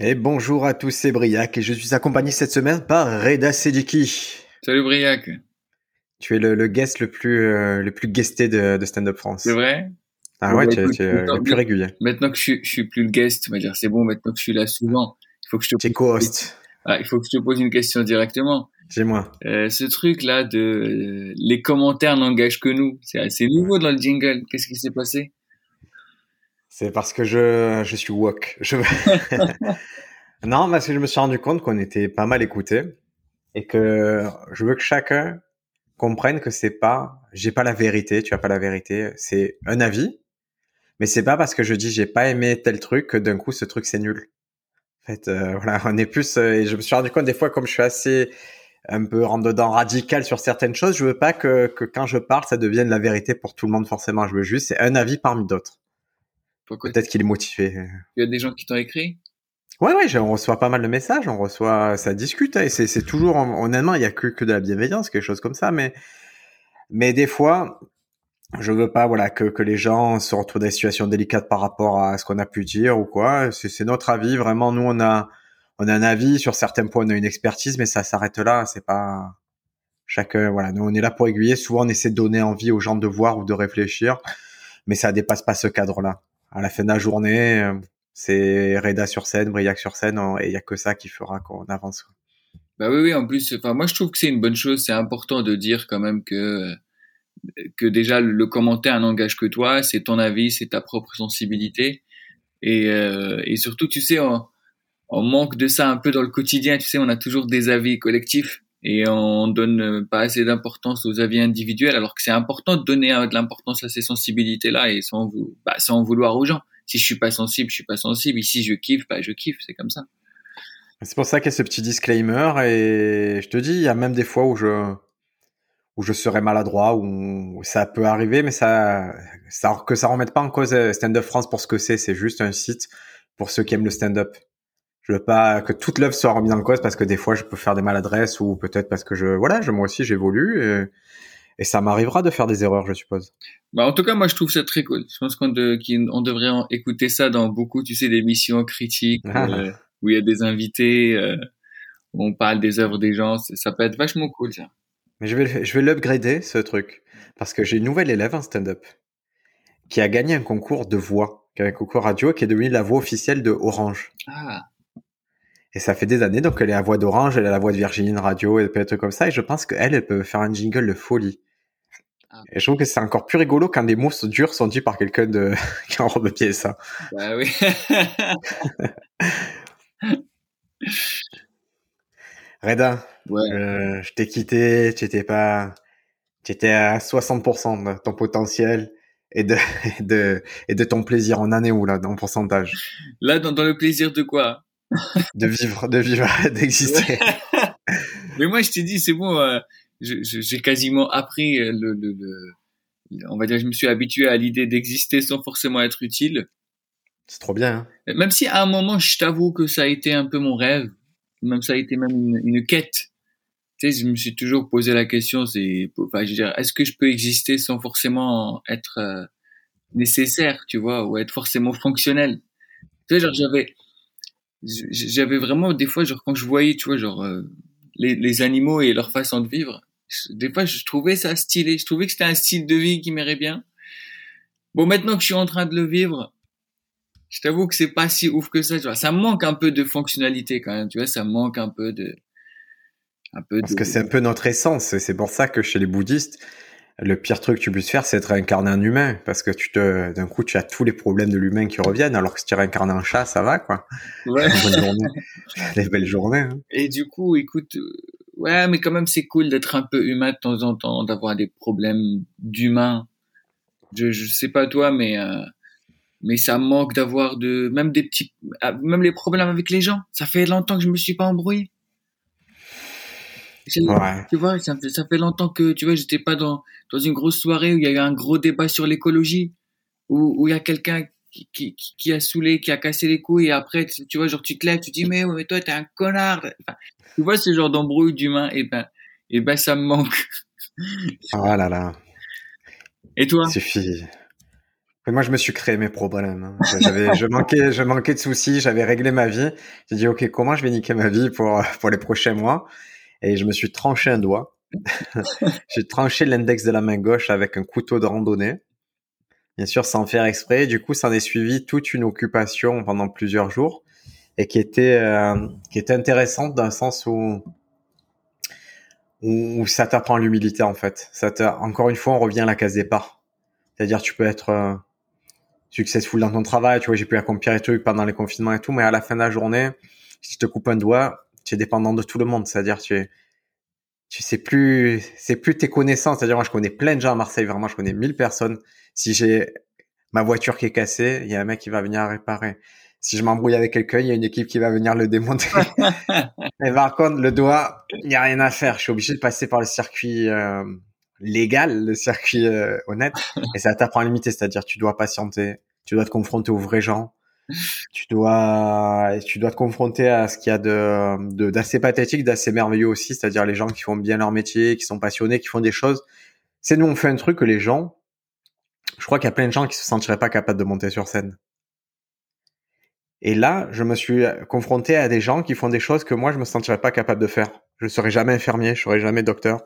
Et bonjour à tous, c'est Briac et je suis accompagné cette semaine par Reda Sediki. Salut Briac. Tu es le, le guest le plus, euh, le plus guesté de, de Stand Up France. C'est vrai? Ah ouais, Bah, tu, es- tu le plus régulier. Maintenant que je, suis- je suis plus le guest, on va dire c'est bon, maintenant que je suis là souvent, il faut que je te co-host. Ah, il faut que je te pose une question directement. J'ai moi. Euh, ce truc là de euh, les commentaires n'engagent que nous, c'est assez nouveau dans le jingle. Qu'est-ce qui s'est passé? C'est parce que je, je suis woke. Je... non, parce que je me suis rendu compte qu'on était pas mal écoutés et que je veux que chacun comprenne que c'est pas, j'ai pas la vérité, tu as pas la vérité, c'est un avis, mais c'est pas parce que je dis j'ai pas aimé tel truc que d'un coup ce truc c'est nul. En fait, euh, voilà, on est plus, euh, et je me suis rendu compte des fois comme je suis assez un peu rentre dedans radical sur certaines choses, je veux pas que, que quand je parle ça devienne la vérité pour tout le monde forcément. Je veux juste c'est un avis parmi d'autres. Peut-être qu'il est motivé. Il y a des gens qui t'ont écrit? Ouais, ouais, on reçoit pas mal de messages, on reçoit, ça discute, et c'est, c'est toujours, honnêtement, il y a que, que de la bienveillance, quelque chose comme ça, mais, mais des fois, je veux pas, voilà, que, que les gens se retrouvent dans des situations délicates par rapport à ce qu'on a pu dire ou quoi. C'est, c'est notre avis, vraiment, nous, on a, on a un avis, sur certains points, on a une expertise, mais ça s'arrête là, c'est pas, chacun, voilà, nous, on est là pour aiguiller, souvent, on essaie de donner envie aux gens de voir ou de réfléchir, mais ça dépasse pas ce cadre-là. À la fin de la journée, euh, c'est Reda sur scène, Briac sur scène, et il y a que ça qui fera qu'on avance. Bah oui, oui. En plus, enfin moi je trouve que c'est une bonne chose. C'est important de dire quand même que que déjà le commentaire n'engage que toi. C'est ton avis, c'est ta propre sensibilité. Et euh, et surtout, tu sais, on, on manque de ça un peu dans le quotidien. Tu sais, on a toujours des avis collectifs et on donne pas assez d'importance aux avis individuels, alors que c'est important de donner de l'importance à ces sensibilités-là et sans bah, vouloir aux gens. Si je suis pas sensible, je suis pas sensible. Ici, je kiffe, bah je kiffe. C'est comme ça. C'est pour ça qu'il y a ce petit disclaimer, et je te dis, il y a même des fois où je, où serais maladroit, où ça peut arriver, mais ça, ça que ça remette pas en cause euh, Stand Up France pour ce que c'est, c'est juste un site pour ceux qui aiment le stand-up. Je veux pas que toute l'œuvre soit remise en cause parce que des fois je peux faire des maladresses ou peut-être parce que je, voilà, je, moi aussi j'évolue et, et ça m'arrivera de faire des erreurs, je suppose. Bah, en tout cas, moi, je trouve ça très cool. Je pense qu'on de- qu'il- on devrait en écouter ça dans beaucoup, tu sais, d'émissions critiques Ah. euh, où il y a des invités, euh, où on parle des œuvres des gens. Ça peut être vachement cool, ça. Mais je vais, je vais l'upgrader, ce truc. Parce que j'ai une nouvelle élève en stand-up qui a gagné un concours de voix, un concours radio, qui est devenu la voix officielle de Orange. Ah, Et ça fait des années, donc elle est la voix d'Orange, elle a la voix de Virginie Radio et plein de trucs comme ça. Et je pense qu'elle, elle peut faire un jingle de folie. Ah. Et je trouve que c'est encore plus rigolo quand des mots durs sont dits par quelqu'un de qui en robe de pied ça. bah oui. Reda, ouais. euh, je t'ai quitté, tu étais pas, tu étais à 60% de ton potentiel et de, et de, et de ton plaisir. On en est où là, dans le pourcentage? Là, dans, dans le plaisir de quoi? De vivre, de vivre, d'exister. Mais moi, je t'ai dit, c'est bon. euh, J'ai quasiment appris euh, le, le, le- On va dire, je me suis habitué à l'idée d'exister sans forcément être utile. C'est trop bien. Hein Même si à un moment, je t'avoue que ça a été un peu mon rêve, même ça a été même une, une quête. Tu sais, je me suis toujours posé la question, c'est, enfin, je veux dire, est-ce que je peux exister sans forcément être euh, nécessaire, tu vois, ou être forcément fonctionnel? Tu sais, genre j'avais, j'avais vraiment des fois, genre quand je voyais, tu vois, genre euh, les, les animaux et leur façon de vivre, je- des fois je trouvais ça stylé, je trouvais que c'était un style de vie qui m'irait bien. Bon, maintenant que je suis en train de le vivre, je t'avoue que c'est pas si ouf que ça, tu vois. Ça manque un peu de fonctionnalité quand même, tu vois. Ça manque un peu de, un peu Parce de. que c'est un peu notre essence. et C'est pour ça que chez les bouddhistes, le pire truc que tu puisses faire, c'est de réincarner un humain. Parce que tu te, d'un coup, tu as tous les problèmes de l'humain qui reviennent. Alors que si tu réincarnes un chat, ça va, quoi. Ouais. Des belles journées. hein. Et du coup, écoute, euh, ouais, mais quand même, c'est cool d'être un peu humain de temps en temps, d'avoir des problèmes d'humain. Je, je sais pas toi, mais euh, mais ça manque d'avoir de même des petits ah, même les problèmes avec les gens ça fait longtemps que je me suis pas embrouillé ouais. tu vois ça fait, ça fait longtemps que tu vois j'étais pas dans dans une grosse soirée où il y a eu un gros débat sur l'écologie où où il y a quelqu'un qui, qui, qui a saoulé qui a cassé les couilles et après tu vois genre tu te lèves tu dis mais, mais toi t'es un connard enfin, tu vois ce genre d'embrouille d'humain et ben et ben ça me manque oh là là et toi? Suffit moi, je me suis créé mes problèmes. Hein. J'avais, je manquais, je manquais de soucis. J'avais réglé ma vie. J'ai dit, ok, comment je vais niquer ma vie pour pour les prochains mois? Et je me suis tranché un doigt. J'ai tranché l'index de la main gauche avec un couteau de randonnée. Bien sûr, sans faire exprès. Du coup, ça en est suivi toute une occupation pendant plusieurs jours et qui était euh, qui était intéressante dans le sens où où, ça t'apprend l'humilité en fait. Ça encore une fois, on revient à la case départ. C'est-à-dire, tu peux être euh, successful dans ton travail, tu vois, j'ai pu accomplir les trucs pendant les confinements et tout, mais à la fin de la journée, si tu te coupes un doigt, tu es dépendant de tout le monde, c'est-à-dire tu es, tu sais plus, c'est plus tes connaissances, c'est-à-dire moi je connais plein de gens à Marseille, vraiment je connais 1000 personnes. Si j'ai ma voiture qui est cassée, il y a un mec qui va venir réparer. Si je m'embrouille avec quelqu'un, il y a une équipe qui va venir le démonter. Mais par contre, le doigt, il n'y a rien à faire. Je suis obligé de passer par le circuit euh, légal, le circuit euh, honnête, et ça t'apprend à limiter, c'est-à-dire tu dois patienter, tu dois te confronter aux vrais gens, tu dois, tu dois te confronter à ce qu'il y a de d'assez pathétique, d'assez merveilleux aussi, c'est-à-dire les gens qui font bien leur métier, qui sont passionnés, qui font des choses. C'est nous on fait un truc que les gens, je crois qu'il y a plein de gens qui se sentiraient pas capables de monter sur scène. Et là, je me suis confronté à des gens qui font des choses que moi je me sentirais pas capable de faire. Je serais jamais infirmier, je serais jamais docteur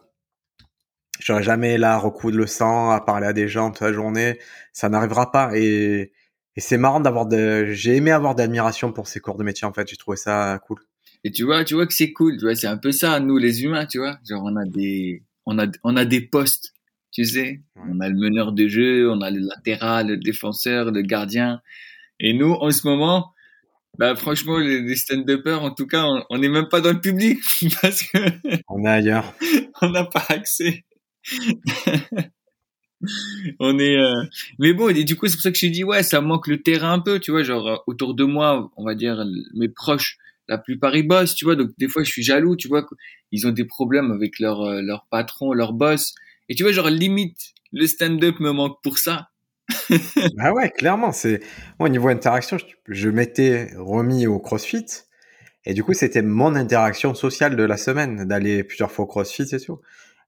j'aurais jamais là à recoudre le sang, à parler à des gens toute la journée. Ça n'arrivera pas. Et, et c'est marrant d'avoir de, j'ai aimé avoir d'admiration pour ces cours de métier, en fait. J'ai trouvé ça cool. Et tu vois, tu vois que c'est cool. Tu vois, c'est un peu ça, nous, les humains, tu vois. Genre, on a des, on a, on a des postes, tu sais. On a le meneur de jeu, on a le latéral, le défenseur, le gardien. Et nous, en ce moment, bah franchement, les, les stand-uppers, en tout cas, on n'est même pas dans le public parce que on est ailleurs. on n'a pas accès. on est euh, mais bon et du coup c'est pour ça que je dit ouais ça manque le terrain un peu tu vois genre euh, autour de moi on va dire mes proches la plupart ils bossent tu vois donc des fois je suis jaloux tu vois ils ont des problèmes avec leur euh, leur patron leur boss et tu vois genre limite le stand-up me manque pour ça. Bah ouais clairement c'est au niveau interaction je, je m'étais remis au CrossFit et du coup c'était mon interaction sociale de la semaine d'aller plusieurs fois au CrossFit et tout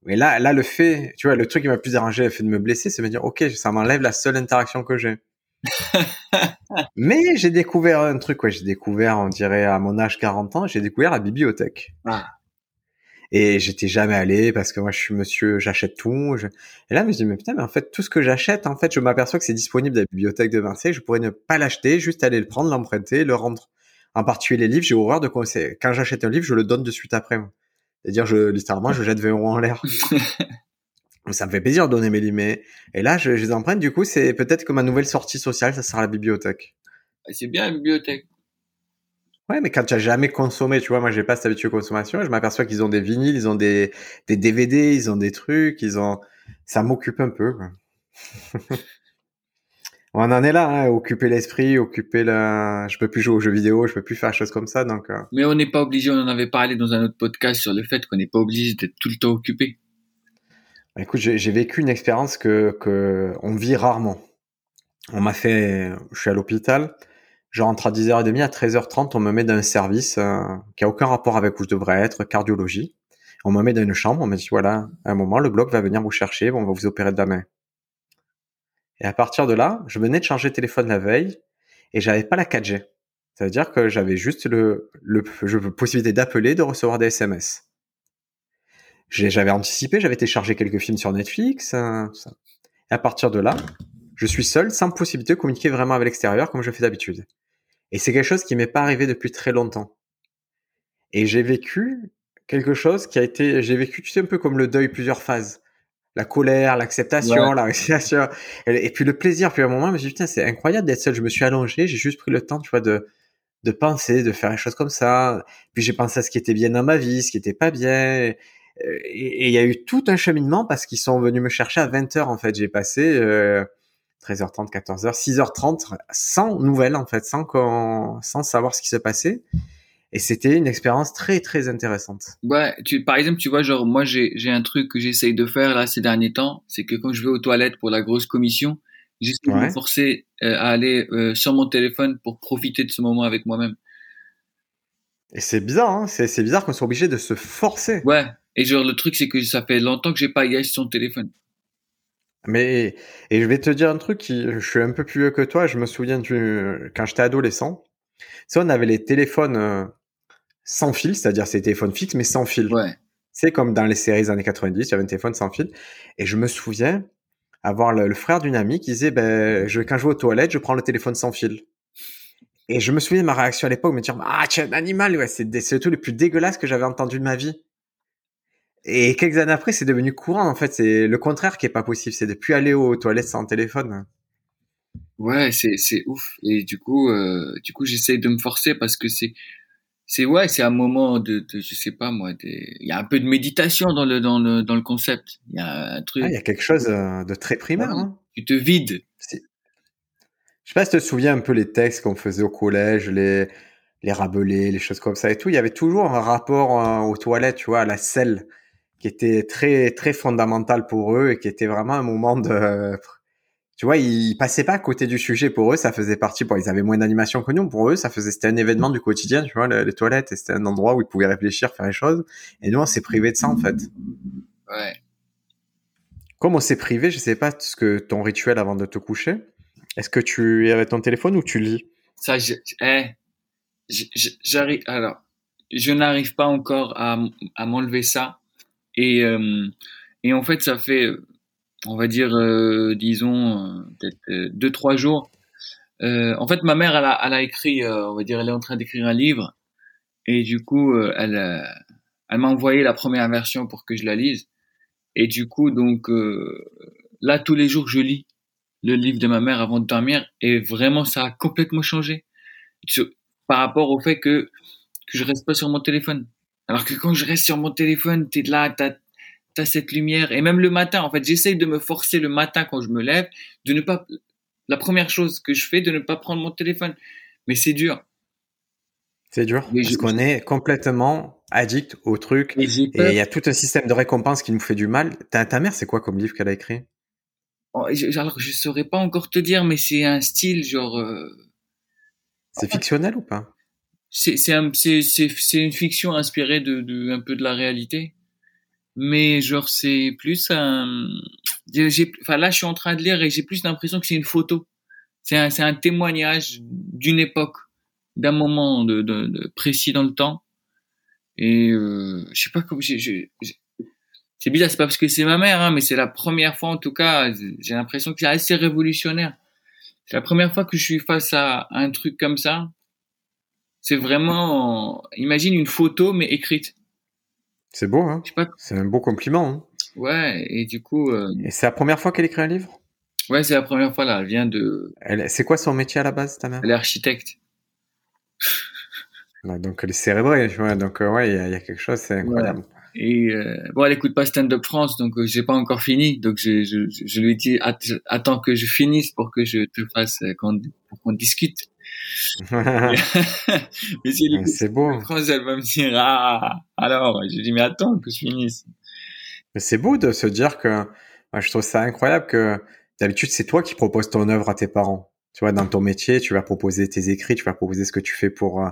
mais là, là, le fait, tu vois, le truc qui m'a plus dérangé, le fait de me blesser, c'est me dire, ok, ça m'enlève la seule interaction que j'ai. Mais j'ai découvert un truc, ouais, j'ai découvert, on dirait à mon âge 40 ans, j'ai découvert la bibliothèque. Ah. Et j'étais jamais allé parce que moi je suis monsieur, j'achète tout. Et là, je me dis mais putain, mais en fait tout ce que j'achète, en fait, je m'aperçois que c'est disponible dans la bibliothèque de Marseille. Je pourrais ne pas l'acheter, juste aller le prendre, l'emprunter, le rendre. En particulier les livres, j'ai horreur de. Quand j'achète un livre, je le donne de suite après. C'est-à-dire, je, littéralement, je jette 20 euros en l'air. ça me fait plaisir de donner mes livres. Et là, je, je les emprunte. Du coup, c'est peut-être que ma nouvelle sortie sociale, ça sera la bibliothèque. C'est bien la bibliothèque. Ouais, mais quand tu as jamais consommé, tu vois, moi j'ai pas cette habitude de consommation, je m'aperçois qu'ils ont des vinyles, ils ont des, des DVD, ils ont des trucs, ils ont, ça m'occupe un peu. On en est là, hein, occuper l'esprit, occuper la. Je peux plus jouer aux jeux vidéo, je peux plus faire des choses comme ça, donc. Euh. Mais on n'est pas obligé. On en avait parlé dans un autre podcast sur le fait qu'on n'est pas obligé d'être tout le temps occupé. Bah, écoute, j'ai vécu une expérience que que on vit rarement. On m'a fait, je suis à l'hôpital, je rentre à 10h30, à 13h30, on me met dans un service euh, qui a aucun rapport avec où je devrais être, cardiologie. On me met dans une chambre, on me dit voilà, à un moment, le bloc va venir vous chercher, on va vous opérer de la main. Et à partir de là, je venais de changer de téléphone la veille et j'avais pas la 4G. Ça veut dire que j'avais juste le, possibilité d'appeler, de recevoir des SMS. J'avais anticipé, j'avais téléchargé quelques films sur Netflix, hein. Et à partir de là, je suis seul, sans possibilité de communiquer vraiment avec l'extérieur comme je fais d'habitude. Et c'est quelque chose qui m'est pas arrivé depuis très longtemps. Et j'ai vécu quelque chose qui a été, j'ai vécu, tu sais, un peu comme le deuil, plusieurs phases la colère, l'acceptation, la résignation, et, puis le plaisir. Puis à un moment, je me suis dit, putain, c'est incroyable d'être seul. Je me suis allongé, j'ai juste pris le temps, tu vois, de, de penser, de faire les choses comme ça. Puis j'ai pensé à ce qui était bien dans ma vie, ce qui était pas bien. Et il y a eu tout un cheminement parce qu'ils sont venus me chercher à 20 heures, en fait. J'ai passé euh, 13h30, 14h, 6h30, sans nouvelles en fait, sans, sans savoir ce qui se passait. Et c'était une expérience très très intéressante. Ouais, tu, par exemple, tu vois, genre moi j'ai j'ai un truc que j'essaye de faire là ces derniers temps, c'est que quand je vais aux toilettes pour la grosse commission, j'essaie de me forcer euh, à aller euh, sur mon téléphone pour profiter de ce moment avec moi-même. Et c'est bizarre, hein c'est c'est bizarre qu'on soit obligé de se forcer. Ouais. Et genre le truc c'est que ça fait longtemps que j'ai pas sur son téléphone. Mais et je vais te dire un truc qui je suis un peu plus vieux que toi. Je me souviens du quand j'étais adolescent. Ça, on avait les téléphones euh, sans fil, c'est-à-dire ces téléphones fixes, mais sans fil. Ouais. C'est comme dans les séries des années 90, il y avait un téléphone sans fil. Et je me souviens avoir le, frère d'une amie qui disait, ben, je, quand je vais aux toilettes, je prends le téléphone sans fil. Et je me souviens de ma réaction à l'époque, me dire, ah, tu es un animal, ouais, c'est le tout le plus dégueulasse que j'avais entendu de ma vie. Et quelques années après, c'est devenu courant, en fait. C'est le contraire qui est pas possible. C'est de plus aller aux toilettes sans téléphone. Ouais, c'est, c'est ouf. Et du coup, euh, du coup, j'essaye de me forcer parce que c'est, c'est ouais, c'est un moment de, de, je sais pas moi, il y a un peu de méditation dans le dans le dans le concept. Il y a un truc. Ah, il y a quelque chose euh, de très primaire. Hein. Tu te vides. Je sais pas si tu te souviens un peu les textes qu'on faisait au collège, les les rabelais, les choses comme ça et tout. Il y avait toujours un rapport euh, aux toilettes, tu vois, à la selle, qui était très très fondamental pour eux et qui était vraiment un moment de tu vois, ils passaient pas à côté du sujet. Pour eux, ça faisait partie. Bon, ils avaient moins d'animation que nous. Pour eux, ça faisait, c'était un événement du quotidien. Tu vois, les, toilettes, c'était un endroit où ils pouvaient réfléchir, faire les choses. Et nous, on s'est privé de ça en fait. Ouais. Comme on s'est privé, je sais pas ce que ton rituel avant de te coucher. Est-ce que tu es avec ton téléphone ou tu lis? Ça, je, eh, j'arrive. Alors, je n'arrive pas encore à, à m'enlever ça. Et euh, et en fait, ça fait on va dire, euh, disons, euh, peut-être euh, deux, trois jours. en fait, ma mère, elle a, elle a écrit, on va dire, elle est en train d'écrire un livre. Et du coup, elle, elle m'a envoyé la première version pour que je la lise. Et du coup, donc, là, tous les jours, je lis le livre de ma mère avant de dormir. Et vraiment, ça a complètement changé. Par rapport au fait que, que je reste pas sur mon téléphone. Alors que quand je reste sur mon téléphone, t'es là, t'as t'as cette lumière. Et même le matin, en fait, j'essaye de me forcer le matin quand je me lève, de ne pas, la première chose que je fais, de ne pas prendre mon téléphone. Mais c'est dur. C'est dur. parce qu'on est complètement addict au truc. Et il y a tout un système de récompense qui nous fait du mal. Ta, ta mère, c'est quoi comme livre qu'elle a écrit? Oh, Alors, je saurais pas encore te dire, mais c'est un style genre. Euh, c'est fictionnel ou pas? C'est c'est une fiction inspirée de, de un peu de la réalité mais genre c'est plus un enfin là je suis en train de lire et j'ai plus l'impression que c'est une photo. C'est un un témoignage d'une époque d'un moment de, de, de, précis dans le temps. Et euh, je sais pas comment c'est bizarre c'est pas parce que c'est ma mère hein, mais c'est la première fois en tout cas j'ai l'impression que c'est assez révolutionnaire. C'est la première fois que je suis face à un truc comme ça. C'est vraiment imagine une photo mais écrite c'est beau, hein C'est un beau compliment. Hein ouais, et du coup. Euh... Et c'est la première fois qu'elle écrit un livre? Ouais, c'est la première fois là. Elle vient de. Elle... C'est quoi son métier à la base, ta mère? Elle est architecte. donc elle est cérébrée, tu vois. Donc euh, ouais, il y, a quelque chose, c'est incroyable. Et euh, bon, elle écoute pas Stand Up France, donc euh, j'ai pas encore fini. Donc je, je, je lui dis attends que je finisse pour que je te fasse pour qu'on discute. mais si c'est beau. France, elle va me dire ah alors. Je dis mais attends que je finisse. Mais c'est beau de se dire que moi, je trouve ça incroyable que d'habitude c'est toi qui proposes ton œuvre à tes parents. Tu vois, dans ton métier, tu vas proposer tes écrits, tu vas proposer ce que tu fais pour euh,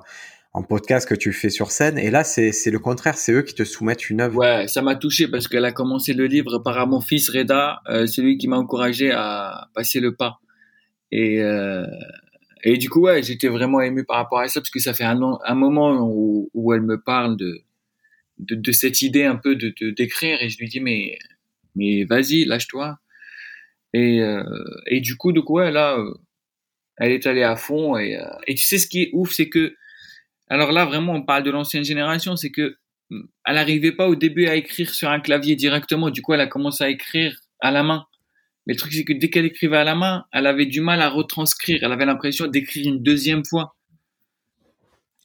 en podcast que tu fais sur scène. Et là, c'est le contraire, c'est eux qui te soumettent une œuvre. Ouais, ça m'a touché parce qu'elle a commencé le livre par mon fils Reda, euh, celui qui m'a encouragé à passer le pas. Et euh, et du coup, ouais, j'étais vraiment ému par rapport à ça parce que ça fait un, un moment où, elle me parle de, de, de cette idée un peu de d'écrire et je lui dis mais mais vas-y, lâche-toi. Et euh, et du coup, donc ouais, là, euh, elle est allée à fond et euh, et tu sais ce qui est ouf, c'est que alors là vraiment on parle de l'ancienne génération, c'est que elle n'arrivait pas au début à écrire sur un clavier directement. Du coup, elle a commencé à écrire à la main. Mais le truc, c'est que dès qu'elle écrivait à la main, elle avait du mal à retranscrire. Elle avait l'impression d'écrire une deuxième fois.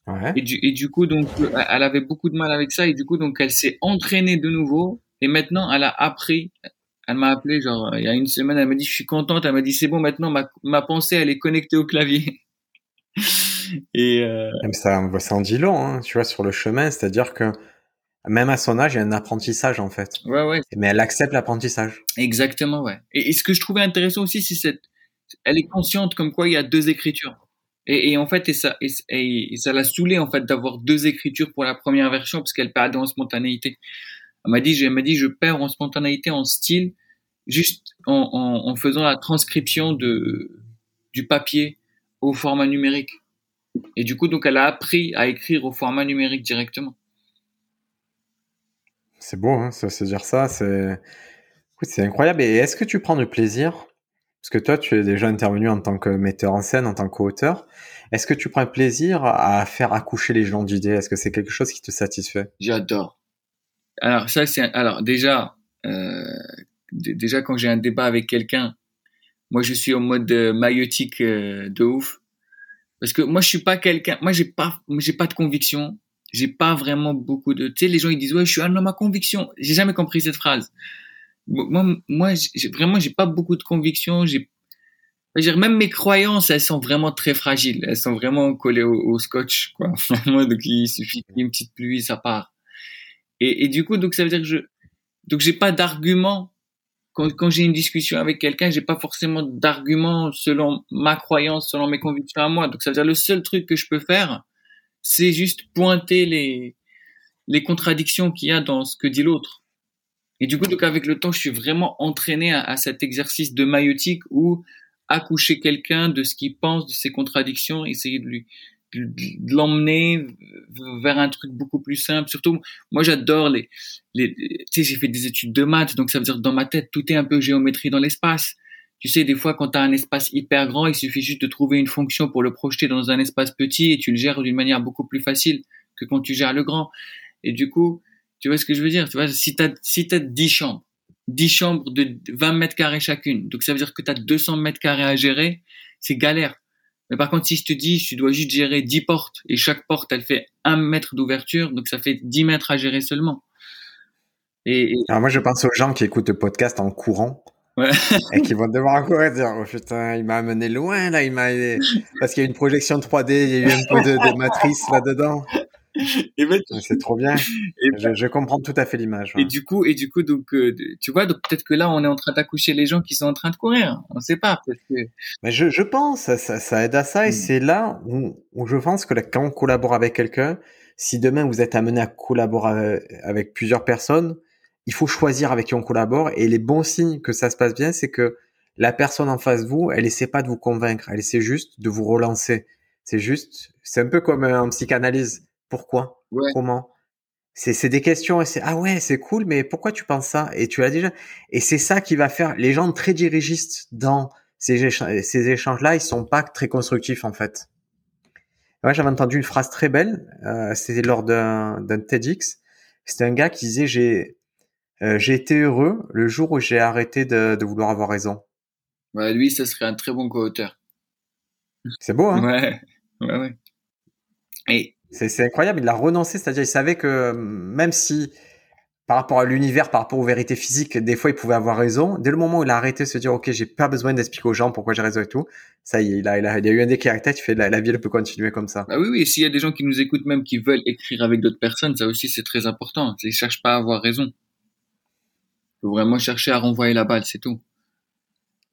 Ouais. Et, du, et du coup, donc, elle avait beaucoup de mal avec ça. Et du coup, donc, elle s'est entraînée de nouveau. Et maintenant, elle a appris elle m'a appelé genre il y a une semaine, elle m'a dit je suis contente, elle m'a dit c'est bon maintenant ma, ma pensée elle est connectée au clavier. Et euh... ça, ça en dit long, hein, tu vois, sur le chemin, c'est-à-dire que même à son âge, il y a un apprentissage en fait. Ouais, ouais. Mais elle accepte l'apprentissage. Exactement, ouais. Et, ce que je trouvais intéressant aussi, c'est cette, elle est consciente comme quoi il y a deux écritures. Et, et en fait, et ça, et, ça l'a saoulé en fait d'avoir deux écritures pour la première version parce qu'elle perdait en spontanéité. Elle m'a dit, elle m'a dit, je perds en spontanéité, en style, juste en, en, en faisant la transcription de du papier au format numérique. Et du coup, donc, elle a appris à écrire au format numérique directement. C'est beau, hein, se dire ça. C'est, c'est incroyable. Et est-ce que tu prends du plaisir? Parce que toi, tu es déjà intervenu en tant que metteur en scène, en tant qu'auteur. Est-ce que tu prends plaisir à faire accoucher les gens d'idées? Est-ce que c'est quelque chose qui te satisfait? J'adore. Alors ça, c'est alors déjà, euh, déjà quand j'ai un débat avec quelqu'un, moi je suis en mode euh, maïotique euh, de ouf parce que moi je suis pas quelqu'un, moi j'ai pas, j'ai pas de conviction, j'ai pas vraiment beaucoup de, tu sais, les gens ils disent ouais je suis un homme à conviction, j'ai jamais compris cette phrase. Moi, moi, vraiment j'ai pas beaucoup de conviction, j'ai, même mes croyances elles sont vraiment très fragiles, elles sont vraiment collées au, scotch quoi. donc il suffit une petite pluie ça part. Et, et du coup donc ça veut dire que je, donc j'ai pas d'argument quand, quand j'ai une discussion avec quelqu'un, j'ai pas forcément d'argument selon ma croyance, selon mes convictions à moi. Donc ça veut dire le seul truc que je peux faire, c'est juste pointer les les contradictions qu'il y a dans ce que dit l'autre. Et du coup, donc avec le temps, je suis vraiment entraîné à, à cet exercice de maïotique où accoucher quelqu'un de ce qu'il pense, de ses contradictions, essayer de lui de l'emmener vers un truc beaucoup plus simple. Surtout, moi, j'adore les, les, tu sais, j'ai fait des études de maths, donc ça veut dire que dans ma tête, tout est un peu géométrie dans l'espace. Tu sais, des fois, quand tu as un espace hyper grand, il suffit juste de trouver une fonction pour le projeter dans un espace petit et tu le gères d'une manière beaucoup plus facile que quand tu gères le grand. Et du coup, tu vois ce que je veux dire? Tu vois, si t'as, si t'as 10 chambres, 10 chambres de 20 mètres carrés chacune, donc ça veut dire que tu as 200 mètres carrés à gérer, c'est galère mais par contre, si je te dis, tu dois juste gérer 10 portes et chaque porte, elle fait un mètre d'ouverture, donc ça fait 10 mètres à gérer seulement. Et, Alors moi, je pense aux gens qui écoutent le podcast en courant. Ouais. et qui vont devoir courir dire oh putain il m'a amené loin là il m'a parce qu'il y a une projection 3D il y a eu un peu de, de matrice là dedans ben, c'est trop bien. Ben je, comprends tout à fait l'image. Et du coup, et du coup, donc, euh, tu vois, donc peut-être que là, on est en train d'accoucher les gens qui sont en train de courir. On ne sait pas. Mais je, je pense, ça, ça, aide à ça, et hmm. c'est là où, je pense que quand on collabore avec quelqu'un, si demain vous êtes amené à collaborer avec plusieurs personnes, il faut choisir avec qui on collabore. Et les bons signes que ça se passe bien, c'est que la personne en face de vous, elle essaie pas de vous convaincre, elle essaie juste de vous relancer. C'est juste, c'est un peu comme en psychanalyse. Pourquoi? Comment? C'est des questions et c'est ah ouais c'est cool mais pourquoi tu penses ça? Et tu l'as déjà. Et c'est ça qui va faire les gens très dirigistes dans ces, ces échanges là ils sont pas très constructifs en fait. Moi j'avais entendu une phrase très belle euh, c'était lors d'un TEDx. C'était un gars qui disait j'ai euh, j'ai été heureux le jour où j'ai arrêté de, de, vouloir avoir raison ouais lui ça serait un très bon co-auteur c'est beau hein? Ouais ouais ouais et c'est incroyable, il a renoncé, c'est-à-dire il savait que même si par rapport à l'univers, par rapport aux vérités physiques, des fois il pouvait avoir raison. Dès le moment où il a arrêté de se dire ok, j'ai pas besoin d'expliquer aux gens pourquoi j'ai raison et tout, ça y est, il a, il a, il a eu un déclic il fait la, la vie elle peut continuer comme ça. Bah oui, oui. S'il y a des gens qui nous écoutent même qui veulent écrire avec d'autres personnes, ça aussi c'est très important. Ils cherchent pas à avoir raison. Faut vraiment chercher à renvoyer la balle, c'est tout.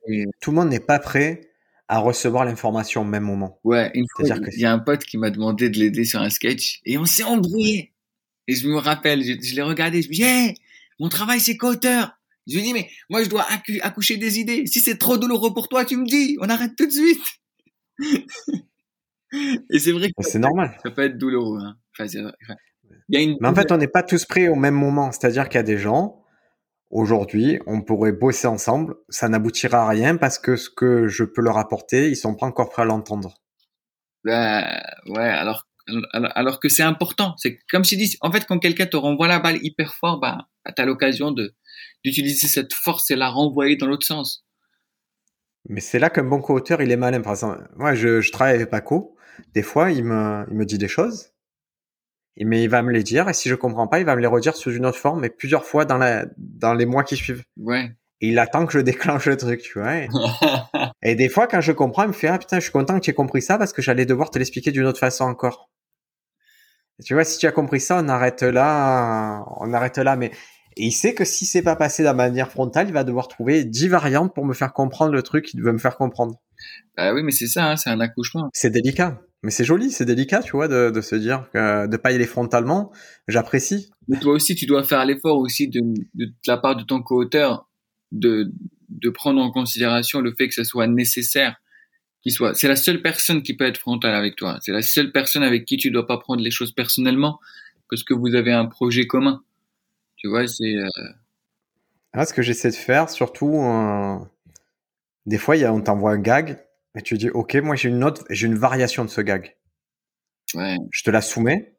Et... Tout le monde n'est pas prêt à recevoir l'information au même moment. Ouais, une fois, il y a un pote qui m'a demandé de l'aider sur un sketch et on s'est embrouillé. Et je me rappelle, je, l'ai regardé, je me dis, hey, mon travail c'est qu'auteur. Je lui dis, mais moi je dois accoucher des idées. Si c'est trop douloureux pour toi, tu me dis, on arrête tout de suite. et c'est vrai que c'est normal. Ça peut être douloureux. Hein. Enfin, il y a une... Mais en fait, on n'est pas tous prêts au même moment. C'est-à-dire qu'il y a des gens, Aujourd'hui, on pourrait bosser ensemble, ça n'aboutira à rien parce que ce que je peux leur apporter, ils sont pas encore prêts à l'entendre. Ben, ouais, alors, alors que c'est important. C'est comme je dis, en fait, quand quelqu'un te renvoie la balle hyper fort, ben, tu as l'occasion de, d'utiliser cette force et la renvoyer dans l'autre sens. Mais c'est là qu'un bon co-auteur, il est malin. Par exemple, moi, je, je travaille avec Paco. Des fois, il me, il me dit des choses mais il va me les dire et si je comprends pas, il va me les redire sous une autre forme, mais plusieurs fois dans la dans les mois qui suivent. Ouais. Et il attend que je déclenche le truc, tu vois. Et, des fois, quand je comprends, il me fait ah putain, je suis content que tu aies compris ça parce que j'allais devoir te l'expliquer d'une autre façon encore. tu vois, si tu as compris ça, on arrête là, on arrête là. Mais et il sait que si c'est pas passé de la manière frontale, il va devoir trouver dix variantes pour me faire comprendre le truc qu'il veut me faire comprendre. Bah oui, mais c'est ça, hein, c'est un accouchement. C'est délicat. Mais c'est joli, c'est délicat, tu vois, de, de se dire que de pas y aller frontalement, j'apprécie. Mais toi aussi, tu dois faire l'effort aussi de, de, la part de ton co-auteur de, de prendre en considération le fait que ce soit nécessaire qu'il soit. C'est la seule personne qui peut être frontale avec toi. C'est la seule personne avec qui tu dois pas prendre les choses personnellement parce que vous avez un projet commun. Tu vois, c'est. Euh... Ah, ce que j'essaie de faire, surtout, euh... des fois, y a, on t'envoie un gag et tu dis, OK, moi j'ai une autre, j'ai une variation de ce gag. Ouais. Je te la soumets.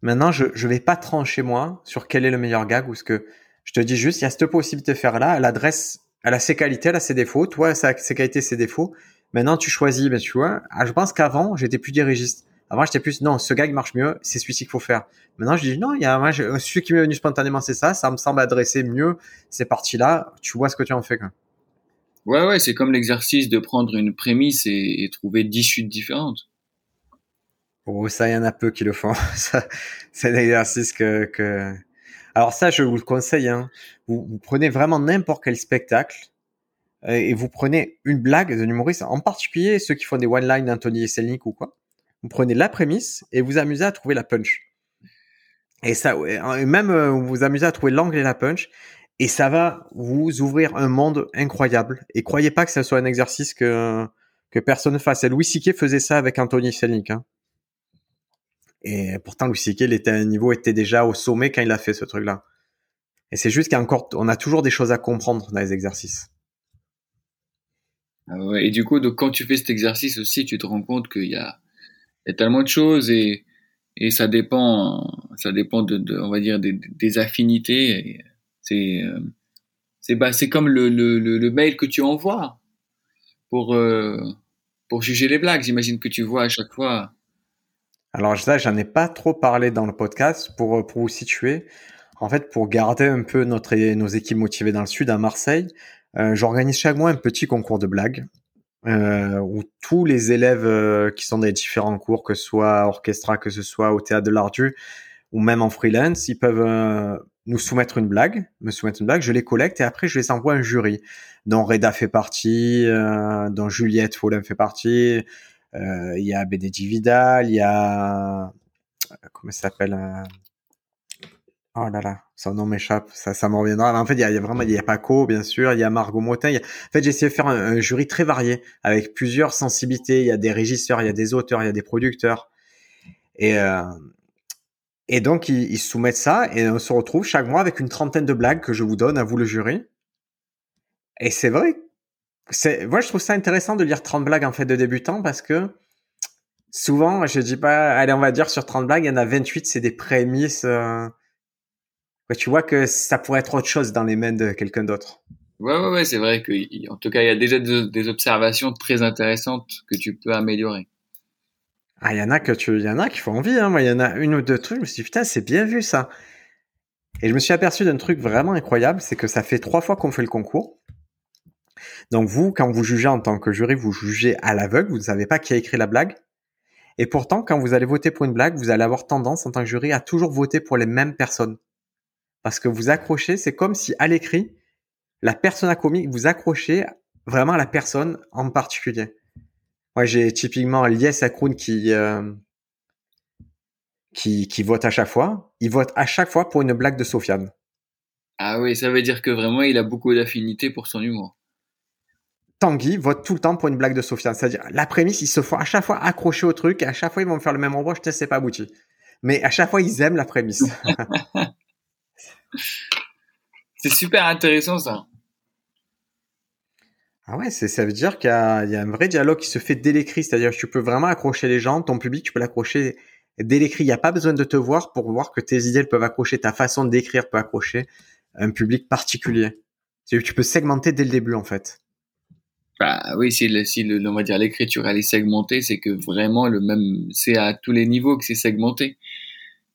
Maintenant, je ne vais pas trancher moi sur quel est le meilleur gag ou ce que je te dis juste, il y a cette possibilité de faire là. Elle adresse, elle a ses qualités, elle a ses défauts. Toi, ça a ses qualités, ses défauts. Maintenant, tu choisis. Ben, tu vois, ah, je pense qu'avant, j'étais plus dirigiste. Avant, j'étais plus, non, ce gag marche mieux, c'est celui-ci qu'il faut faire. Maintenant, je dis, non, il y a, moi, celui qui m'est venu spontanément, c'est ça. Ça me semble adresser mieux ces parties-là. Tu vois ce que tu en fais, quoi. Ouais, ouais, c'est comme l'exercice de prendre une prémisse et, trouver dix chutes différentes. Oh, ça, il y en a peu qui le font. c'est un exercice que, que... Alors ça, je vous le conseille. Hein. Vous, prenez vraiment n'importe quel spectacle euh, et vous prenez une blague d'un humoriste, en particulier ceux qui font des one-line d'Anthony Selnick ou quoi. Vous prenez la prémisse et vous amusez à trouver la punch. Et ça, et même euh, vous amusez à trouver l'angle et la punch. Et ça va vous ouvrir un monde incroyable. Et croyez pas que ce soit un exercice que, que personne ne fasse. Louis C.K. faisait ça avec Anthony Selnick. Hein. Et pourtant, Louis C.K. était un niveau était déjà au sommet quand il a fait ce truc-là. Et c'est juste qu'encore, on a toujours des choses à comprendre dans les exercices. Ah et du coup, quand tu fais cet exercice aussi, tu te rends compte qu'il y a, tellement de choses et, et ça dépend, ça dépend de, on va dire, des, affinités. C'est euh, c'est bah, c'est comme le, le, le, mail que tu envoies pour euh, pour juger les blagues. J'imagine que tu vois à chaque fois. Alors ça, j'en ai pas trop parlé dans le podcast pour pour vous situer. En fait, pour garder un peu notre nos équipes motivées dans le sud à Marseille, euh, j'organise chaque mois un petit concours de blagues euh, où tous les élèves qui sont les différents cours, que ce soit orchestra, que ce soit au théâtre de l'Ardu ou même en freelance, ils peuvent nous soumettre une blague, me soumettre une blague, je les collecte et après je les envoie à un jury dont Reda fait partie, euh, dont Juliette Follin fait partie, euh, il y a Bénédicte Vidal, il y a comment ça s'appelle euh, Oh là là, son nom m'échappe, ça, ça m'en reviendra. En fait, il y a, vraiment, il y a Paco, bien sûr, il y a Margot Motin. En fait, j'ai essayé de faire un, jury très varié, avec plusieurs sensibilités. Il y a des régisseurs, il y a des auteurs, il y a des producteurs. Et, euh, et donc, ils, soumettent ça et on se retrouve chaque mois avec une trentaine de blagues que je vous donne à vous le jury. Et c'est vrai. Moi, je trouve ça intéressant de lire 30 blagues en fait de débutants parce que souvent, je dis pas, allez, on va dire sur 30 blagues, il y en a 28, c'est des prémices. Euh... tu vois que ça pourrait être autre chose dans les mains de quelqu'un d'autre. Ouais, ouais, ouais, c'est vrai que, en tout cas, il y a déjà des observations très intéressantes que tu peux améliorer. Ah, il y en a y en a qui font envie, hein. Moi, il y en a une ou deux trucs, je me suis dit, putain, c'est bien vu, ça. Et je me suis aperçu d'un truc vraiment incroyable, c'est que ça fait trois fois qu'on fait le concours. Donc vous, quand vous jugez en tant que jury, vous jugez à l'aveugle, vous ne savez pas qui a écrit la blague. Et pourtant, quand vous allez voter pour une blague, vous allez avoir tendance en tant que jury à toujours voter pour les mêmes personnes. Parce que vous accrochez, c'est comme si à l'écrit, la personne à comique, vous accrochez vraiment à la personne en particulier. Moi, j'ai typiquement Lies Akroun qui, euh, qui, qui vote à chaque fois. Il vote à chaque fois pour une blague de Sofiane. Ah oui, ça veut dire que vraiment, il a beaucoup d'affinité pour son humour. Tanguy vote tout le temps pour une blague de Sofiane. C'est-à-dire, la prémisse, ils se font à chaque fois accrocher au truc et à chaque fois, ils vont me faire le même endroit. Je ne sais pas abouti. Mais à chaque fois, ils aiment la prémisse. C'est super intéressant, ça. Ah ouais, ça veut dire qu'il y, a un vrai dialogue qui se fait dès l'écrit, c'est-à-dire que tu peux vraiment accrocher les gens, ton public, tu peux l'accrocher dès l'écrit. Il n'y a pas besoin de te voir pour voir que tes idées peuvent accrocher, ta façon d'écrire peut accrocher un public particulier. Tu peux segmenter dès le début en fait. Bah oui, si, le, si le, on va dire l'écriture elle est segmentée, c'est que vraiment le même, c'est à tous les niveaux que c'est segmenté.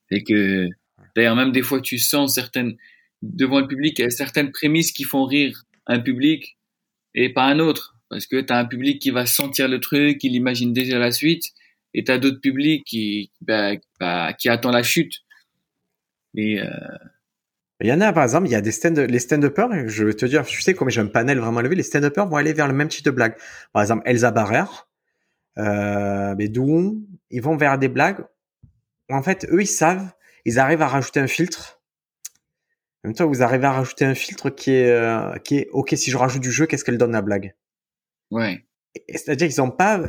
C'est que d'ailleurs même des fois tu sens certaines devant le public, y certaines prémices qui font rire un public et pas un autre. Parce que tu as un public qui va sentir le truc, il imagine déjà la suite, et tu as d'autres publics qui, bah, bah, qui attend la chute. Et euh... Il y en a, par exemple, il y a des stand les stand-uppers, je vais te dire, tu sais, comme j'ai un panel vraiment levé, les stand-uppers vont aller vers le même type de blague. Par exemple, Elsa Barrère, euh, d'où? Ils vont vers des blagues où, en fait, eux, ils savent, ils arrivent à rajouter un filtre. En même temps, vous arrivez à rajouter un filtre qui est, euh, qui est, ok, si je rajoute du jeu, qu'est-ce qu'elle donne la blague? Ouais. C'est-à-dire qu'ils ont pas,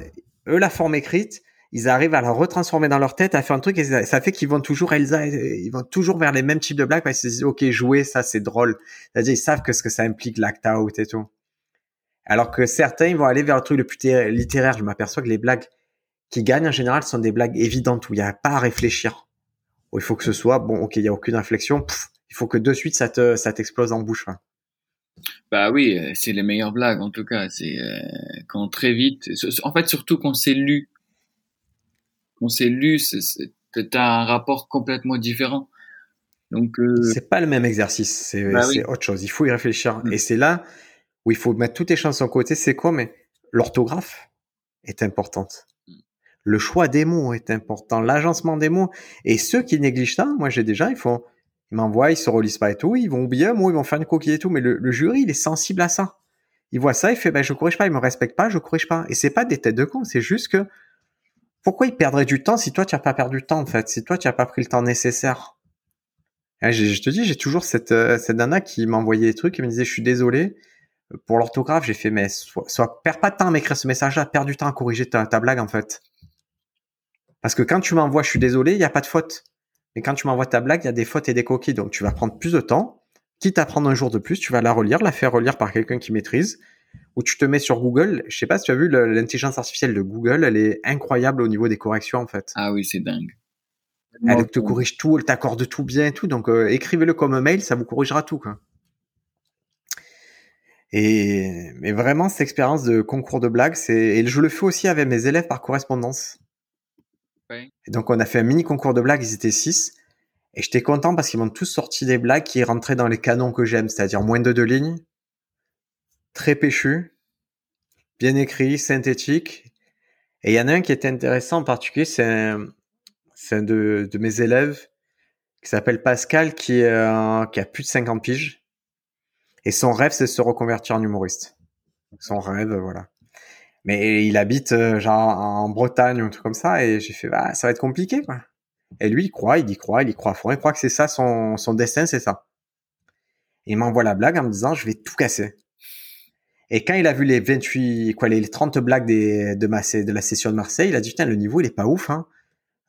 eux, la forme écrite, ils arrivent à la retransformer dans leur tête, à faire un truc, et ça fait qu'ils vont toujours, Elsa, ils vont toujours vers les mêmes types de blagues, parce qu'ils se disent, ok, jouer, ça, c'est drôle. C'est-à-dire, ils savent que ce que ça implique, l'act out et tout. Alors que certains, ils vont aller vers le truc le plus littéraire. Je m'aperçois que les blagues qui gagnent, en général, sont des blagues évidentes, où il n'y a pas à réfléchir. Où il faut que ce soit, bon, ok, il n'y a aucune réflexion, il faut que de suite, ça te, ça t'explose en bouche. Hein. Bah oui, euh, c'est les meilleures blagues, en tout cas. C'est euh, quand très vite, en fait, surtout quand c'est lu on s'est lu, t'as un rapport complètement différent. Donc euh, c'est pas le même exercice, c'est bah autre chose. Il faut y réfléchir. Mm. Et c'est là où il faut mettre toutes tes chances en côté. C'est quoi Mais l'orthographe est importante. Mm. Le choix des mots est important, l'agencement des mots. Et ceux qui négligent ça, moi j'ai déjà, ils font, ils m'envoient, ils se relisent pas et tout, ils vont oublier mot, ils vont faire une coquille et tout. Mais le, jury, il est sensible à ça. Il voit ça, il fait, ben je corrige pas, il me respecte pas, je corrige pas. Et c'est pas des têtes de con, c'est juste que pourquoi il perdrait du temps si toi tu n'as pas perdu de temps en fait, si toi tu n'as pas pris le temps nécessaire? Eh, je, te dis, j'ai toujours cette, euh, cette qui m'envoyait des trucs et me disait je suis désolé pour l'orthographe. J'ai fait mais soit, soit perds pas de temps à m'écrire ce message-là, perds du temps à corriger ta, ta blague en fait. Parce que quand tu m'envoies je suis désolé, il n'y a pas de faute. Mais quand tu m'envoies ta blague, il y a des fautes et des coquilles. Donc tu vas prendre plus de temps. Quitte à prendre un jour de plus, tu vas la relire, la faire relire par quelqu'un qui maîtrise où tu te mets sur Google. Je sais pas si tu as vu l'intelligence artificielle de Google, elle est incroyable au niveau des corrections en fait. Ah oui, c'est dingue. Elle te corrige tout, elle t'accorde tout bien et tout. Donc euh, écrivez-le comme mail, ça vous corrigera tout quoi. Et mais vraiment cette expérience de concours de blagues, c'est et je le fais aussi avec mes élèves par correspondance. Et donc on a fait un mini concours de blagues, ils étaient six. Et j'étais content parce qu'ils m'ont tous sorti des blagues qui rentraient dans les canons que j'aime, c'est-à-dire moins de deux lignes, très péchu, bien écrit, synthétique. Et il y en a un qui était intéressant en particulier, c'est un, de, mes élèves qui s'appelle Pascal, qui, euh, qui a plus de 50 piges. Et son rêve, c'est de se reconvertir en humoriste. Son rêve, voilà. Mais il habite euh, genre en Bretagne ou un truc comme ça, et j'ai fait, bah, ça va être compliqué, quoi. Et lui, il croit, il y croit, il y croit fond, il croit que c'est ça, son, destin, c'est ça. il m'envoie la blague en me disant, je vais tout casser. Et quand il a vu les 28, quoi, les 30 blagues de, ma, de la session de Marseille, il a dit, putain, le niveau, il est pas ouf, hein.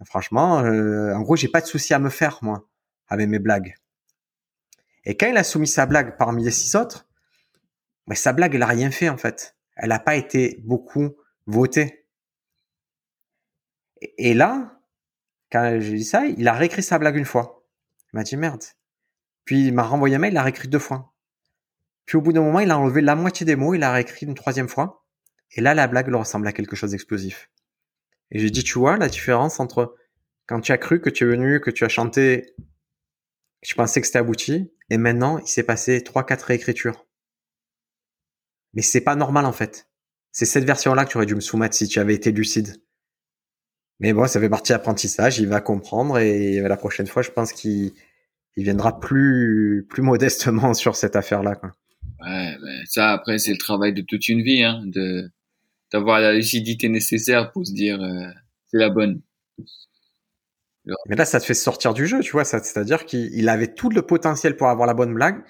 Franchement, euh, en gros, j'ai pas de souci à me faire, moi, avec mes blagues. Et quand il a soumis sa blague parmi les six autres, mais sa blague, elle a rien fait, en fait. Elle n'a pas été beaucoup votée. Et, là, quand j'ai dit ça, il a réécrit sa blague une fois. Il m'a dit merde. Puis il m'a renvoyé un mail, il l'a réécrit deux fois. Puis au bout d'un moment, il a enlevé la moitié des mots, il a réécrit une troisième fois. Et là, la blague leur ressemble à quelque chose d'explosif. Et j'ai dit, tu vois, la différence entre quand tu as cru que tu es venu, que tu as chanté, que tu pensais que c'était abouti, et maintenant, il s'est passé trois, quatre réécritures. Mais c'est pas normal, en fait. C'est cette version-là que tu aurais dû me soumettre si tu avais été lucide. Mais bon, ça fait partie d'apprentissage, il va comprendre, et la prochaine fois, je pense qu'il viendra plus, plus modestement sur cette affaire-là, quoi. Ouais, ben ça après c'est le travail de toute une vie, hein, de d'avoir la lucidité nécessaire pour se dire euh, c'est la bonne. Mais là, ça te fait sortir du jeu, tu vois. C'est-à-dire qu'il avait tout le potentiel pour avoir la bonne blague,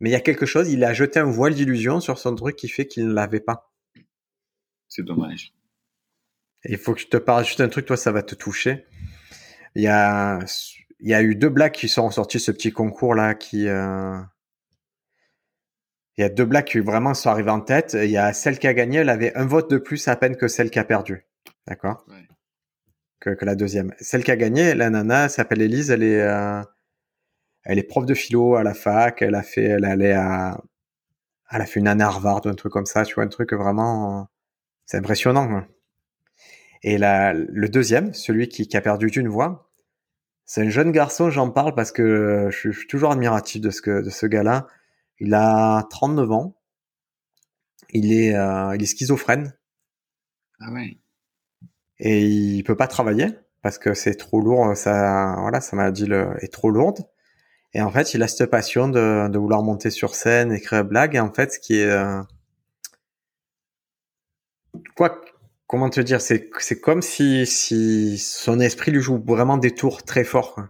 mais il y a quelque chose, il a jeté un voile d'illusion sur son truc qui fait qu'il ne l'avait pas. C'est dommage. il faut que je te parle juste un truc, toi, ça va te toucher. Il y a, il y a eu deux blagues qui sont ressorties ce petit concours là, qui, euh, il y a deux blagues qui vraiment sont arrivées en tête. Il y a celle qui a gagné, elle avait un vote de plus à peine que celle qui a perdu. D'accord? Que, que, la deuxième. Celle qui a gagné, la nana s'appelle Elise, elle est, euh, elle est prof de philo à la fac, elle a fait, elle allait à, elle a fait une année à Harvard ou un truc comme ça, tu vois, un truc vraiment, c'est impressionnant. Hein. Et la, le deuxième, celui qui, qui a perdu d'une voix, C'est un jeune garçon, j'en parle parce que je suis toujours admiratif de ce, que, de ce gars-là. Il a 39 ans. Il est, euh, il est schizophrène. Ah ouais. Et il peut pas travailler parce que c'est trop lourd. Ça, voilà, sa maladie le, est trop lourde. Et en fait, il a cette passion de, de vouloir monter sur scène, écrire des blagues. Et en fait, ce qui est, euh, quoi, comment te dire, c'est c'est comme si si son esprit lui joue vraiment des tours très forts.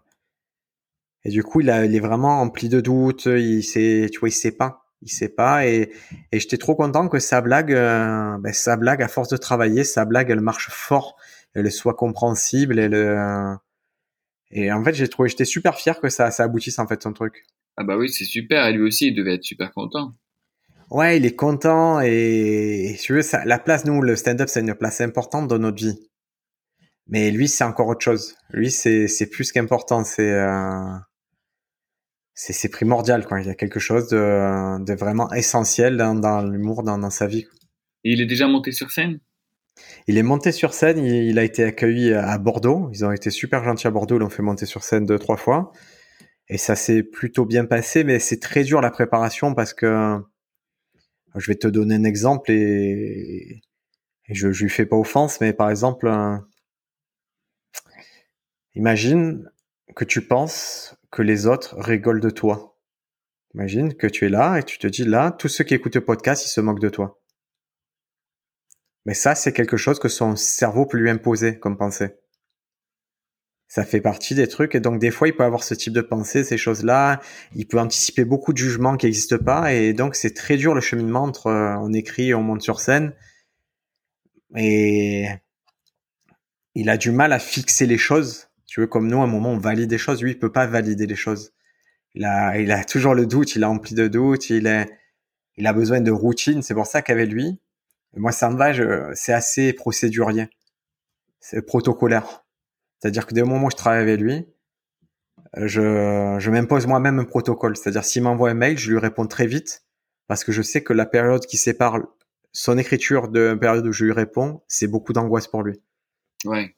Et du coup, il, a, il est vraiment empli de doutes. Il sait, tu vois, il sait pas, il sait pas. Et et j'étais trop content que sa blague, euh, ben, sa blague, à force de travailler, sa blague, elle marche fort, elle soit compréhensible, elle euh, et en fait, j'ai trouvé, j'étais super fier que ça ça aboutisse en fait son truc. Ah bah oui, c'est super. Et lui aussi, il devait être super content. Ouais, il est content et, tu veux, ça, la place, nous, le stand-up, c'est une place importante dans notre vie. Mais lui, c'est encore autre chose. Lui, c'est, c'est plus qu'important. C'est, euh, c'est, c'est primordial, quoi. Il y a quelque chose de, de vraiment essentiel dans, dans l'humour, dans, dans sa vie. Et il est déjà monté sur scène? Il est monté sur scène, il, a été accueilli à Bordeaux. Ils ont été super gentils à Bordeaux, ils l'ont fait monter sur scène deux, trois fois. Et ça s'est plutôt bien passé, mais c'est très dur la préparation parce que je vais te donner un exemple et, je, je lui fais pas offense, mais par exemple, imagine que tu penses que les autres rigolent de toi. Imagine que tu es là et tu te dis là, tous ceux qui écoutent le podcast, ils se moquent de toi. Mais ça, c'est quelque chose que son cerveau peut lui imposer comme pensée. Ça fait partie des trucs et donc des fois il peut avoir ce type de pensée, ces choses-là. Il peut anticiper beaucoup de jugements qui n'existent pas et donc c'est très dur le cheminement entre euh, on écrit et on monte sur scène. Et il a du mal à fixer les choses. Tu veux comme nous, à un moment on valide des choses, lui il peut pas valider les choses. Il a, il a toujours le doute, il a rempli de doutes, il est, il a besoin de routine. C'est pour ça qu'avec lui, moi ça me va, c'est assez procédurier, c'est protocolaire. C'est-à-dire que dès le moment où je travaille avec lui, je, je m'impose moi-même un protocole. C'est-à-dire s'il m'envoie un mail, je lui réponds très vite parce que je sais que la période qui sépare son écriture de la période où je lui réponds, c'est beaucoup d'angoisse pour lui. Ouais.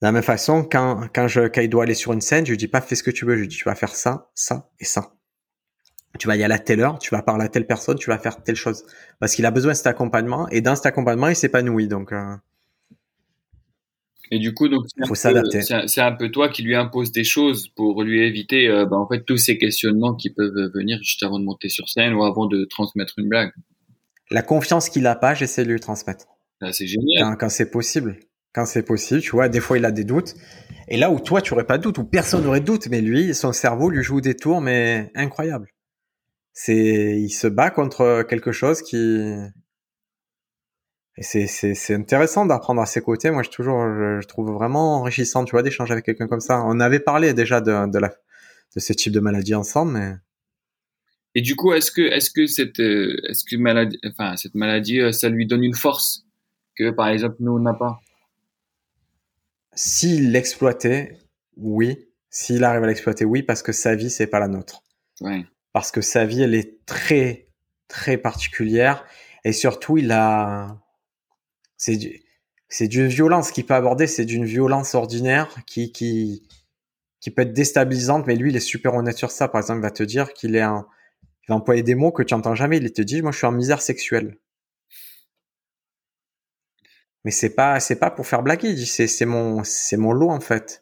De la même façon, quand, quand, je, quand il doit aller sur une scène, je lui dis pas fais ce que tu veux, je lui dis tu vas faire ça, ça et ça. Tu vas y aller à telle heure, tu vas parler à telle personne, tu vas faire telle chose. Parce qu'il a besoin de cet accompagnement et dans cet accompagnement, il s'épanouit. Donc, euh, et du coup, donc, faut s'adapter. C'est un peu toi qui lui impose des choses pour lui éviter, euh, bah, en fait, tous ces questionnements qui peuvent venir juste avant de monter sur scène ou avant de transmettre une blague. La confiance qu'il a pas, j'essaie de lui transmettre. Ah, c'est génial. Quand, c'est possible. Quand c'est possible, tu vois, des fois il a des doutes. Et là où toi, tu aurais pas de doute, ou personne n'aurait de doute, mais lui, son cerveau lui joue des tours, mais incroyable. C'est, il se bat contre quelque chose qui, et c'est, c'est, c'est intéressant d'apprendre à ses côtés. Moi, je toujours, je, trouve vraiment enrichissant, tu vois, d'échanger avec quelqu'un comme ça. On avait parlé déjà de, de la, de ce type de maladie ensemble, mais. Et du coup, est-ce que, est-ce que cette, euh, est-ce que maladie, enfin, cette maladie, euh, ça lui donne une force que, par exemple, nous, on n'a pas? S'il l'exploitait, oui. S'il arrive à l'exploiter, oui, parce que sa vie, c'est pas la nôtre. Ouais. Parce que sa vie, elle est très, très particulière. Et surtout, il a, c'est du, c'est d'une violence qu'il peut aborder, c'est d'une violence ordinaire qui, qui, peut être déstabilisante, mais lui, il est super honnête sur ça. Par exemple, il va te dire qu'il est un, il va employer des mots que tu entends jamais. Il te dit, moi, je suis en misère sexuelle. Mais c'est pas, c'est pas pour faire blaguer. Il dit, c'est, mon, mon lot, en fait.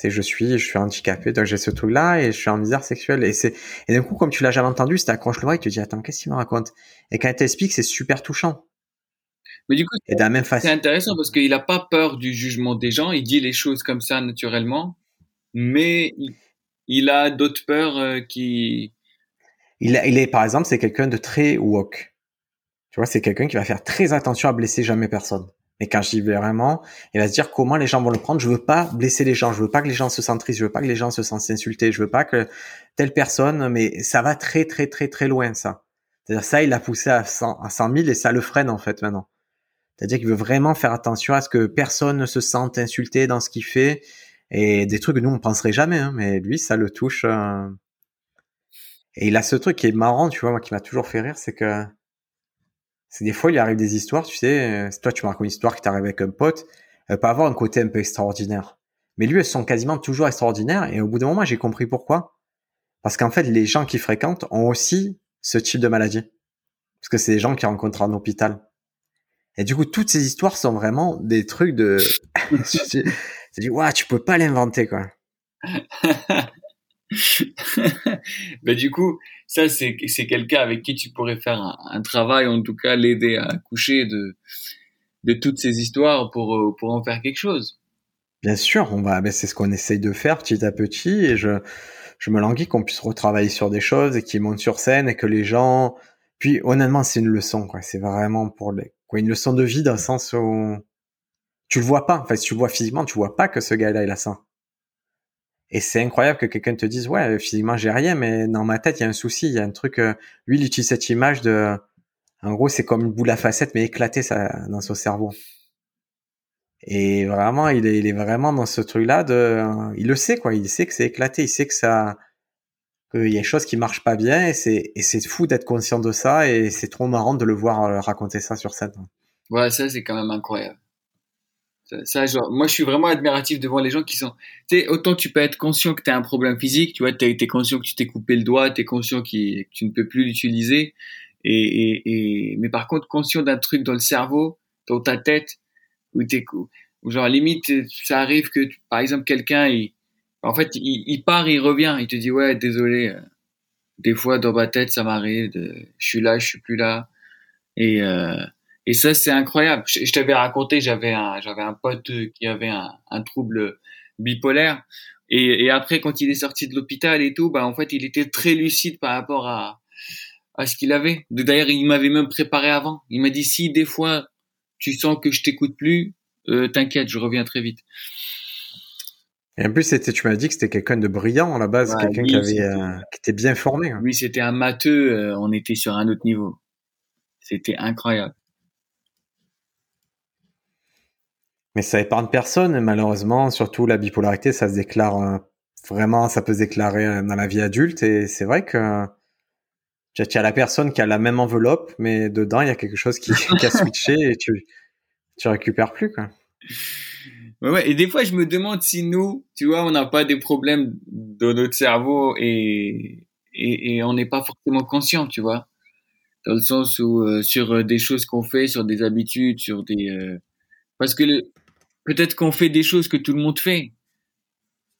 C'est, je suis, je suis handicapé, donc j'ai ce truc-là et je suis en misère sexuelle. Et c'est, et d'un coup, comme tu l'as jamais entendu, si accroches le bras, il te dit, attends, qu'est-ce qu'il me raconte? Et quand il t'explique, c'est super touchant. Mais du coup, c'est intéressant parce qu'il n'a pas peur du jugement des gens. Il dit les choses comme ça naturellement, mais il, a d'autres peurs euh, qui. Il, il est, par exemple, c'est quelqu'un de très woke. Tu vois, c'est quelqu'un qui va faire très attention à blesser jamais personne. Mais quand je dis vraiment, il va se dire comment les gens vont le prendre. Je veux pas blesser les gens. Je veux pas que les gens se sentent tristes. Je veux pas que les gens se sentent insultés. Je veux pas que telle personne, mais ça va très, très, très, très loin, ça. C'est-à-dire, ça, il l'a poussé à 100, à 100 000 et ça le freine, en fait, maintenant. C'est-à-dire qu'il veut vraiment faire attention à ce que personne ne se sente insulté dans ce qu'il fait et des trucs que nous on penserait jamais, hein, mais lui ça le touche. Euh... Et il a ce truc qui est marrant, tu vois, moi qui m'a toujours fait rire, c'est que c'est des fois il arrive des histoires, tu sais, euh, toi tu me racontes une histoire qui t'arrive avec un pote, elle peut avoir un côté un peu extraordinaire, Mais lui, elles sont quasiment toujours extraordinaires. Et au bout d'un moment, j'ai compris pourquoi. Parce qu'en fait, les gens qui fréquentent ont aussi ce type de maladie. Parce que c'est des gens qui rencontrent en hôpital. Et du coup, toutes ces histoires sont vraiment des trucs de... tu dis, ouais, tu peux pas l'inventer, quoi. ben, du coup, ça, c'est, quelqu'un avec qui tu pourrais faire un, travail, en tout cas l'aider à coucher de, de toutes ces histoires pour, euh, pour en faire quelque chose. Bien sûr, on va, ben, c'est ce qu'on essaye de faire petit à petit et je, je me languis qu'on puisse retravailler sur des choses et qu'ils montent sur scène et que les gens, puis honnêtement, c'est une leçon, quoi. C'est vraiment pour les, quoi, une leçon de vie dans le sens où tu le vois pas. En fait, si tu le vois physiquement, tu vois pas que ce gars-là, il a ça. Et c'est incroyable que quelqu'un te dise, ouais, physiquement, j'ai rien, mais dans ma tête, il y a un souci, il y a un truc, euh, lui, il utilise cette image de, en gros, c'est comme une boule à facettes, mais éclatée ça, dans son cerveau. Et vraiment, il est, vraiment dans ce truc-là de, il le sait, quoi. Il sait que c'est éclaté, il sait que ça, qu'il y a des choses qui marchent pas bien et c'est, et c'est fou d'être conscient de ça et c'est trop marrant de le voir euh, raconter ça sur scène. Ouais, ça, c'est quand même incroyable. Ça, genre, moi, je suis vraiment admiratif devant les gens qui sont. Tu sais, autant tu peux être conscient que tu as un problème physique, tu vois, tu es, conscient que tu t'es coupé le doigt, tu es conscient que tu ne peux plus l'utiliser. Et, et, et, mais par contre, conscient d'un truc dans le cerveau, dans ta tête, où t'es, genre, limite, ça arrive que, par exemple, quelqu'un, il, en fait, il, il, part, il revient, il te dit, ouais, désolé, euh, des fois, dans ma tête, ça m'arrive, je suis là, je suis plus là. Et, euh, et ça, c'est incroyable. Je, t'avais raconté, j'avais un, j'avais un pote qui avait un, un trouble bipolaire. Et, et, après, quand il est sorti de l'hôpital et tout, bah, en fait, il était très lucide par rapport à, à ce qu'il avait. D'ailleurs, il m'avait même préparé avant. Il m'a dit, si des fois, tu sens que je t'écoute plus, euh, t'inquiète, je reviens très vite. Et en plus, tu m'as dit que c'était quelqu'un de brillant à la base, quelqu'un qui avait, euh, qui était bien formé. Oui, c'était un matheux. Euh, on était sur un autre niveau. C'était incroyable. Mais ça épargne personne, malheureusement. Surtout la bipolarité, ça se déclare euh, vraiment, ça peut se déclarer euh, dans la vie adulte. Et c'est vrai que tu as la personne qui a la même enveloppe, mais dedans, il y a quelque chose qui, a switché et tu, tu récupères plus, quoi. Ouais, et des fois, je me demande si nous, tu vois, on n'a pas des problèmes dans notre cerveau et, et, et on n'est pas forcément conscient, tu vois. Dans le sens où, euh, sur des choses qu'on fait, sur des habitudes, sur des, parce que le, peut-être qu'on fait des choses que tout le monde fait.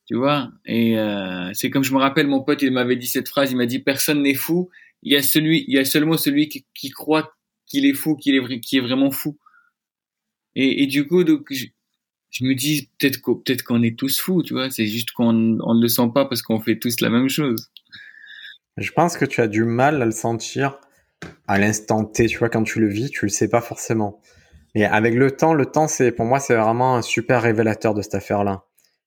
Tu vois? Et euh, c'est comme je me rappelle, mon pote, il m'avait dit cette phrase, il m'a dit personne n'est fou, il y a celui seulement celui qui, croit qu'il est fou, qu'il est qui est vraiment fou. Et, du coup, donc je, me dis peut-être qu'on qu'on est tous fous, tu vois, c'est juste qu'on on ne le sent pas parce qu'on fait tous la même chose. Je pense que tu as du mal à le sentir à l'instant T, tu vois, quand tu le vis, tu le sais pas forcément. Et avec le temps, le temps, c'est pour moi, c'est vraiment un super révélateur de cette affaire-là.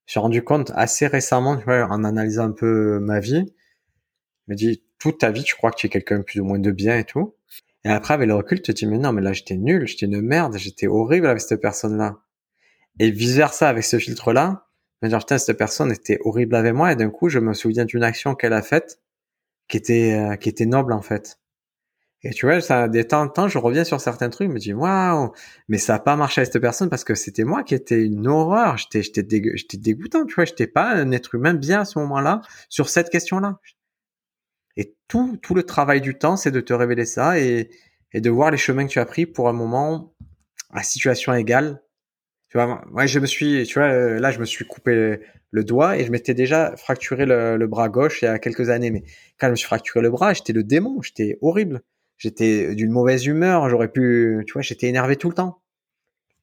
J'ai rendu compte assez récemment, tu vois, en analysant un peu ma vie, je me dis toute ta vie, tu crois que tu es quelqu'un plus ou moins de bien et tout. Et après, avec le recul, tu te dis mais non, mais là, j'étais nul, j'étais une merde, j'étais horrible avec cette personne-là. Et vice versa avec ce filtre-là, me dire putain, cette personne était horrible avec moi et d'un coup, je me souviens d'une action qu'elle a faite qui était euh, qui était noble en fait. Et tu vois, ça, des temps en temps, je reviens sur certains trucs, je me dis, waouh, mais ça a pas marché avec cette personne parce que c'était moi qui étais une horreur. J'étais, j'étais, j'étais dégoûtant, tu vois, j'étais pas un être humain bien à ce moment-là sur cette question-là. Et tout, tout le travail du temps, c'est de te révéler ça et, et de voir les chemins que tu as pris pour un moment à situation égale. Tu vois, moi, je me suis, tu vois, là, je me suis coupé le, doigt et je m'étais déjà fracturé le, le bras gauche il y a quelques années. Mais quand je me suis fracturé le bras, j'étais le démon, j'étais horrible j'étais d'une mauvaise humeur, j'aurais pu, tu vois, j'étais énervé tout le temps.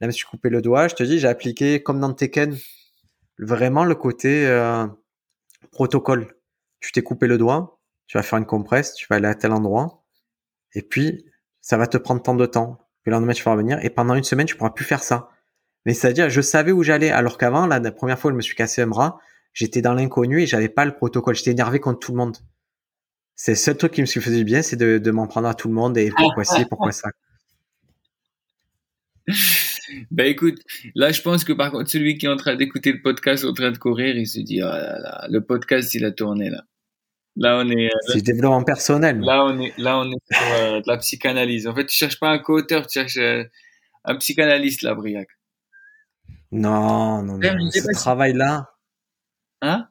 Là, je me suis coupé le doigt, je te dis, j'ai appliqué comme dans Tekken, vraiment le côté euh, protocole. Tu t'es coupé le doigt, tu vas faire une compresse, tu vas aller à tel endroit, et puis ça va te prendre tant de temps. Puis le lendemain, tu vas revenir, et pendant une semaine, tu pourras plus faire ça. Mais c'est-à-dire, je savais où j'allais, alors qu'avant, la première fois où je me suis cassé un bras, j'étais dans l'inconnu et j'avais pas le protocole. J'étais énervé contre tout le monde. C'est le seul truc qui me faisait du bien, c'est de, de m'en prendre à tout le monde et pourquoi ci, pourquoi ça. Ben écoute, là je pense que par contre celui qui est en train d'écouter le podcast en train de courir, il se dit oh là là, le podcast il a tourné là. Là on est. Euh, c'est développement personnel. Là on est là on est sur euh, de la psychanalyse. En fait tu cherches pas un co-auteur, tu cherches euh, un psychanalyste là, Briac. Non, non, non. Ce pas si- travail-là. Hein?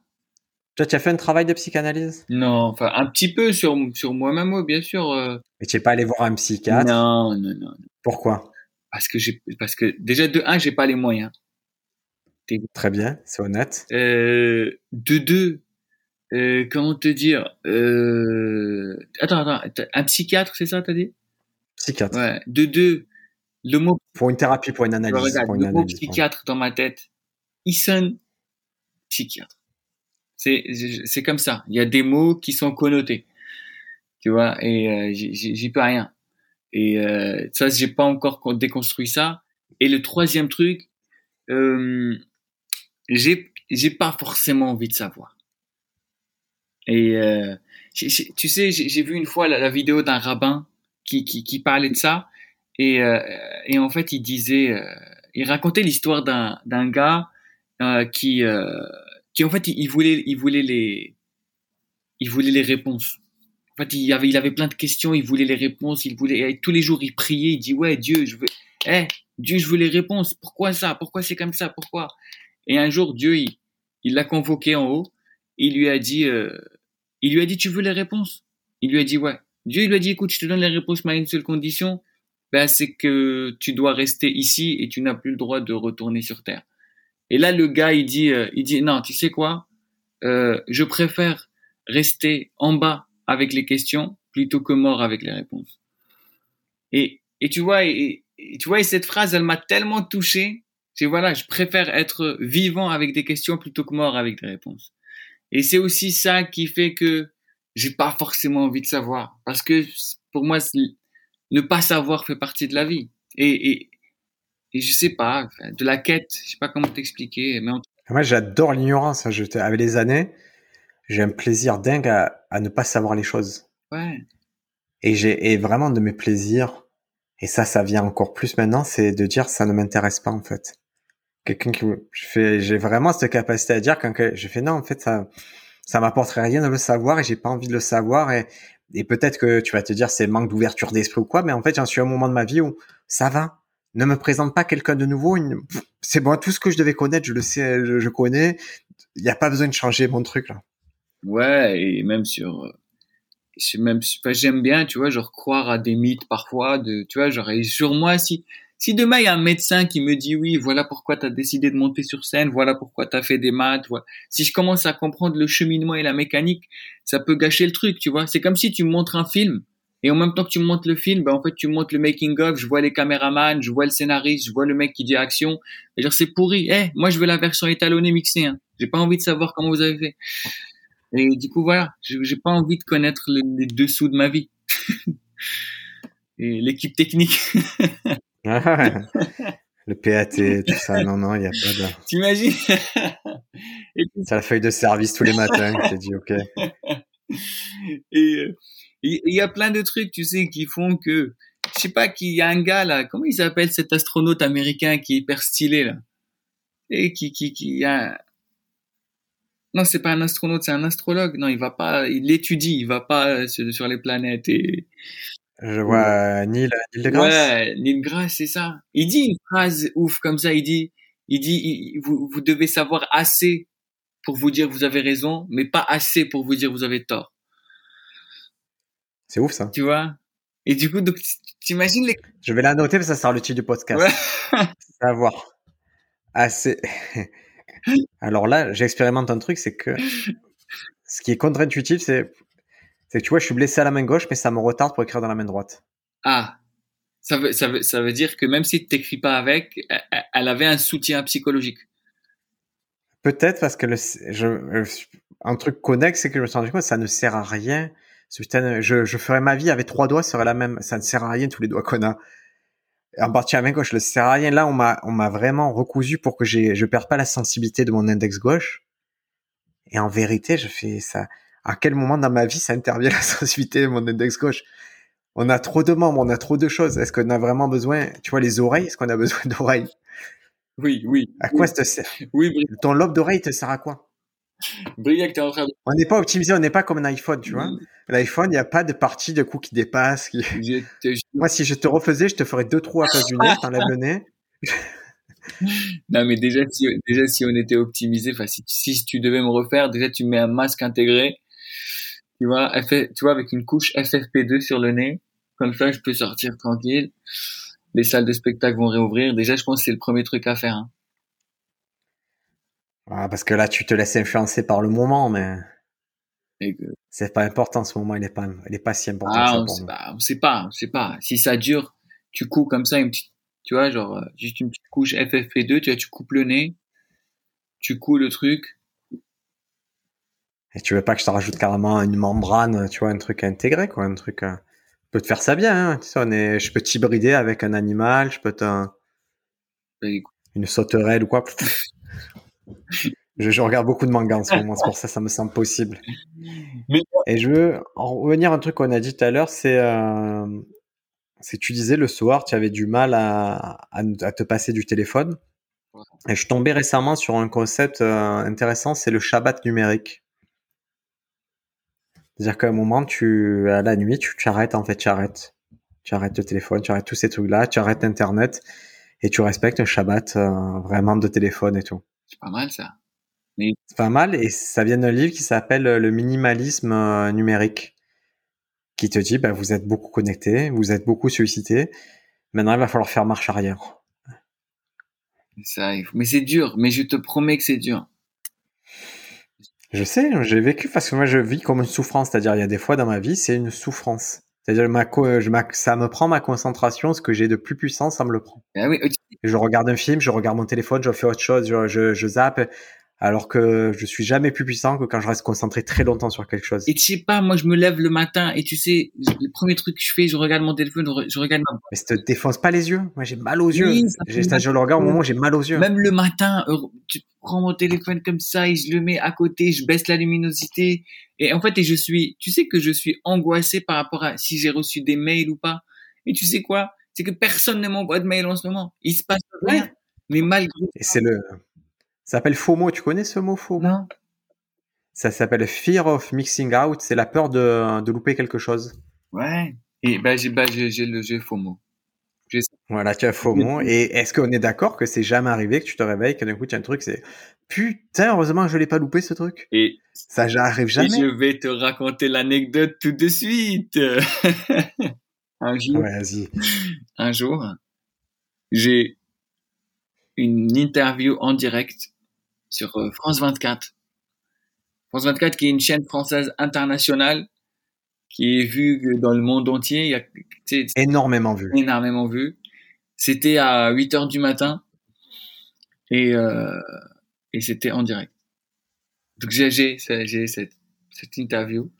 Toi, tu as fait un travail de psychanalyse? Non, enfin un petit peu sur sur moi-même, bien sûr. euh. Et tu n'es pas allé voir un psychiatre? Non, non, non, non. Pourquoi? Parce que j'ai parce que déjà de un, j'ai pas les moyens. Très bien, c'est honnête. Euh, de deux, euh, comment te dire euh... Attends, attends, un psychiatre, c'est ça, t'as dit? Psychiatre. Ouais. De deux, le mot, Pour une thérapie, pour une analyse. regarde, pour une le mot analyse, pardon. psychiatre dans ma tête, il sonne psychiatre. C'est c'est comme ça. Il y a des mots qui sont connotés, tu vois, et euh, j'y- peux rien. Et euh, ça, j'ai pas encore con- déconstruit ça. Et le troisième truc, euh, j'ai j'ai pas forcément envie de savoir. Et euh, tu sais, j'ai vu une fois la, la vidéo d'un rabbin qui, qui, qui parlait de ça, et, euh, et en fait, il disait, euh, il racontait l'histoire d'un d'un gars euh, qui euh, qui en fait, il, voulait il voulait les il voulait les réponses. En fait, il avait il avait plein de questions, il voulait les réponses, il voulait et tous les jours il priait, il dit ouais Dieu, je veux, eh Dieu, je veux les réponses. Pourquoi ça? Pourquoi c'est comme ça? Pourquoi? Et un jour, Dieu, il il l'a convoqué en haut. Il lui a dit, euh, il lui a dit, tu veux les réponses? Il lui a dit, ouais. Dieu il lui a dit, écoute, je te donne les réponses, mais à une seule condition, ben, c'est que tu dois rester ici et tu n'as plus le droit de retourner sur terre. Et là, le gars, il dit, euh, il dit, non, tu sais quoi? Euh, Je préfère rester en bas avec les questions plutôt que mort avec les réponses. Et, et tu vois, et, et tu vois, et cette phrase, elle m'a tellement touché. C'est voilà, je préfère être vivant avec des questions plutôt que mort avec des réponses. Et c'est aussi ça qui fait que j'ai pas forcément envie de savoir, parce que pour moi, ne pas savoir fait partie de la vie. Et et, et je sais pas, de la quête, je sais pas comment t'expliquer, mais en Moi, j'adore l'ignorance. hein. Avec les années, j'ai un plaisir dingue à, à ne pas savoir les choses. ouais, Et j'ai et vraiment de mes plaisirs, et ça, ça vient encore plus maintenant, c'est de dire ça ne m'intéresse pas en fait. Quelqu'un qui je fais, j'ai vraiment cette capacité à dire quand que je fais non en fait ça, ça m'apporterait rien de le savoir et j'ai pas envie de le savoir et et peut-être que tu vas te dire c'est manque d'ouverture d'esprit ou quoi, mais en fait j'en suis à un moment de ma vie où ça va. Ne me présente pas quelqu'un de nouveau. C'est bon, tout ce que je devais connaître, je le sais, je, connais. Il n'y a pas besoin de changer mon truc là. ouais, et même sur, j'aime bien, tu vois, genre croire à des mythes parfois, de, tu vois, genre sur moi si si demain il y a un médecin qui me dit oui, voilà pourquoi tu as décidé de monter sur scène, voilà pourquoi tu as fait des maths, voilà. si je commence à comprendre le cheminement et la mécanique, ça peut gâcher le truc, tu vois. C'est comme si tu montres un film et en même temps que tu me montres le film, ben en fait tu me montres le making of, je vois les caméramans, je vois le scénariste, je vois le mec qui dit action, et genre c'est pourri. Eh, moi je veux la version étalonnée mixée, hein. J'ai pas envie de savoir comment vous avez fait. Et du coup voilà, j'ai j'ai pas envie de connaître le- les dessous de ma vie. et l'équipe technique. le PAT, tout ça, non, non, il n'y a pas de... T'imagines? C'est la feuille de service tous les matins. Je t'ai dit, ok. et euh, et il y a plein de trucs, tu sais, qui font que, je sais pas, qu'il y a un gars là, comment il s'appelle cet astronaute américain qui est hyper stylé là, et qui qui qui a, non c'est pas un astronaute, c'est un astrologue, non il va pas, il étudie, il va pas euh, sur, les planètes et Je vois euh, Neil, Neil deGrasse? ouais, Neil Grasse c'est ça. Il dit une phrase ouf comme ça, il dit, il dit, il- vous vous devez savoir assez pour vous dire vous avez raison, mais pas assez pour vous dire vous avez tort. C'est ouf ça. tu vois? Et du coup, donc, t'imagines les... Je vais la noter parce que ça sera le titre du podcast. Ouais. Savoir. Assez. Alors là, j'expérimente un truc, c'est que ce qui est contre-intuitif, c'est c'est que tu vois, je suis blessé à la main gauche, mais ça me retarde pour écrire dans la main droite. Ah, ça veut, ça veut, ça veut dire que même si tu t'écris pas avec, elle, elle avait un soutien psychologique. Peut-être parce que le, je, un truc connexe, c'est que je me suis rendu compte que ça ne sert à rien. Putain, je, je ferais ma vie avec trois doigts, serait la même. Ça ne sert à rien tous les doigts qu'on a. En partie à la main gauche, ne sert à rien. Là, on m'a, on m'a vraiment recousu pour que j'ai, je perds pas la sensibilité de mon index gauche. Et en vérité, je fais ça. À quel moment dans ma vie ça intervient la sensibilité de mon index gauche? On a trop de membres, on a trop de choses. Est-ce qu'on a vraiment besoin Tu vois, les oreilles, est-ce qu'on a besoin d'oreilles? Oui, oui. À quoi ça te sert? Oui, Bri- Ton lobe d'oreille te sert à quoi? Briac, t'es en train de... On n'est pas optimisé, on n'est pas comme un iPhone, tu vois. L'iPhone, il n'y a pas de partie de coup qui dépasse. Qui... Moi, si je te refaisais, je te ferais deux trous à cause du nez, t'enlèves le nez. non, mais déjà, si, déjà, si on était optimisé, enfin, si, si tu devais me refaire, déjà, tu mets un masque intégré, tu vois, tu vois, avec une couche FFP2 sur le nez. Comme ça, je peux sortir tranquille. Les salles de spectacle vont réouvrir. Déjà, je pense que c'est le premier truc à faire. Hein. Ah, parce que là, tu te laisses influencer par le moment, mais c'est pas important. Ce moment, il est pas, il est pas si important. Ah, on, sait pas, on sait pas, on sait pas. Si ça dure, tu coupes comme ça une petite, tu vois, genre juste une petite couche FFP2. Tu vois, tu coupes le nez, tu couds le truc. Et tu veux pas que je te rajoute carrément une membrane, tu vois, un truc intégré, quoi, un truc. Euh, je peux te faire ça bien, hein, tu sais, on est, je peux t'hybrider avec un animal, je peux te, une sauterelle ou quoi. je, regarde beaucoup de mangas en ce moment, c'est pour ça ça me semble possible. Et je veux en revenir à un truc qu'on a dit tout à l'heure, c'est, euh, tu disais le soir, tu avais du mal à, à, te passer du téléphone. Et je tombais récemment sur un concept euh, intéressant, c'est le Shabbat numérique. C'est-à-dire qu'à un moment, tu, à la nuit, tu, arrêtes, en fait, tu arrêtes. Tu arrêtes le téléphone, tu arrêtes tous ces trucs-là, tu arrêtes Internet et tu respectes un Shabbat euh, vraiment de téléphone et tout. C'est pas mal ça. Mais... C'est pas mal et ça vient d'un livre qui s'appelle euh, Le minimalisme euh, numérique qui te dit, bah, vous êtes beaucoup connecté, vous êtes beaucoup sollicité. Maintenant, il va falloir faire marche arrière. Ça, mais c'est dur, mais je te promets que c'est dur. Je sais, j'ai vécu parce que moi je vis comme une souffrance, c'est-à-dire il y a des fois dans ma vie c'est une souffrance. C'est-à-dire ma, je, ça me prend ma concentration, ce que j'ai de plus puissant, ça me le prend. Ah oui, Je regarde un film, je regarde mon téléphone, je fais autre chose, je, je, je zappe alors que je suis jamais plus puissant que quand je reste concentré très longtemps sur quelque chose. Et tu sais pas, moi je me lève le matin et tu sais, le premier truc que je fais, je regarde mon téléphone, je regarde ma... Mais ça te défonce pas les yeux Moi j'ai mal aux yeux. J'ai, je le regarde au moment où j'ai mal aux yeux. Même le matin, tu prends mon téléphone comme ça et je le mets à côté, je baisse la luminosité. Et en fait, et je suis, tu sais que je suis angoissé par rapport à si j'ai reçu des mails ou pas. Et tu sais quoi? C'est que personne ne m'envoie de mail en ce moment. Il se passe rien. Mais malgré... Et c'est le ça s'appelle FOMO. Tu connais ce mot FOMO? Non. Ça s'appelle Fear of Mixing Out. C'est la peur de, de louper quelque chose. Ouais. Et ben j'ai bah, j'ai le jeu FOMO. Voilà, tu as FOMO. Et est-ce qu'on est d'accord que c'est jamais arrivé que tu te réveilles, que d'un coup tu as un truc, c'est putain, heureusement je l'ai pas loupé ce truc? Et ça j'arrive jamais. Et je vais te raconter l'anecdote tout de suite. un jour. Ouais, vas-y. Un jour, j'ai une interview en direct sur euh, France 24. France 24 qui est une chaîne française internationale qui est vue dans le monde entier. Il y a, énormément vu. Énormément vu. C'était à 8 heures du matin et, euh, et c'était en direct. Donc j'ai, j'ai, cette, cette interview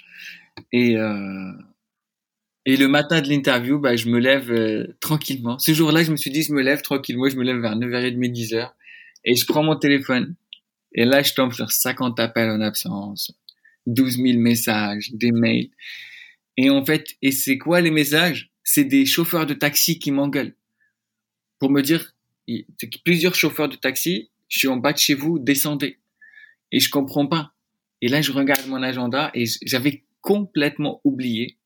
et, euh, et le matin de l'interview, bah, je me lève euh, tranquillement. Ce jour-là, je me suis dit, je me lève tranquillement, je me lève vers 9h30, 10h et je prends mon téléphone et là, je tombe sur 50 appels en absence, 12 000 messages, des mails. Et en fait, et c'est quoi les messages? C'est des chauffeurs de taxi qui m'engueulent pour me dire, plusieurs chauffeurs de taxi, je suis en bas de chez vous, descendez. Et je comprends pas. Et là, je regarde mon agenda et j'avais complètement oublié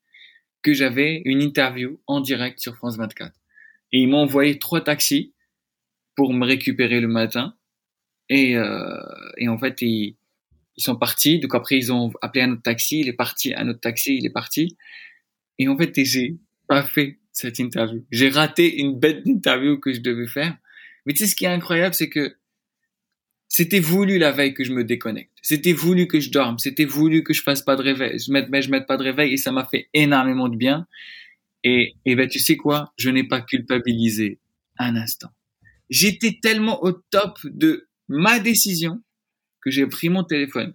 que j'avais une interview en direct sur France 24. Et ils m'ont envoyé trois taxis pour me récupérer le matin. Et, euh, et en fait, ils, ils sont partis. Donc après, ils ont appelé un autre taxi. Il est parti. Un autre taxi, il est parti. Et en fait, j'ai pas fait cette interview. J'ai raté une bête d'interview que je devais faire. Mais tu sais, ce qui est incroyable, c'est que c'était voulu la veille que je me déconnecte. C'était voulu que je dorme. C'était voulu que je fasse pas de réveil. Je mette, je mette pas de réveil et ça m'a fait énormément de bien. Et, et ben, tu sais quoi? Je n'ai pas culpabilisé un instant. J'étais tellement au top de ma décision que j'ai pris mon téléphone.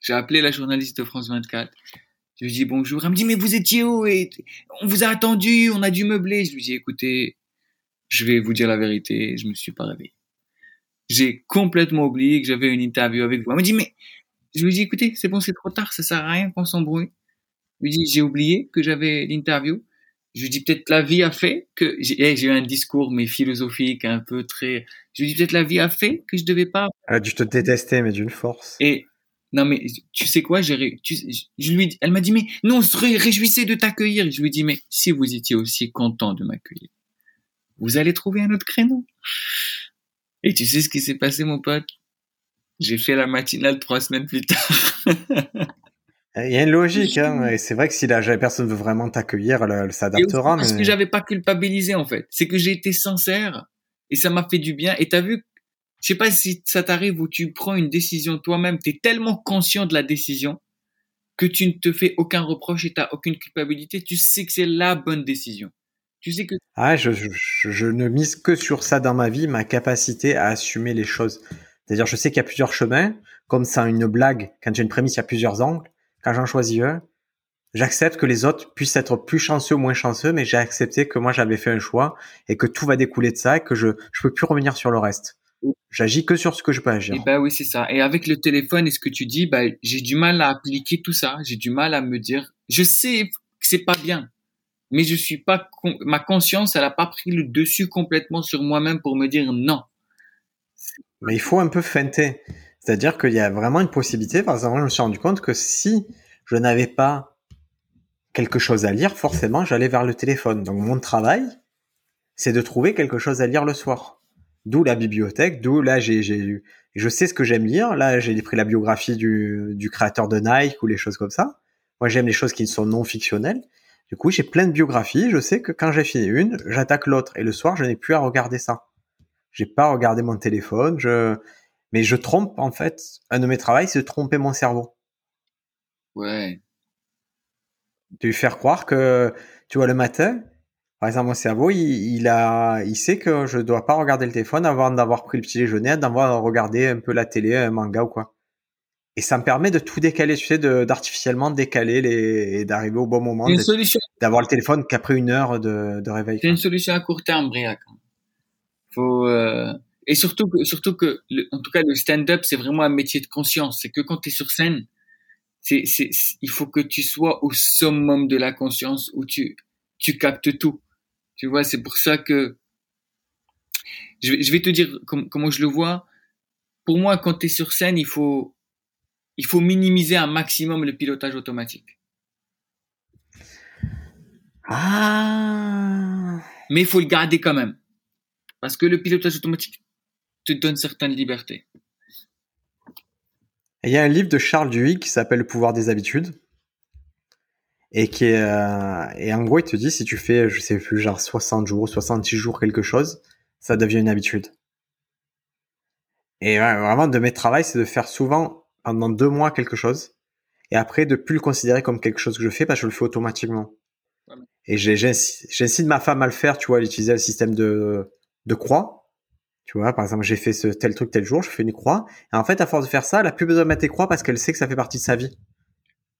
J'ai appelé la journaliste de France 24. Je lui dis bonjour. Elle me dit, mais vous étiez où? Et on vous a attendu, on a dû meubler. Je lui dis, écoutez, je vais vous dire la vérité, je me suis pas réveillé. J'ai complètement oublié que j'avais une interview avec vous. Elle me dit, mais, je lui dis, écoutez, c'est bon, c'est trop tard, ça sert à rien qu'on s'embrouille. Je lui dis, j'ai oublié que j'avais l'interview. Je lui dis, peut-être la vie a fait que, j'ai eh, eu un discours, mais philosophique, un peu très, je lui dis, peut-être la vie a fait que je devais pas. Elle a dû te détester, mais d'une force. Et, non, mais, tu sais quoi, j'ai, je lui, elle m'a dit, mais, non, on se réjouissait de t'accueillir. Je lui dis, mais, si vous étiez aussi content de m'accueillir, vous allez trouver un autre créneau. Et tu sais ce qui s'est passé, mon pote? J'ai fait la matinale trois semaines plus tard. Il y a une logique, hein, et c'est vrai que si la personne veut vraiment t'accueillir, elle, s'adaptera. Parce que j'avais pas culpabilisé en fait, c'est que j'ai été sincère et ça m'a fait du bien. Et t'as vu, je sais pas si ça t'arrive où tu prends une décision toi-même, t'es tellement conscient de la décision que tu ne te fais aucun reproche et t'as aucune culpabilité. Tu sais que c'est la bonne décision. Tu sais que. Ah, je, je, je ne mise que sur ça dans ma vie, ma capacité à assumer les choses. C'est-à-dire, je sais qu'il y a plusieurs chemins. Comme ça, une blague, quand j'ai une prémisse, il y a plusieurs angles quand j'en choisis un, j'accepte que les autres puissent être plus chanceux ou moins chanceux, mais j'ai accepté que moi j'avais fait un choix et que tout va découler de ça et que je je peux plus revenir sur le reste. J'agis que sur ce que je peux agir. Et bah oui, c'est ça. Et avec le téléphone et ce que tu dis, bah j'ai du mal à appliquer tout ça. J'ai du mal à me dire, je sais que c'est pas bien, mais je suis pas ma conscience, elle a pas pris le dessus complètement sur moi-même pour me dire non. Mais il faut un peu feinter. C'est-à-dire qu'il y a vraiment une possibilité. Par exemple, je me suis rendu compte que si je n'avais pas quelque chose à lire, forcément, j'allais vers le téléphone. Donc, mon travail, c'est de trouver quelque chose à lire le soir. D'où la bibliothèque, d'où là, j'ai, j'ai, je sais ce que j'aime lire. Là, j'ai pris la biographie du, du créateur de Nike ou les choses comme ça. Moi, j'aime les choses qui sont non fictionnelles. Du coup, j'ai plein de biographies. Je sais que quand j'ai fini une, j'attaque l'autre. Et le soir, je n'ai plus à regarder ça. J'ai pas regardé mon téléphone. Je, mais je trompe, en fait, un de mes travaux, c'est de tromper mon cerveau. Ouais. De lui faire croire que, tu vois, le matin, par exemple, mon cerveau, il, a, il sait que je dois pas regarder le téléphone avant d'avoir pris le petit déjeuner, d'avoir regardé un peu la télé, un manga ou quoi. Et ça me permet de tout décaler, tu sais, d'artificiellement décaler les, et d'arriver au bon moment. D'avoir le téléphone qu'après une heure de, de réveil. C'est une solution à court terme, Briac. Faut, euh, et surtout que, surtout que, en tout cas, le stand-up, c'est vraiment un métier de conscience. C'est que quand tu es sur scène, c'est, c'est, il faut que tu sois au summum de la conscience où tu, tu captes tout. Tu vois, c'est pour ça que je vais, je vais te dire comment je le vois. Pour moi, quand tu es sur scène, il faut, il faut minimiser un maximum le pilotage automatique. Ah. Mais il faut le garder quand même. Parce que le pilotage automatique, te donne certaines libertés. Il y a un livre de Charles Duhigg qui s'appelle Le pouvoir des habitudes. Et qui est, euh, et en gros, il te dit, si tu fais, je sais plus, genre 60 jours, 66 jours, quelque chose, ça devient une habitude. Et vraiment, de mes travaux, c'est de faire souvent, pendant deux mois, quelque chose. Et après, de plus le considérer comme quelque chose que je fais, parce que je le fais automatiquement. Et j'incite ma femme à le faire, tu vois, à utiliser le système de, de croix tu vois, par exemple, j'ai fait ce tel truc tel jour, je fais une croix. Et en fait, à force de faire ça, elle a plus besoin de mettre des croix parce qu'elle sait que ça fait partie de sa vie.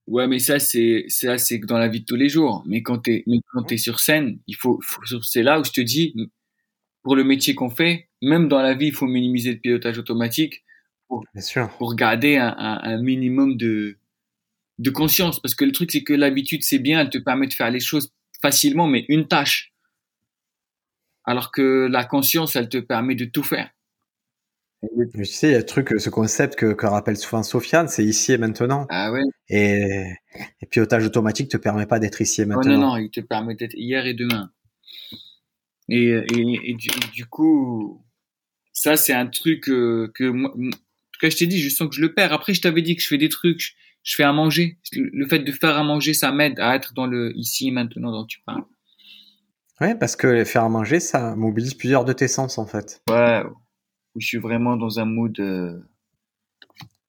Ouais, mais ça, c'est, ça, c'est dans la vie de tous les jours. Mais quand t'es, mais quand t'es sur scène, il faut, c'est là où je te dis, pour le métier qu'on fait, même dans la vie, il faut minimiser le pilotage automatique pour, Bien sûr. pour garder un, un, un, minimum de, de conscience. Parce que le truc, c'est que l'habitude, c'est bien, elle te permet de faire les choses facilement, mais une tâche alors que la conscience, elle te permet de tout faire. Tu sais, il y a un truc, ce concept que, que rappelle souvent Sofiane, c'est ici et maintenant. Ah ouais. Et, et pilotage automatique te permet pas d'être ici et maintenant. non, non, il te permet d'être hier et demain. Et, et, et, du, coup, ça, c'est un truc euh, que moi, en tout cas, je t'ai dit, je sens que je le perds. Après, je t'avais dit que je fais des trucs, je fais à manger. Le fait de faire à manger, ça m'aide à être dans le ici et maintenant dont tu parles. Oui, parce que faire à manger, ça mobilise plusieurs de tes sens, en fait. Ouais, je suis vraiment dans un mood euh,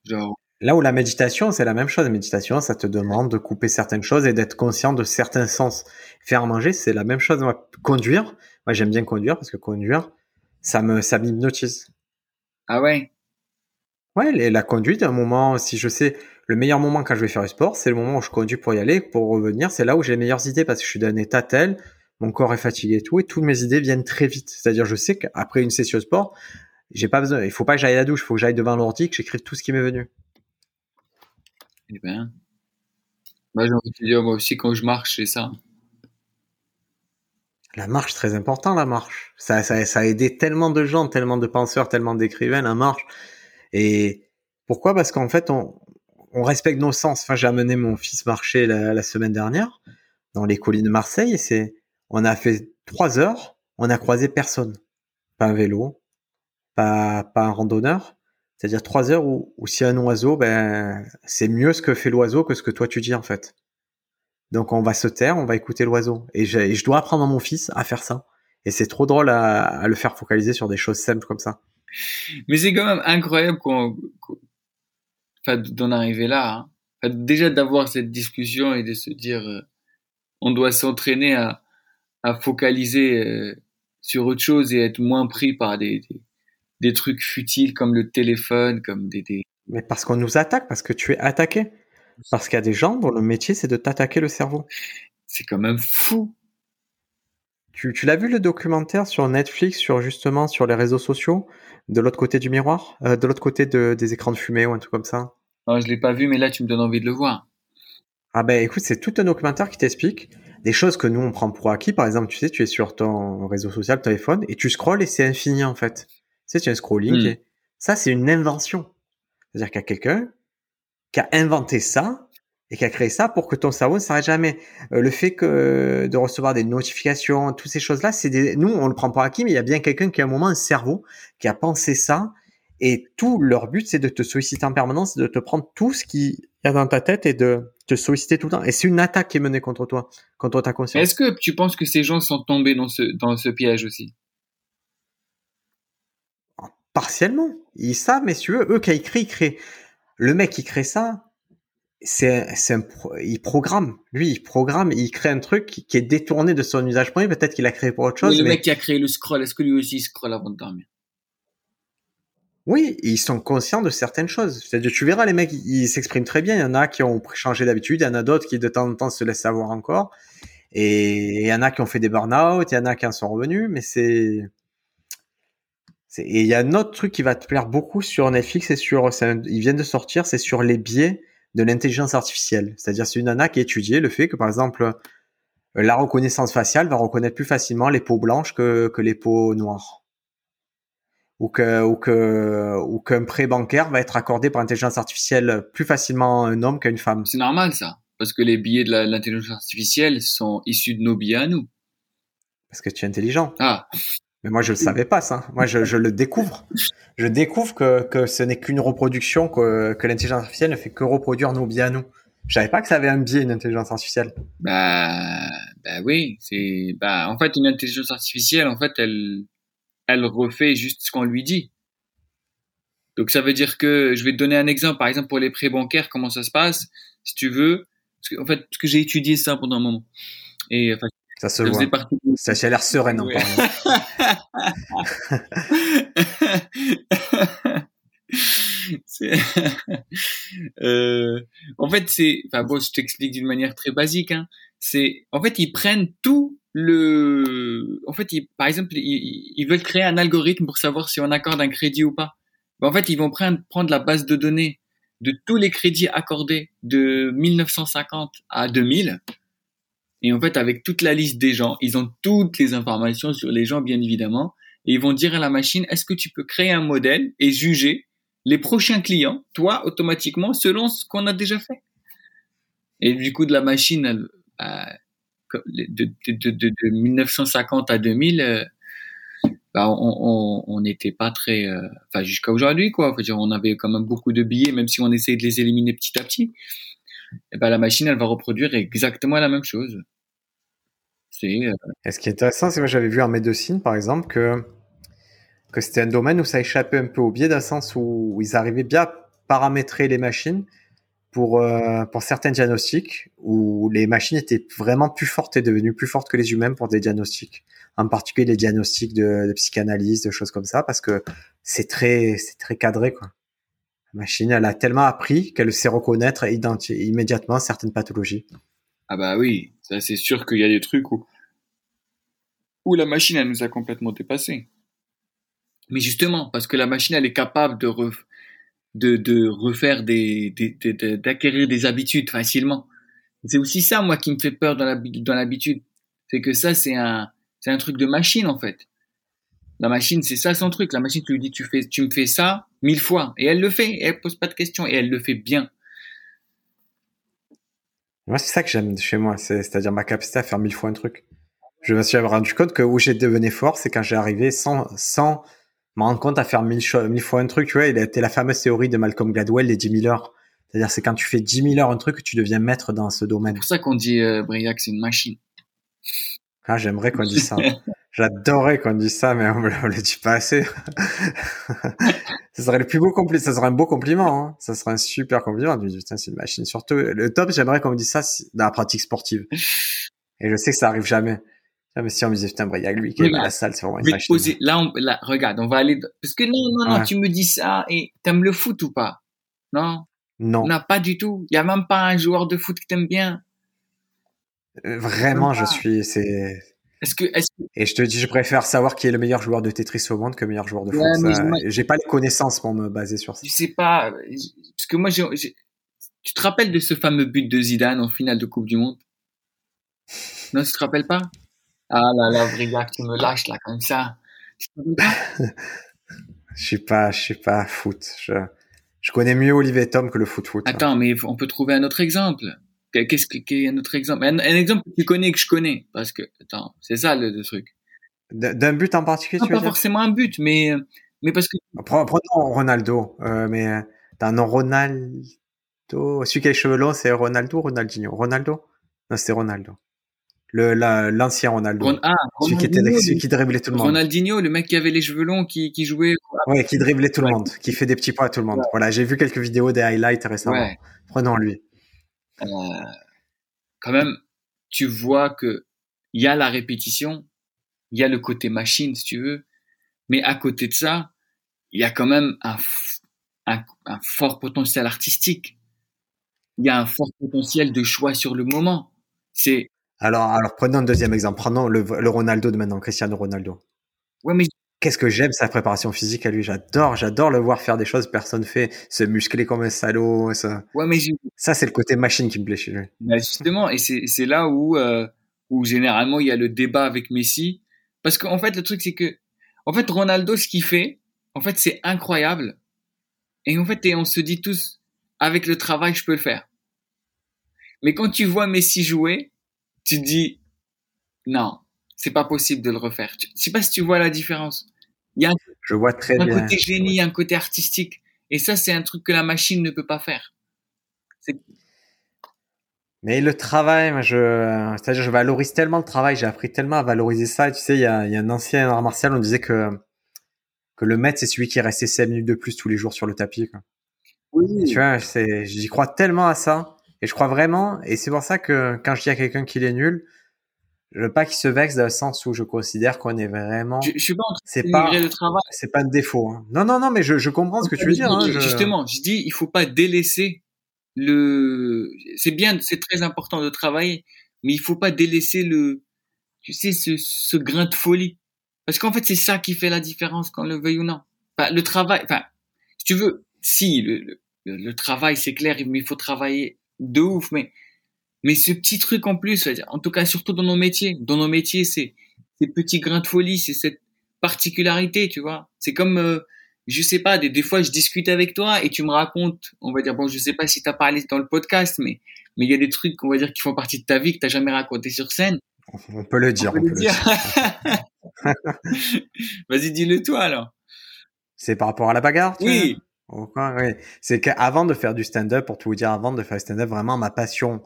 genre. Là où la méditation, c'est la même chose. La méditation, ça te demande de couper certaines choses et d'être conscient de certains sens. Faire à manger, c'est la même chose. Moi, conduire, moi j'aime bien conduire parce que conduire, ça me, ça m'hypnotise. Ah ouais? Ouais, la conduite, un moment, si je sais, le meilleur moment quand je vais faire du sport, c'est le moment où je conduis pour y aller, pour revenir. C'est là où j'ai les meilleures idées parce que je suis d'un état tel mon corps est fatigué et tout, et toutes mes idées viennent très vite. C'est-à-dire, je sais qu'après une session de sport, j'ai pas besoin, il faut pas que j'aille à la douche, il faut que j'aille devant l'ordi, que j'écrive tout ce qui m'est venu. Eh ben, moi j'ai envie de dire, moi aussi quand je marche, c'est ça. La marche, très important, la marche. Ça, ça, ça a aidé tellement de gens, tellement de penseurs, tellement d'écrivains, la marche. Et pourquoi? Parce qu'en fait, on, on respecte nos sens. Enfin, j'ai amené mon fils marcher la, la semaine dernière dans les collines de Marseille et c'est on a fait trois heures, on a croisé personne. Pas un vélo, pas, pas un randonneur. C'est-à-dire trois heures où, où si un oiseau, ben, c'est mieux ce que fait l'oiseau que ce que toi tu dis en fait. Donc on va se taire, on va écouter l'oiseau. Et, je dois apprendre à mon fils à faire ça. Et c'est trop drôle à, à, le faire focaliser sur des choses simples comme ça. Mais c'est quand même incroyable qu'on, enfin, d'en arriver là. Hein. déjà d'avoir cette discussion et de se dire, euh, on doit s'entraîner à, à focaliser euh, sur autre chose et être moins pris par des, des, trucs futiles comme le téléphone, comme des, des... Mais parce qu'on nous attaque, parce que tu es attaqué. Parce qu'il y a des gens dont le métier c'est de t'attaquer le cerveau. C'est quand même fou. Tu, tu l'as vu le documentaire sur Netflix sur justement sur les réseaux sociaux de l'autre côté du miroir, euh, de l'autre côté de, des écrans de fumée ou un truc comme ça? Non, je l'ai pas vu, mais là tu me donnes envie de le voir. Ah ben écoute, c'est tout un documentaire qui t'explique des choses que nous on prend pour acquis. Par exemple, tu sais, tu es sur ton réseau social, téléphone, et tu scrolles et c'est infini en fait. Tu sais, tu as un scrolling. Hmm. Et... Ça, c'est une invention. C'est-à-dire qu'il y a quelqu'un qui a inventé ça et qui a créé ça pour que ton cerveau ne s'arrête jamais. Euh, le fait que de recevoir des notifications, toutes ces choses-là, c'est des... nous on le prend pour acquis, mais il y a bien quelqu'un qui a un moment un cerveau qui a pensé ça et tout leur but c'est de te solliciter en permanence, de te prendre tout ce qui y a dans ta tête et de te solliciter tout le temps. Et c'est une attaque qui est menée contre toi, contre ta conscience. Est-ce que tu penses que ces gens sont tombés dans ce dans ce piège aussi? Partiellement. Ils savent, messieurs, eux qui écrit, ils créent. Le mec qui crée ça, c'est, c'est un, il programme. Lui, il programme, il crée un truc qui, est détourné de son usage premier. Peut-être qu'il a créé pour autre chose. le mec qui a créé le scroll, est-ce que lui aussi il scroll avant de dormir? Oui, ils sont conscients de certaines choses. C'est-à-dire, tu verras, les mecs, ils s'expriment très bien. Il y en a qui ont changé d'habitude, il y en a d'autres qui de temps en temps se laissent savoir encore. Et il y en a qui ont fait des burn-out, il y en a qui en sont revenus, mais c'est, et il y a un autre truc qui va te plaire beaucoup sur Netflix et sur, ils viennent de sortir, c'est sur les biais de l'intelligence artificielle. C'est-à-dire, c'est une nana qui étudié le fait que, par exemple, euh, la reconnaissance faciale va reconnaître plus facilement les peaux blanches que, que les peaux noires. Ou que, ou que, ou qu'un prêt bancaire va être accordé par intelligence artificielle plus facilement à un homme qu'à une femme. C'est normal, ça. Parce que les billets de l'intelligence artificielle sont issus de nos billets à nous. Parce que tu es intelligent. Ah. Mais moi, je le savais pas, ça. Moi, je, je le découvre. Je découvre que, que ce n'est qu'une reproduction, que, que l'intelligence artificielle ne fait que reproduire nos biais à nous. Je savais pas que ça avait un biais, une intelligence artificielle. Bah, bah oui, c'est, bah, en fait, une intelligence artificielle, en fait, elle, elle refait juste ce qu'on lui dit. Donc, ça veut dire que, je vais te donner un exemple, par exemple, pour les prêts bancaires, comment ça se passe, si tu veux. Parce que, en fait, parce que j'ai étudié ça pendant un moment. Et, enfin, ça se voit. Ça, a l'air sereine en euh, en fait, c'est, enfin bon, je t'explique d'une manière très basique. Hein. C'est, en fait, ils prennent tout le, en fait, ils, par exemple, ils, veulent créer un algorithme pour savoir si on accorde un crédit ou pas. Ben, en fait, ils vont prendre, prendre la base de données de tous les crédits accordés de 1950 à 2000 et en fait, avec toute la liste des gens, ils ont toutes les informations sur les gens, bien évidemment. Et ils vont dire à la machine, est-ce que tu peux créer un modèle et juger les prochains clients, toi, automatiquement, selon ce qu'on a déjà fait? Et du coup, de la machine, de, de, de, de, 1950 à 2000, euh, bah, on n'était pas très, euh, enfin jusqu'à aujourd'hui quoi. On avait quand même beaucoup de billets, même si on essayait de les éliminer petit à petit. Et ben la machine, elle va reproduire exactement la même chose. Euh, et ce qui est intéressant, c'est que j'avais vu en médecine, par exemple, que, que c'était un domaine où ça échappait un peu au biais, d'un sens où, ils arrivaient bien à paramétrer les machines pour, euh, pour certains diagnostics, où les machines étaient vraiment plus fortes et devenues plus fortes que les humains pour des diagnostics. En particulier les diagnostics de, de psychanalyse, de choses comme ça, parce que c'est très, c'est très cadré, quoi. La machine, elle a tellement appris qu'elle sait reconnaître immédiatement certaines pathologies. Ah bah oui, ça c'est sûr qu'il y a des trucs où, où la machine elle nous a complètement dépassé. Mais justement, parce que la machine elle est capable de, de, de refaire des, d'acquérir des habitudes facilement. C'est aussi ça moi qui me fait peur dans l'habitude, c'est que ça c'est un, c'est un truc de machine en fait. La machine, c'est ça son truc. La machine, tu lui dis, tu fais, tu me fais ça mille fois. Et elle le fait. Et elle pose pas de questions. Et elle le fait bien. Moi, c'est ça que j'aime chez moi, c'est-à-dire ma capacité à faire mille fois un truc. Je me suis rendu compte que où j'ai devenu fort, c'est quand j'ai arrivé sans, sans me rendre compte à faire mille, mille fois un truc, tu vois, été la fameuse théorie de Malcolm Gladwell, les 10 000 heures. C'est-à-dire, c'est quand tu fais 10 000 heures un truc que tu deviens maître dans ce domaine. C'est pour ça qu'on dit euh, Briac, c'est une machine. Ah, j'aimerais qu'on dise ça. J'adorerais qu'on dise ça, mais on ne le dit pas assez. ça serait le plus beau compliment. Ça serait un beau compliment. Hein. Ça serait un super compliment. Putain, c'est une machine. Surtout, le top, j'aimerais qu'on me dise ça dans la pratique sportive. Et je sais que ça arrive jamais. Mais si on me disait, putain, Briac, lui, qui est à la salle, c'est vraiment une machine. Poser, là, on, là, regarde, on va aller, parce que non, non, non, tu me dis ça et t'aimes le foot ou pas? Non? Non. Non, pas du tout. Il y a même pas un joueur de foot que t'aimes bien. Euh, vraiment, je suis, c'est. Est-ce que, est que... Et je te dis, je préfère savoir qui est le meilleur joueur de Tetris au monde que le meilleur joueur de foot. J'ai pas les connaissances pour me baser sur ça. Je sais pas, parce que moi, j'ai, tu te rappelles de ce fameux but de Zidane en finale de Coupe du Monde? Non, tu te rappelles pas? Ah là là, Brigac, tu me lâches là comme ça. Je suis pas, je suis pas foot. Je, je connais mieux Olivier Tom que le foot foot. Attends, mais on peut trouver un autre exemple. Qu'est-ce qu'est un autre exemple? Un, exemple que tu connais que je connais parce que attends, c'est ça le, truc. D'un but en particulier, non, tu pas forcément un but, mais mais parce que. Prenons Ronaldo, euh, mais t'as un Ronaldo. Celui qui a les cheveux longs, c'est Ronaldo ou Ronaldinho? Ronaldo? Non, c'était Ronaldo. Le l'ancien Ronaldo. ah, celui qui était celui qui driblait tout le monde. Ronaldinho, le mec qui avait les cheveux longs, qui, qui jouait. Ouais, qui driblait tout le monde, qui fait des petits pas à tout le monde. Voilà, j'ai vu quelques vidéos des highlights récemment. Prenons lui. Euh, quand même, tu vois que il y a la répétition, il y a le côté machine, si tu veux, mais à côté de ça, il y a quand même un, un, un fort potentiel artistique. Il y a un fort potentiel de choix sur le moment. C'est alors, alors prenons un deuxième exemple. Prenons le, le Ronaldo de maintenant, Cristiano Ronaldo. Ouais, mais qu'est-ce que j'aime sa préparation physique à lui. J'adore, j'adore le voir faire des choses que personne fait, se muscler comme un salaud. Ça, ouais, mais ça c'est le côté machine qui me plaît chez lui. Bah justement, et c'est là où euh, où généralement il y a le débat avec Messi, parce qu'en fait le truc c'est que en fait Ronaldo ce qu'il fait, en fait c'est incroyable, et en fait et on se dit tous avec le travail je peux le faire. Mais quand tu vois Messi jouer, tu dis non, c'est pas possible de le refaire. Je sais pas si tu vois la différence. Il y a un, je vois très un bien. côté génie, un côté artistique. Et ça, c'est un truc que la machine ne peut pas faire. Mais le travail, je, c'est-à-dire, je valorise tellement le travail, j'ai appris tellement à valoriser ça. tu sais, il y a, il y a un ancien art martial, on disait que, que le maître, c'est celui qui est resté 5 minutes de plus tous les jours sur le tapis, quoi. Oui. tu vois, j'y crois tellement à ça. Et je crois vraiment, et c'est pour ça que quand je dis à quelqu'un qu'il est nul, je veux pas qu'il se vexe dans le sens où je considère qu'on est vraiment. Je, je suis pas en train c'est de pas, le travail. c'est pas un défaut. Hein. Non, non, non, mais je, je comprends ce que tu veux dire. Hein, je... Justement, je dis, il faut pas délaisser le. C'est bien, c'est très important de travailler, mais il faut pas délaisser le. Tu sais, ce, ce grain de folie, parce qu'en fait, c'est ça qui fait la différence, qu'on le veuille ou non. Enfin, le travail. Enfin, si tu veux, si le, le, le travail, c'est clair, mais il faut travailler de ouf, mais mais ce petit truc en plus, en tout cas surtout dans nos métiers, dans nos métiers, c'est ces petits grains de folie, c'est cette particularité, tu vois. C'est comme, euh, je sais pas, des, des fois je discute avec toi et tu me racontes, on va dire, bon, je sais pas si tu as parlé dans le podcast, mais mais il y a des trucs, on va dire, qui font partie de ta vie que t'as jamais raconté sur scène. On peut le dire. On peut, le dire. Vas-y, dis-le toi alors. C'est par rapport à la bagarre. Tu oui. Oui. C'est qu'avant de faire du stand-up, pour tout vous dire, avant de faire du stand-up, vraiment ma passion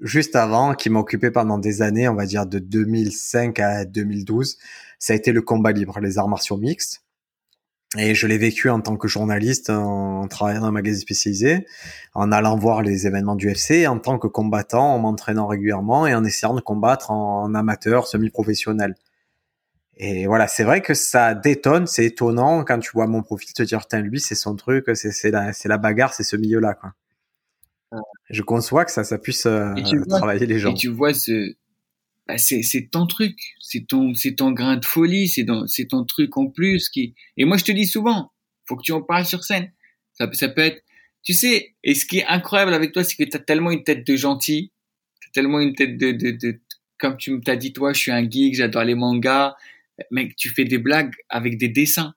juste avant, qui m'a occupé pendant des années, on va dire de 2005 à 2012, ça a été le combat libre, les arts martiaux mixtes. Et je l'ai vécu en tant que journaliste, en travaillant dans un magazine spécialisé, en allant voir les événements du FC, en tant que combattant, en m'entraînant régulièrement et en essayant de combattre en, amateur, semi-professionnel. Et voilà, c'est vrai que ça détonne, c'est étonnant quand tu vois mon profil te dire, tiens, lui, c'est son truc, c'est la, la bagarre, c'est ce milieu-là, quoi. Je conçois que ça, ça puisse euh, travailler les gens. Et tu vois, ce, bah c'est, c'est ton truc, c'est ton, c'est ton grain de folie, c'est ton, c'est ton truc en plus qui. Et moi, je te dis souvent, faut que tu en parles sur scène. Ça, ça peut être, tu sais. Et ce qui est incroyable avec toi, c'est que tu as tellement une tête de gentil, t'as tellement une tête de, de, de, comme tu t'as dit toi, je suis un geek, j'adore les mangas. Mec, tu fais des blagues avec des dessins.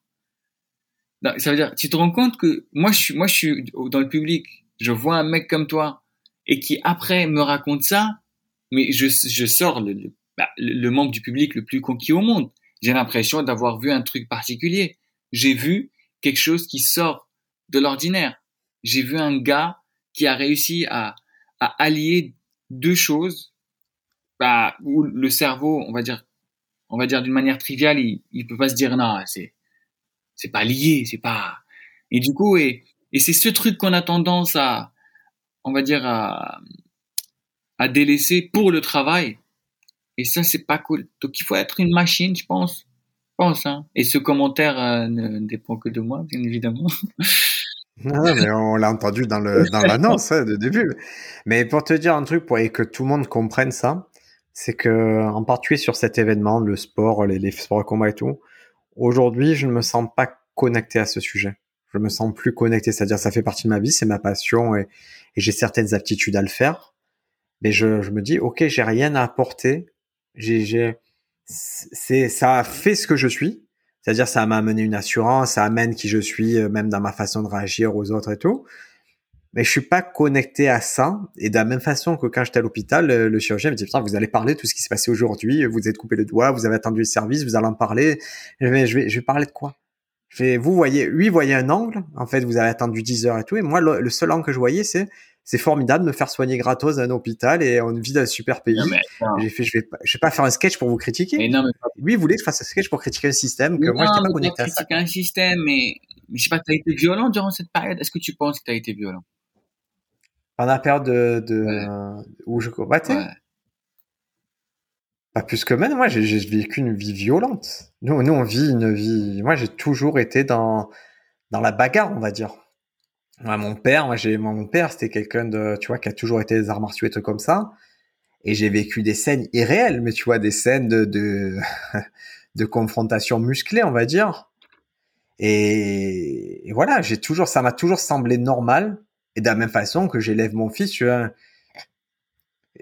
Ça veut dire, tu te rends compte que moi, je suis, moi, je suis dans le public je vois un mec comme toi et qui après me raconte ça, mais je, je sors le, bah, le, le, membre du public le plus conquis au monde. J'ai l'impression d'avoir vu un truc particulier. j'ai vu quelque chose qui sort de l'ordinaire. J'ai vu un gars qui a réussi à, à allier deux choses, bah, où le cerveau, on va dire, on va dire d'une manière triviale, il, il peut pas se dire non, c'est, c'est pas lié, c'est pas. Et du coup, et, et c'est ce truc qu'on a tendance à, on va dire à, à délaisser pour le travail. Et ça, c'est pas cool. Donc, il faut être une machine, je pense. Pense, hein. Et ce commentaire euh, ne dépend que de moi, bien évidemment. Non, mais on l'a entendu dans le dans l'annonce hein, de début. Mais pour te dire un truc, pour que tout le monde comprenne ça, c'est que en particulier sur cet événement, le sport, les, sports de combat et tout, aujourd'hui, je ne me sens pas connecté à ce sujet. Je me sens plus connecté, c'est-à-dire ça fait partie de ma vie, c'est ma passion et, j'ai certaines aptitudes à le faire. Mais je, me dis, ok, j'ai rien à apporter. J'ai, j'ai, c'est, ça a fait ce que je suis. C'est-à-dire, ça m'a amené une assurance, ça amène qui je suis, euh, même dans ma façon de réagir aux autres et tout. Mais je suis pas connecté à ça. Et de la même façon que quand j'étais à l'hôpital, le, le chirurgien me dit, putain, vous allez parler de tout ce qui s'est passé aujourd'hui, vous êtes coupé le doigt, vous avez attendu le service, vous allez en parler. Je vais, je vais, je vais parler de quoi? Je vais, vous voyez, lui voyait un angle. En fait, vous avez attendu 10 heures et tout. Et moi, le, le seul angle que je voyais, c'est, c'est formidable de me faire soigner gratos à un hôpital et on vit dans un super pays. J'ai fait, je vais pas, je vais pas faire un sketch pour vous critiquer. Mais non, mais pas Lui, il voulait que je fasse un sketch pour critiquer un système que moi, Non, j'étais pas connecté à ça. critiquer un système, mais, mais je sais pas, t'as été violent durant cette période? Est-ce que tu penses que t'as été violent? Pendant la période de, de Ouais. euh, où je combattais, Ouais. pas plus que même. Moi, j'ai vécu une vie violente. Nous, nous, on vit une vie. Moi, j'ai toujours été dans dans la bagarre, on va dire. Moi, mon père, moi, j'ai mon père, c'était quelqu'un de, tu vois, qui a toujours été des arts martiaux et trucs comme ça. Et j'ai vécu des scènes irréelles, mais tu vois, des scènes de de, de confrontation musclée, on va dire. Et, et voilà, j'ai toujours, ça m'a toujours semblé normal. Et de la même façon que j'élève mon fils, tu vois,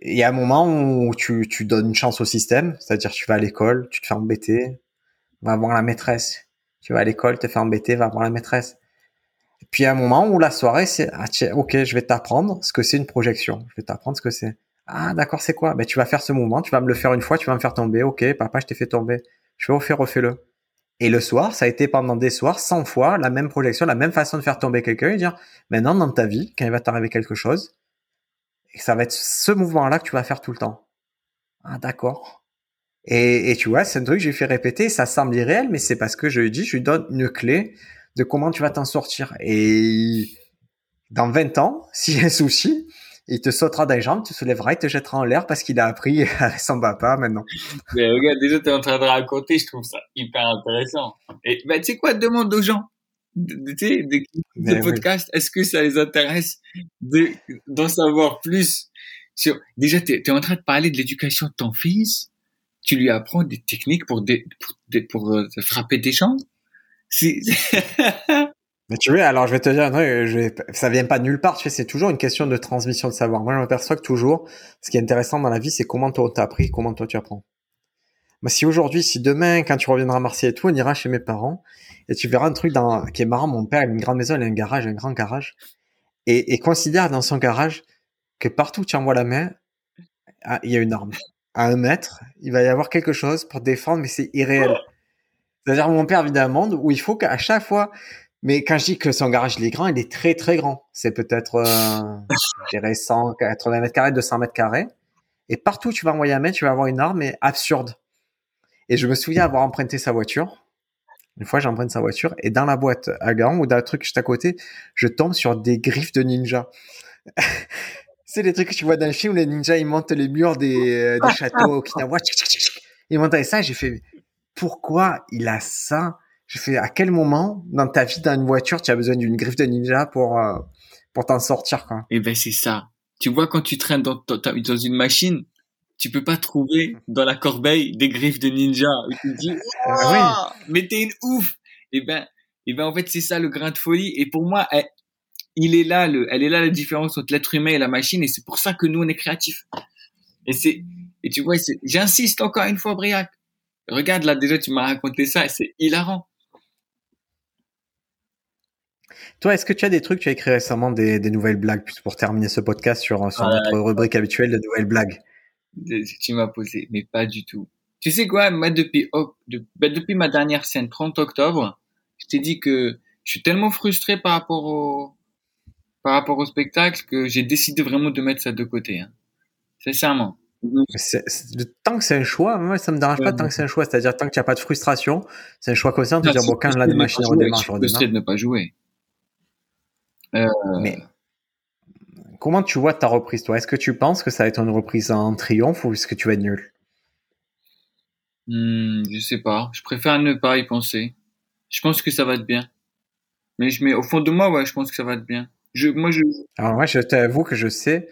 il y a un moment où tu, tu donnes une chance au système, c'est-à-dire tu vas à l'école, tu te fais embêter, va voir la maîtresse. Tu vas à l'école, te fais embêter, va voir la maîtresse. Et puis il y a un moment où la soirée, c'est ah, tiens, ok, je vais t'apprendre ce que c'est une projection. Je vais t'apprendre ce que c'est. Ah d'accord, c'est quoi? Ben tu vas faire ce mouvement, tu vas me le faire une fois, tu vas me faire tomber. Ok, papa, je t'ai fait tomber. Je vais refaire, refais-le. Et le soir, ça a été pendant des soirs, 100 fois, la même projection, la même façon de faire tomber quelqu'un et dire, maintenant, dans ta vie, quand il va t'arriver quelque chose, ça va être ce mouvement-là que tu vas faire tout le temps. Ah, d'accord. Et, et tu vois, c'est un truc que j'ai fait répéter, ça semble irréel, mais c'est parce que je lui dis, je lui donne une clé de comment tu vas t'en sortir. Et dans 20 ans, s'il y a un souci, il te sautera dans les jambes, tu soulèveras, il te jettera en l'air parce qu'il a appris avec son papa maintenant. Mais regarde, déjà, t'es en train de raconter, je trouve ça hyper intéressant. Et, bah, tu sais quoi, demande aux gens, tu sais, de, Mais ce oui. podcast, est-ce que ça les intéresse de, d'en savoir plus sur, déjà, t'es, t'es en train de parler de l'éducation de ton fils, tu lui apprends des techniques pour dé- pour, dé- pour euh, frapper des gens? Mais tu vois, alors je vais te dire je vais, ça vient pas de nulle part, tu sais, c'est toujours une question de transmission de savoir. Moi, je m'aperçois que toujours, ce qui est intéressant dans la vie, c'est comment toi t'as appris, comment toi tu apprends. Moi, si aujourd'hui, si demain, quand tu reviendras à Marseille et tout, on ira chez mes parents, et tu verras un truc dans, qui est marrant, mon père, il a une grande maison, il a un garage, un grand garage, et, et considère dans son garage que partout où tu envoies la main, ah, il y a une arme. À un mètre, il va y avoir quelque chose pour te défendre, mais c'est irréel. C'est-à-dire, mon père vit dans un monde où il faut qu'à chaque fois, mais quand je dis que son garage est grand, il est très très grand. C'est peut-être, euh, je dirais 180 mètres carrés, 200 mètres carrés. Et partout où tu vas envoyer un main, tu vas avoir une arme absurde. Et je me souviens avoir emprunté sa voiture. Une fois, j'emprunte sa voiture et dans la boîte à gants ou dans le truc juste à côté, je tombe sur des griffes de ninja. C'est les trucs que tu vois dans le film où les ninjas ils montent les murs des, euh, châteaux Okinawa. tchic, tchic. Ils montent avec ça j'ai fait pourquoi il a ça J'ai fait à quel moment dans ta vie dans une voiture tu as besoin d'une griffe de ninja pour euh, pour t'en sortir quoi? Eh ben, c'est ça. Tu vois, quand tu traînes dans, dans, une machine, tu peux pas trouver dans la corbeille des griffes de ninja. Et tu te dis, Euh, Ouah, mais t'es une ouf. Et ben, et ben, en fait, c'est ça le grain de folie. Et pour moi, elle, il est là, le, elle est là la différence entre l'être humain et la machine. Et c'est pour ça que nous, on est créatifs. Et c'est, et tu vois, j'insiste encore une fois, Briac. Regarde, là, déjà, tu m'as raconté ça et c'est hilarant. Toi, est-ce que tu as des trucs tu as écrit récemment des, des nouvelles blagues pour terminer ce podcast sur sur Ah, notre rubrique habituelle de nouvelles blagues? De- tu m'as posé, mais pas du tout. Tu sais quoi, moi, depuis, oh, de- ben, depuis ma dernière scène, 30 octobre, je t'ai dit que je suis tellement frustré par rapport au, par rapport au spectacle que j'ai décidé vraiment de mettre ça de côté. Hein. Sincèrement. C'est- c'est- tant que c'est un choix, moi, ça me dérange pas tant que c'est un choix. C'est-à-dire tant que tu n'as pas de frustration, c'est un choix conscient de dire, bon, quand je de redémarrent, pas je je suis frustré redémarre. de ne pas jouer. Euh, Mais comment tu vois ta reprise, toi? Est-ce que tu penses que ça va être une reprise en triomphe ou est-ce que tu vas être nul? Hmm, je sais pas. Je préfère ne pas y penser. Je pense que ça va être bien. Mais je mets au fond de moi, ouais, je pense que ça va être bien. Je, moi, je, Alors moi, je t'avoue que je sais,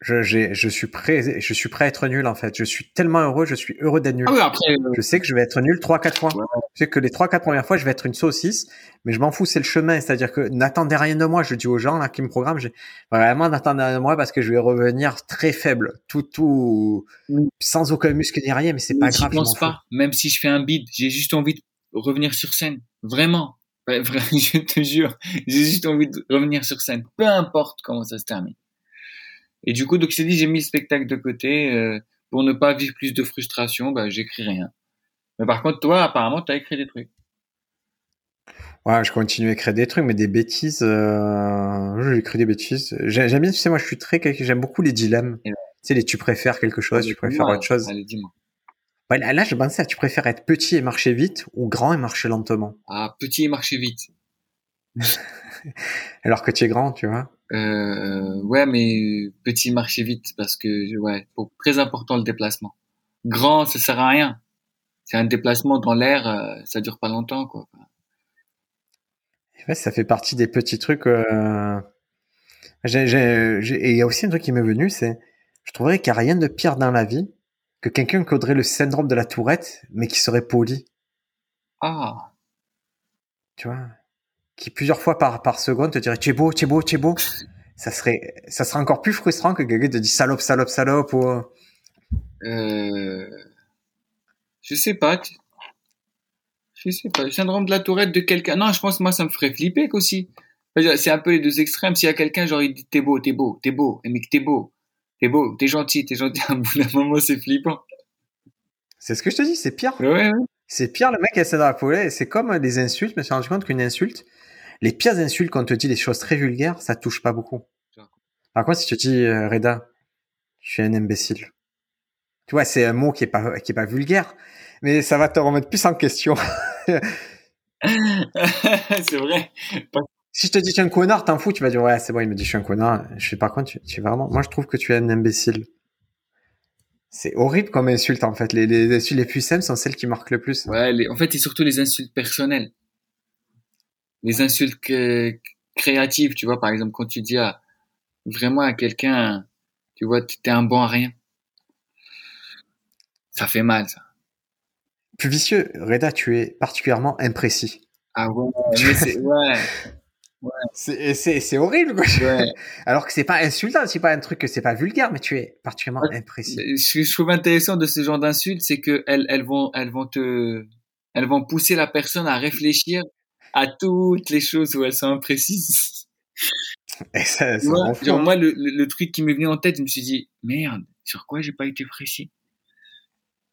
je, je suis prêt, je suis prêt à être nul en fait. Je suis tellement heureux, je suis heureux d'être nul. ah oui, après, euh, Je sais que je vais être nul 3-4 fois. Ouais. Je sais que les 3-4 premières fois, je vais être une saucisse, mais je m'en fous, c'est le chemin. C'est-à-dire que n'attendez rien de moi. Je dis aux gens là qui me programment, j'ai vraiment n'attendez rien de moi parce que je vais revenir très faible, tout, tout, Mm. sans aucun muscle ni rien, mais c'est pas grave. je pense fous. pas. Même si je fais un bid, j'ai juste envie de revenir sur scène. Vraiment. Je te jure. J'ai juste envie de revenir sur scène. Peu importe comment ça se termine. Et du coup, donc, je t'ai dit, j'ai mis le spectacle de côté, euh, pour ne pas vivre plus de frustration, bah, j'écris rien. Mais par contre, toi, apparemment, t'as écrit des trucs. Ouais, je continue à écrire des trucs, mais des bêtises. Euh... J'écris des bêtises. J'ai- J'aime bien, tu sais, moi, je suis très, j'aime beaucoup les dilemmes. Tu sais, les tu préfères quelque chose, tu préfères autre chose. Allez, dis-moi. Ouais, là, je pensais tu préfères être petit et marcher vite ou grand et marcher lentement. Ah, petit et marcher vite. Alors que tu es grand, tu vois. Euh, ouais, mais petit marcher vite parce que ouais, pour, très important le déplacement. Grand, ça sert à rien. C'est un déplacement dans l'air, euh, ça dure pas longtemps quoi. Ouais, ça fait partie des petits trucs. Euh... Et il y a aussi un truc qui m'est venu, c'est je trouverais qu'il n'y a rien de pire dans la vie que quelqu'un qui aurait le syndrome de la tourette, mais qui serait poli, Ah, tu vois. Qui plusieurs fois par, par seconde te dirait tu es beau, tu es beau, tu es beau. Ça serait, ça serait encore plus frustrant que quelqu'un te dit salope, salope, salope. Ou... euh, je sais pas. Je sais pas. Le syndrome de la tourette de quelqu'un. Non, je pense que moi ça me ferait flipper aussi. C'est un peu les deux extrêmes. S'il y a quelqu'un genre il dit t'es beau, t'es beau, t'es beau, et mec t'es beau, t'es beau, t'es gentil, t'es gentil. À un bout d'un moment c'est flippant. C'est ce que je te dis, c'est pire. Ouais, ouais. C'est pire, le mec essaie de la poulet. C'est comme les insultes, mais je me suis rendu compte qu'une insulte, les pires insultes quand on te dit des choses très vulgaires, ça touche pas beaucoup. Par contre, si tu te dis, euh, Reda, je suis un imbécile. Tu vois, c'est un mot qui est pas, qui est pas vulgaire, mais ça va te remettre plus en question. c'est vrai. si je te dis, tu es un connard, t'en fous, tu vas dire, ouais, c'est bon, il me dit, je suis un connard. Je sais, par contre, tu, tu es vraiment, moi, je trouve que tu es un imbécile. C'est horrible comme insulte, en fait. Les, les insultes les plus simples sont celles qui marquent le plus. Ouais, les- en fait, c'est surtout les insultes personnelles. Les insultes cré- créatives, tu vois, par exemple, quand tu dis à, vraiment à quelqu'un, tu vois, t'es un bon à rien. Ça fait mal, ça. Plus vicieux, Reda, tu es particulièrement imprécis. Ah ouais, mais c'est, ouais, C'est, c'est, c'est horrible, quoi. ouais. Alors que c'est pas insultant, c'est pas un truc que c'est pas vulgaire, mais tu es particulièrement imprécis. Ce que je trouve intéressant de ce genre d'insultes, c'est que elles, elles vont, elles vont te, elles vont pousser la personne à réfléchir à toutes les choses où elles sont imprécises. Et ça, ça Ouais, rend fou, genre moi, le, le, le truc qui m'est venu en tête, je me suis dit, merde, sur quoi j'ai pas été précis?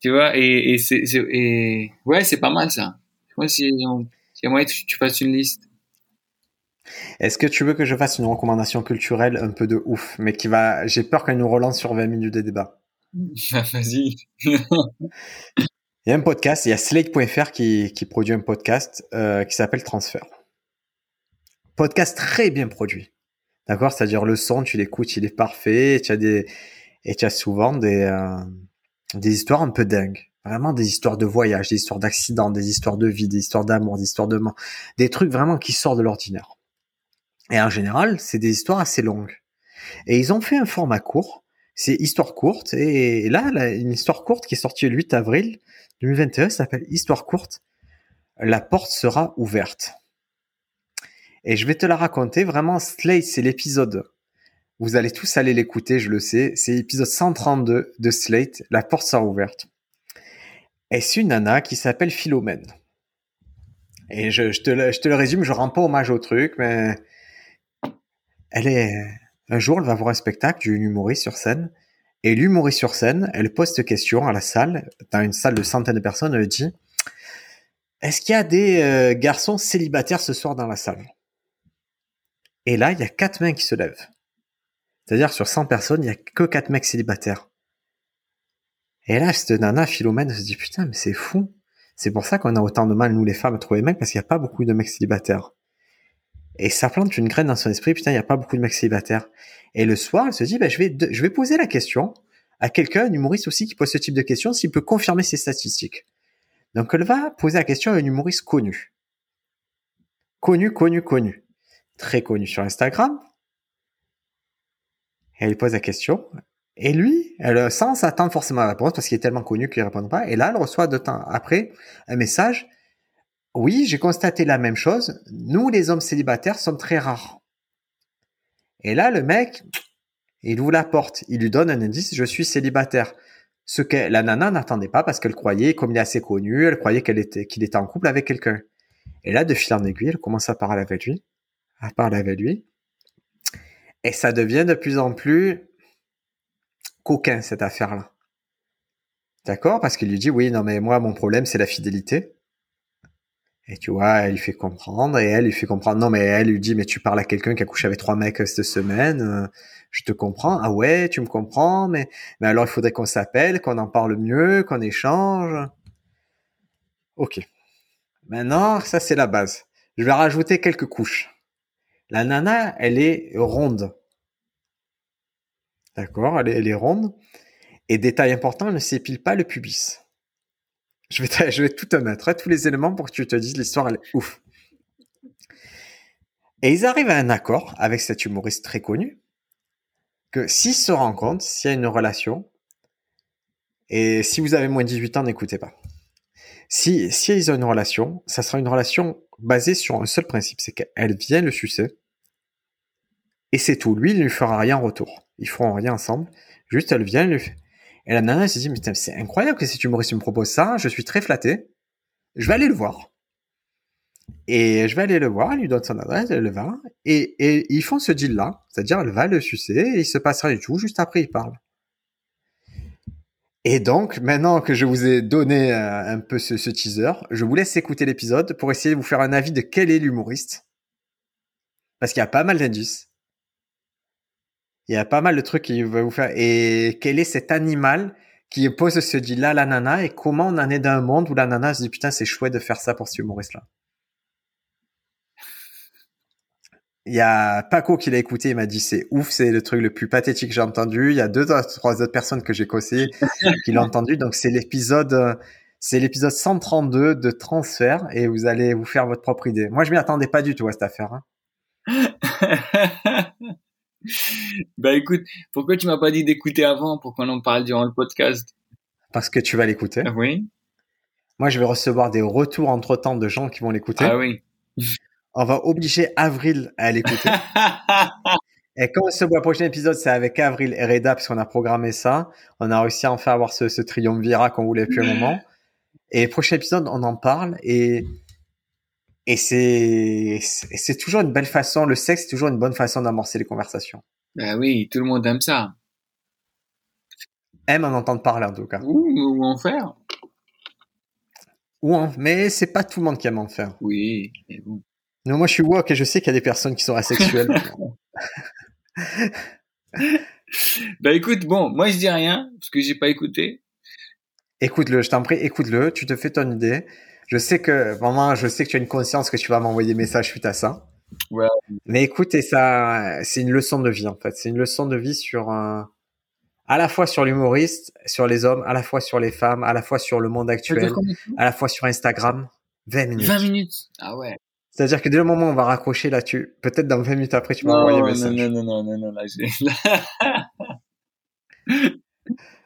Tu vois, et, et c'est, et ouais, c'est pas mal ça. Moi, si moyen que tu fasses une liste. Est-ce que tu veux que je fasse une recommandation culturelle un peu de ouf, mais qui va, j'ai peur qu'elle nous relance sur 20 minutes de débat. Vas-y. Il y a un podcast, il y a Slate.fr qui, produit un podcast euh, qui s'appelle Transfert. Podcast très bien produit. D'accord? C'est-à-dire le son, tu l'écoutes, il est parfait, tu as des et tu as souvent des euh, des histoires un peu dingues. Vraiment des histoires de voyage, des histoires d'accidents, des histoires de vie, des histoires d'amour, des histoires de mort, des trucs vraiment qui sortent de l'ordinaire. Et en général, c'est des histoires assez longues. Et ils ont fait un format court, c'est histoire courte. Et là, là, une histoire courte qui est sortie le 8 avril 2021 s'appelle Histoire courte. La porte sera ouverte. Et je vais te la raconter. Vraiment, Slate, c'est l'épisode. Vous allez tous aller l'écouter, je le sais. C'est l'épisode 132 de Slate. La porte sera ouverte. Et c'est une nana qui s'appelle Philomène. Et je, te le, résume, je rends pas hommage au truc, mais elle est, un jour, elle va voir un spectacle d'une humoriste sur scène. Et l'humoriste sur scène, elle pose cette question à la salle, dans une salle de centaines de personnes, elle dit est-ce qu'il y a des euh, garçons célibataires ce soir dans la salle? Et là, il y a quatre mains qui se lèvent. C'est-à-dire sur 100 personnes, il y a que quatre mecs célibataires. Et là, cette nana, Philomène, se dit, putain, mais c'est fou. C'est pour ça qu'on a autant de mal, nous les femmes, à trouver des mecs, parce qu'il n'y a pas beaucoup de mecs célibataires. Et ça plante une graine dans son esprit, putain, il n'y a pas beaucoup de mecs célibataires. Et le soir, elle se dit, bah, je, vais, je vais poser la question à quelqu'un, un humoriste aussi, qui pose ce type de questions, s'il peut confirmer ses statistiques. Donc elle va poser la question à un humoriste connu. Connu, connu, connu. Très connu sur Instagram. Et elle pose la question. Et lui, elle, sans s'attendre forcément à la réponse, parce qu'il est tellement connu qu'il ne répond pas, et là, elle reçoit de temps après un message. Oui, j'ai constaté la même chose. Nous, les hommes célibataires, sommes très rares. Et là, le mec, il ouvre la porte. Il lui donne un indice, je suis célibataire. Ce que la nana n'attendait pas parce qu'elle croyait, comme il est assez connu, elle croyait qu'il était en couple avec quelqu'un. Et là, de fil en aiguille, elle commence à parler avec lui, à parler avec lui. Et ça devient de plus en plus coquin, cette affaire-là. D'accord? Parce qu'il lui dit, oui, non, mais moi, mon problème, c'est la fidélité. Et tu vois, elle lui fait comprendre, et elle lui fait comprendre, non, mais elle lui dit, mais tu parles à quelqu'un qui a couché avec trois mecs cette semaine, je te comprends, ah ouais, tu me comprends, mais, mais alors il faudrait qu'on s'appelle, qu'on en parle mieux, qu'on échange. Ok. Maintenant, ça c'est la base. Je vais rajouter quelques couches. La nana, elle est ronde. D'accord elle elle est ronde. Et détail important, elle ne s'épile pas le pubis. Je vais, tout te mettre, hein, tous les éléments pour que tu te dises l'histoire, elle est ouf. Et ils arrivent à un accord avec cet humoriste très connu que s'ils se rencontrent, s'il y a une relation, et si vous avez moins de 18 ans, n'écoutez pas. Si, si ils ont une relation, ça sera une relation basée sur un seul principe, c'est qu'elle vient le sucer, et c'est tout. Lui, il ne lui fera rien en retour. Ils feront rien ensemble. Juste, elle vient, lui Et la nana, elle se dit, mais c'est incroyable que cet humoriste me propose ça, je suis très flatté. Je vais aller le voir. Et je vais aller le voir, elle lui donne son adresse, elle le va, et, et ils font ce deal-là, c'est-à-dire elle va le sucer, et il se passe rien du tout, juste après ils parlent. Et donc, maintenant que je vous ai donné euh, un peu ce teaser, je vous laisse écouter l'épisode pour essayer de vous faire un avis de quel est l'humoriste. Parce qu'il y a pas mal d'indices. Il y a pas mal de trucs qui va vous faire. Et quel est cet animal qui pose ce deal-là à la nana et comment on en est d'un monde où la nana se dit putain c'est chouette de faire ça pour ce humoriste-là? Il y a Paco qui l'a écouté, il m'a dit c'est ouf, c'est le truc le plus pathétique que j'ai entendu. Il y a deux, trois autres personnes que j'ai cossé qui l'ont entendu. Donc c'est l'épisode, c'est l'épisode 132 de transfert et vous allez vous faire votre propre idée. Moi je m'y attendais pas du tout à cette affaire. Hein. bah écoute, pourquoi tu m'as pas dit d'écouter avant pour qu'on en parle durant le podcast? Parce que tu vas l'écouter. Oui? Moi je vais recevoir des retours entre temps de gens qui vont l'écouter. Ah oui on va obliger Avril à l'écouter. et quand on se voit le prochain épisode, c'est avec Avril et Reda, parce qu'on a programmé ça. On a réussi à en faire avoir ce, ce triumvirat qu'on voulait depuis un moment. Et prochain épisode, on en parle et et c'est c'est toujours une belle façon. Le sexe, c'est toujours une bonne façon d'amorcer les conversations. Ben oui, tout le monde aime ça. Aime en entendre parler en tout cas. Ou, en faire. Ou en... Mais c'est pas tout le monde qui aime en faire. Oui, mais bon. Non, moi je suis woke et je sais qu'il y a des personnes qui sont asexuelles. bah écoute, bon, moi je dis rien parce que j'ai pas écouté. Écoute-le, je t'en prie, écoute-le, tu te fais ton idée. Je sais que vraiment, je sais que tu as une conscience que tu vas m'envoyer des messages suite à ça. Ouais. Mais écoute, et ça, c'est une leçon de vie en fait. C'est une leçon de vie sur un, à la fois sur l'humoriste, sur les hommes, à la fois sur les femmes, à la fois sur le monde actuel, à la fois sur Instagram. 20 minutes. 20 minutes. Ah ouais. C'est-à-dire que dès le moment où on va raccrocher là-dessus, peut-être dans 20 minutes après, tu vas envoyer un message. Non, non, non, non, non, là, j'ai...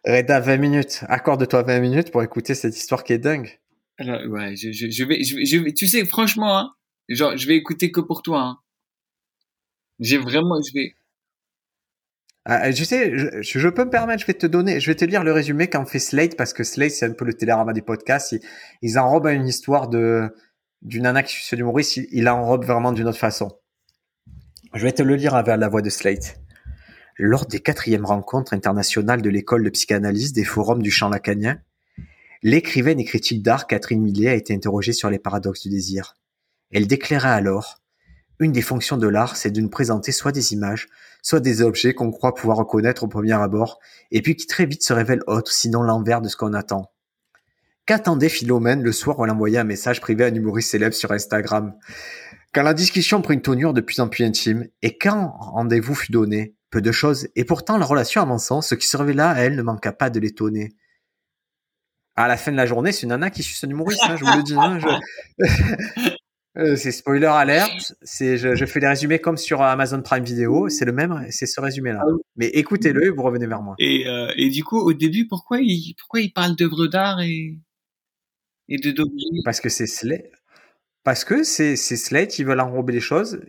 Reda, 20 minutes. Accorde-toi 20 minutes pour écouter cette histoire qui est dingue. Alors, ouais, je, je, je, vais, je, vais, tu sais, franchement, hein, genre, je vais écouter que pour toi, hein. J'ai vraiment, je vais. Ah, je sais, je, je, peux me permettre, je vais te donner, je vais te lire le résumé qu'en fait Slate parce que Slate c'est un peu le télérama des podcasts. Ils, ils enrobent une histoire de du nana qui suit l'humoriste, il, il enrobe vraiment d'une autre façon. Je vais te le lire avec la voix de Slate. Lors des quatrièmes rencontres internationales de l'école de psychanalyse des forums du champ lacanien, L'écrivaine et critique d'art Catherine Millet a été interrogée sur les paradoxes du désir. Elle déclarait alors Une des fonctions de l'art, c'est de nous présenter soit des images, soit des objets qu'on croit pouvoir reconnaître au premier abord, et puis qui très vite se révèlent autres, sinon l'envers de ce qu'on attend. Qu'attendait Philomène le soir où elle envoyait un message privé à un humoriste célèbre sur Instagram? Quand la discussion prit une tournure de plus en plus intime, et quand rendez-vous fut donné, peu de choses, et pourtant la relation avançant, ce qui se révéla à elle ne manqua pas de l'étonner à la fin de la journée, c'est une nana qui suce un humoriste, hein, je vous le dis. Hein, euh, c'est spoiler alert. C'est, je, fais des résumés comme sur Amazon Prime Video. C'est le même, c'est ce résumé-là. Ah Mais écoutez-le et vous revenez vers moi. Et, euh, et du coup, au début, pourquoi il, pourquoi il parle d'œuvres d'art et, et de Parce que c'est Slate. Parce que c'est, c'est Slate, ils veulent enrober les choses.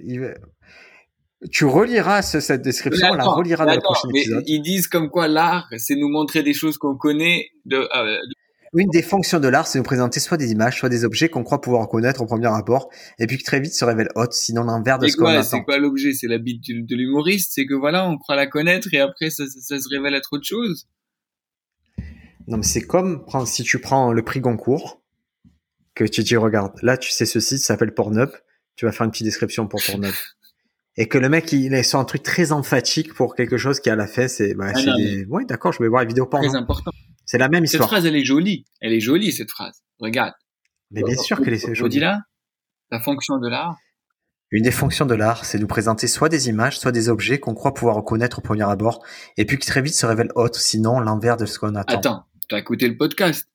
Tu reliras cette description, on la reliras dans le prochain épisode. Ils disent comme quoi l'art, c'est nous montrer des choses qu'on connaît de, euh, une des fonctions de l'art, c'est de présenter soit des images, soit des objets qu'on croit pouvoir reconnaître au premier rapport, et puis qui très vite se révèlent hautes, sinon l'envers de ce qu'on attend. C'est quoi l'objet? C'est la bite de l'humoriste, c'est que voilà, on croit la connaître et après ça, ça, se révèle être autre chose? Non, mais c'est comme si tu prends le prix Goncourt, que tu dis regarde, là tu sais ce site s'appelle Pornhub, tu vas faire une petite description pour Pornhub. et que le mec il est sur un truc très emphatique pour quelque chose qui a la fesse et bah, ah des... ouais d'accord je vais voir la vidéo porno très important c'est la même histoire. Cette phrase, elle est jolie. Elle est jolie, cette phrase. Regarde. Mais bien sûr qu'elle est jolie. là, la fonction de l'art. Une des fonctions de l'art, c'est de nous présenter soit des images, soit des objets qu'on croit pouvoir reconnaître au premier abord, et puis qui très vite se révèlent autres, sinon l'envers de ce qu'on attend. Attends, tu as écouté le podcast?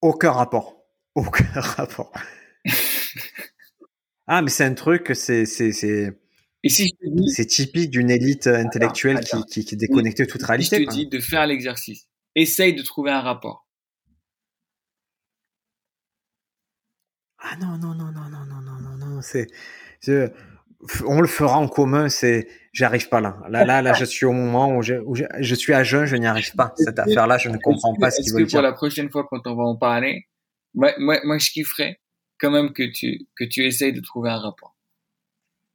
Aucun rapport. Aucun rapport. ah, mais c'est un truc, c'est, c'est, c'est, c'est typique d'une élite intellectuelle Qui, qui, est déconnectée de toute réalité. je te dis de faire l'exercice. Essaye de trouver un rapport. Ah non, non, non, non, non, non, non, non, non, c'est, on le fera en commun, c'est, j'arrive pas là. Là, là, là, je suis au moment où je, je, suis à jeun, je n'y arrive pas. Cette affaire-là, je ne comprends pas ce qu'il veut dire. Est-ce que pour la prochaine fois, quand on va en parler, moi, moi, moi, je kifferais quand même que tu, que tu essayes de trouver un rapport.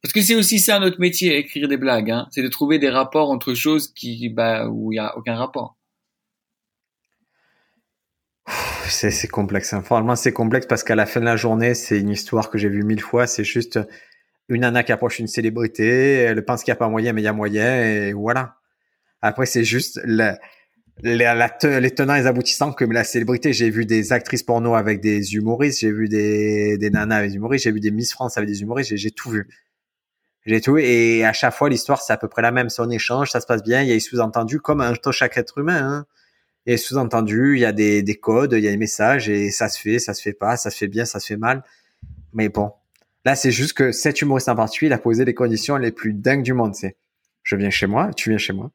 Parce que c'est aussi ça notre métier, écrire des blagues. Hein. C'est de trouver des rapports entre choses qui, bah, où il y a aucun rapport. C'est complexe. Hein. Franchement, c'est complexe parce qu'à la fin de la journée, c'est une histoire que j'ai vue mille fois. C'est juste une nana qui approche une célébrité. Elle pense qu'il n'y a pas moyen, mais il y a moyen. Et voilà. Après, c'est juste les tenants et les aboutissants comme la célébrité. J'ai vu des actrices porno avec des humoristes. J'ai vu des, des nanas avec des humoristes. J'ai vu des Miss France avec des humoristes. J'ai tout vu. J'ai tout et à chaque fois l'histoire c'est à peu près la même. C'est un échange, ça se passe bien. Il y a des sous-entendus comme un chaque être humain. Hein. Il y a des sous-entendus, il y a des, des codes, il y a des messages et ça se fait, ça se fait pas, ça se fait bien, ça se fait mal. Mais bon, là c'est juste que cet humoriste en particulier il a posé les conditions les plus dingues du monde. C'est, je viens chez moi, tu viens chez moi.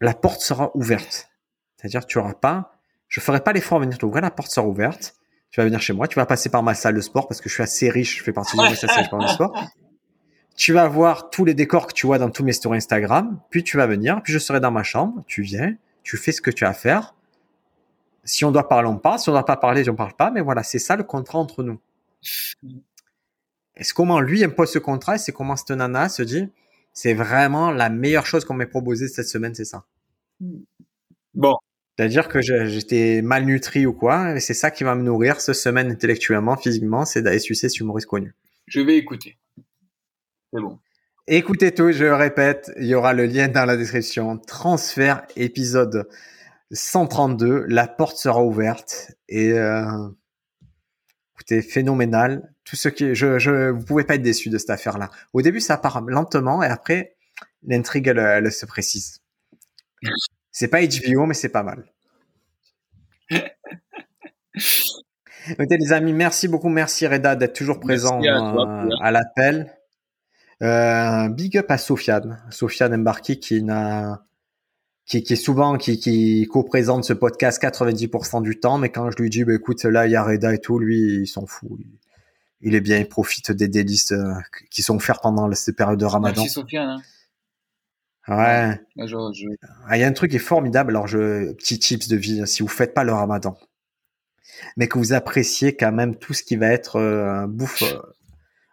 La porte sera ouverte. C'est-à-dire tu auras pas, je ferai pas l'effort de venir t'ouvrir, la porte sera ouverte. Tu vas venir chez moi, tu vas passer par ma salle de sport parce que je suis assez riche, je fais partie de la salle de sport tu vas voir tous les décors que tu vois dans tous mes stories Instagram, puis tu vas venir, puis je serai dans ma chambre, tu viens, tu fais ce que tu as à faire. Si on doit parler, on parle. Si on doit pas parler, on parle pas. Mais voilà, c'est ça le contrat entre nous. Est-ce comment lui impose ce contrat c'est comment cette nana se dit, c'est vraiment la meilleure chose qu'on m'ait proposé cette semaine, c'est ça? Bon. C'est-à-dire que j'étais malnutri ou quoi, et c'est ça qui va me nourrir cette semaine intellectuellement, physiquement, c'est d'aller sucer ce humoriste connu. Je vais écouter. Écoutez tout, je répète, il y aura le lien dans la description. Transfert épisode 132, la porte sera ouverte et euh, écoutez, phénoménal. Tout ce qui, je, je, vous pouvez pas être déçu de cette affaire-là. Au début, ça part lentement et après, l'intrigue elle, se précise. C'est pas HBO, mais c'est pas mal. Écoutez, les amis, merci beaucoup, merci Reda d'être toujours présent euh, à l'appel. Euh, big up à Sofiane, Sofiane Embarki qui n'a qui, qui, est souvent qui, qui co-présente ce podcast 90% du temps, mais quand je lui dis bah, écoute là il y a Reda et tout, lui il s'en fout. Il, est bien, il profite des délices euh, qui sont offerts pendant cette période de Ramadan. Merci Sofiane. Hein. Ouais. Ah, il y a un truc qui est formidable. Alors, je, petit tips de vie, si vous faites pas le ramadan, mais que vous appréciez quand même tout ce qui va être euh, bouffe euh,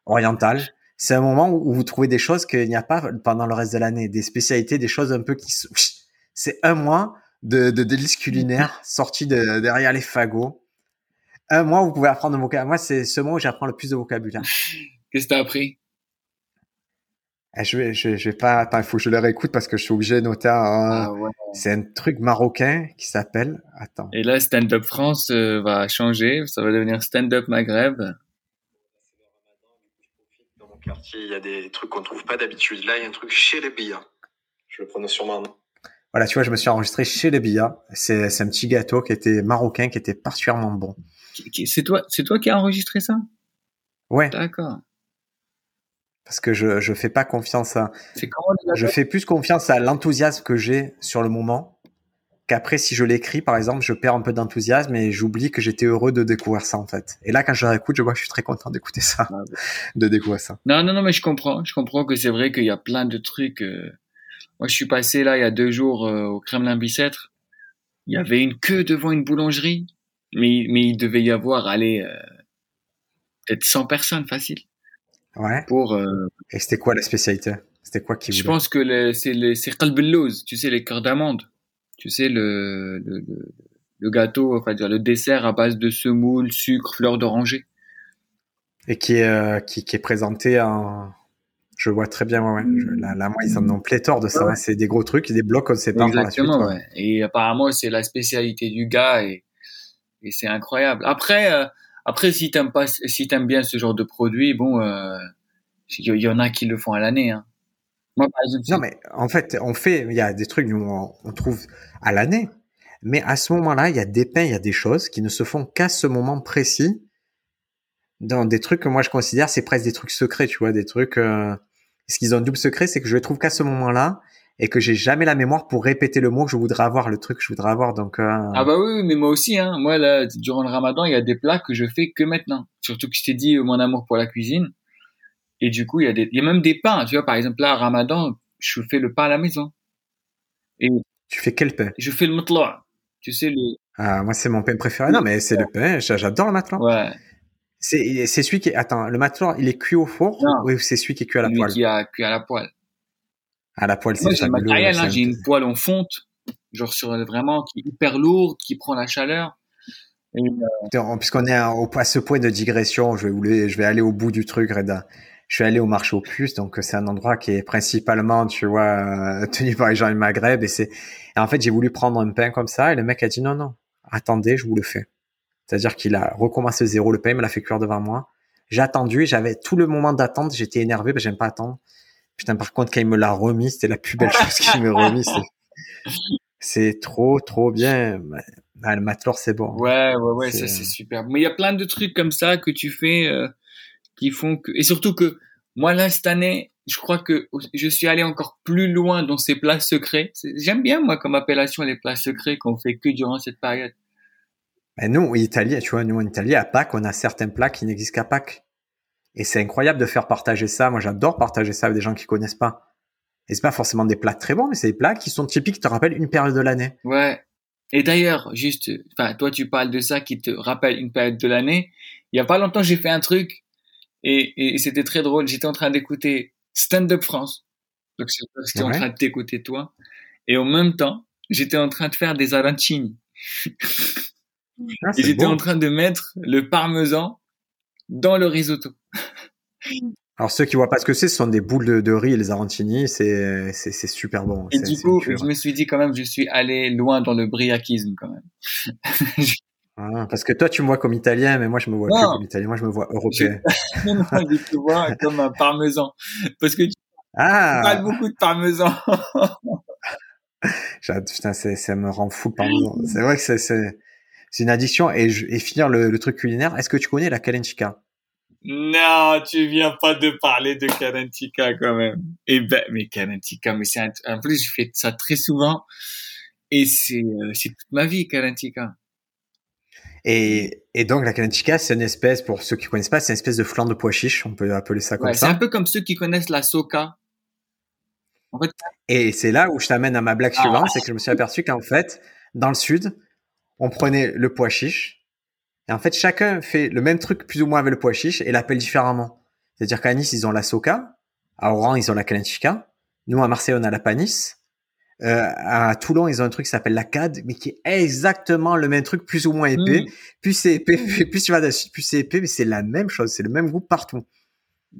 orientale, c'est un moment où vous trouvez des choses qu'il n'y a pas pendant le reste de l'année, des spécialités, des choses un peu qui c'est un mois de, de délices culinaires sortis de, derrière les fagots. Un mois, vous pouvez apprendre le vocabulaire. Moi, c'est ce mois où j'apprends le plus de vocabulaire. Qu'est-ce que t'as appris? Eh, Je vais, je, vais- je vais pas. Attends, il faut que je le réécoute parce que je suis obligé de noter. un- Ah ouais. C'est un truc marocain qui s'appelle. Attends. Et là, Stand Up France euh, va changer, ça va devenir Stand Up Maghreb. Quartier, il y a des trucs qu'on trouve pas d'habitude. Là, il y a un truc chez les billes. Je le prononce sûrement. Voilà, tu vois, je me suis enregistré chez les Bia. C'est un petit gâteau qui était marocain, qui était particulièrement bon. C'est toi, c'est toi qui as enregistré ça? Ouais, D'accord. parce que je je fais pas confiance à. C'est comment le Je fais plus confiance à l'enthousiasme que j'ai sur le moment qu'après si je l'écris par exemple, je perds un peu d'enthousiasme et j'oublie que j'étais heureux de découvrir ça en fait. Et là quand je réécoute, je vois que je suis très content d'écouter ça, Ah de découvrir ça. Non, non, non, mais je comprends. Je comprends que c'est vrai qu'il y a plein de trucs. euh, Moi, je suis passé là il y a deux jours euh, au Kremlin Bicêtre. Il y avait une queue devant une boulangerie, mais mais il devait y avoir allez euh, peut-être 100 personnes facile Ouais. pour. euh, Et c'était quoi la spécialité? C'était quoi qui je pense que c'est le c'est tu sais les cœurs d'amande. Tu sais le le, le le gâteau, enfin le dessert à base de semoule, sucre, fleur d'oranger. Et qui est euh, qui, qui est présenté en je vois très bien, ouais. Je- là, là, moi, ils en ont pléthore de ça. Ouais. hein. C'est des gros trucs, des blocs sépare par la suite. Exactement, ouais. Et apparemment, c'est la spécialité du gars et, et c'est incroyable. Après, euh, après, si t'aimes pas, si t'aimes bien ce genre de produit, bon, euh, il y, il y en a qui le font à l'année, hein. Moi, par exemple, Non, mais en fait, on fait, il y a des trucs, on, on trouve à l'année. Mais à ce moment-là, il y a des pains, il y a des choses qui ne se font qu'à ce moment précis. Dans des trucs que moi je considère, c'est presque des trucs secrets, tu vois, des trucs. Euh... Ce qu'ils ont un double secret, c'est que je les trouve qu'à ce moment-là et que j'ai jamais la mémoire pour répéter le mot que je voudrais avoir, le truc que je voudrais avoir. Donc, euh... ah bah oui, oui, mais moi aussi, hein. Moi, là, durant le ramadan, il y a des plats que je fais que maintenant. Surtout que je t'ai dit euh, mon amour pour la cuisine. Et du coup, il y a des, il y a même des pains, tu vois, par exemple, là, ramadan, je fais le pain à la maison. Et tu fais quel pain? je fais le matla'. Tu sais, le, ah, Moi, c'est mon pain préféré. Non, mais c'est le pain. j'a- J'adore le matelas. ouais. C'est c'est celui qui est. Attends, le matelas, il est cuit au four Non. ou c'est celui qui est cuit à la Lui poêle? qui a cuit à la poêle. À la poêle, Moi, c'est j'ai le fabuleux. matériel, hein, j'ai une poêle en fonte, genre sur vraiment qui est hyper lourde, qui prend la chaleur. Euh, Puisqu'on est à, à ce point de digression, vais, je vais aller au bout du truc, Reda. Je suis allé au marché aux puces, donc c'est un endroit qui est principalement, tu vois, euh, tenu par les gens du Maghreb. Et c'est, en fait, j'ai voulu prendre un pain comme ça, et le mec a dit non, non, attendez, je vous le fais. C'est-à-dire qu'il a recommencé zéro, le pain il me l'a fait cuire devant moi. J'ai attendu, j'avais tout le moment d'attente, j'étais énervé, parce que j'aime pas attendre. Putain, par contre, quand il me l'a remis, c'était la plus belle chose qu'il me remis. C'est, trop, trop bien. Ah, le matelor, c'est bon. ouais, ouais, ouais, C'est- ça c'est super. Mais il y a plein de trucs comme ça que tu fais euh, qui font que, et surtout que moi là cette année, je crois que je suis allé encore plus loin dans ces plats secrets. J'aime bien moi comme appellation les plats secrets qu'on fait que durant cette période. Mais nous, en Italie, tu vois, nous en Italie, à Pâques, on a certains plats qui n'existent qu'à Pâques. Et c'est incroyable de faire partager ça. Moi, j'adore partager ça avec des gens qui connaissent pas. Et c'est pas forcément des plats très bons, mais c'est des plats qui sont typiques, qui te rappellent une période de l'année. Ouais. Et d'ailleurs, juste, enfin, toi, tu parles de ça qui te rappelle une période de l'année. Il y a pas longtemps, j'ai fait un truc et, et c'était très drôle. J'étais en train d'écouter Stand Up France. Donc, c'est- j'étais en Ouais. train de t'écouter toi. Et en même temps, j'étais en train de faire des arancini. Ah, Et j'étais en train de mettre le parmesan dans le risotto. Alors, ceux qui voient pas ce que c'est, ce sont des boules de, de riz, les arancini, c'est, c'est, c'est super bon. Et du coup, je me suis dit quand même, je suis allé loin dans le briaquisme quand même. Ah, parce que toi, tu me vois comme italien, mais moi, je me vois Non. plus comme italien. Moi, je me vois européen. Non, non, je te vois comme un parmesan. Parce que tu Ah! parles beaucoup de parmesan. Putain, ça me rend fou parmesan. C'est vrai que c'est, une addiction. Et, je, et finir le, le truc culinaire, est-ce que tu connais la kalenchika? Non, tu viens pas de parler de Karantika quand même. Eh ben, mais Karantika, mais c'est un- en plus je fais ça très souvent et c'est euh, toute ma vie Karantika. Et, et donc, la kalenchika, c'est une espèce, pour ceux qui connaissent pas, c'est une espèce de flan de pois chiche. On peut appeler ça comme Ouais, c'est ça. un peu comme ceux qui connaissent la soca. En fait, Et c'est là où je t'amène à ma blague Ah. suivante, c'est que je me suis aperçu qu'en fait, dans le sud, on prenait le pois chiche, et en fait, chacun fait le même truc plus ou moins avec le pois chiche et l'appelle différemment. C'est-à-dire qu'à Nice, ils ont la soca, à Oran, ils ont la kalenchika, nous, à Marseille, on a la panis, Euh, à Toulon, ils ont un truc qui s'appelle la CAD, mais qui est exactement le même truc, plus ou moins épais. Mm. Plus c'est épais, plus tu vas dessus, plus c'est épais, mais c'est la même chose, c'est le même goût partout.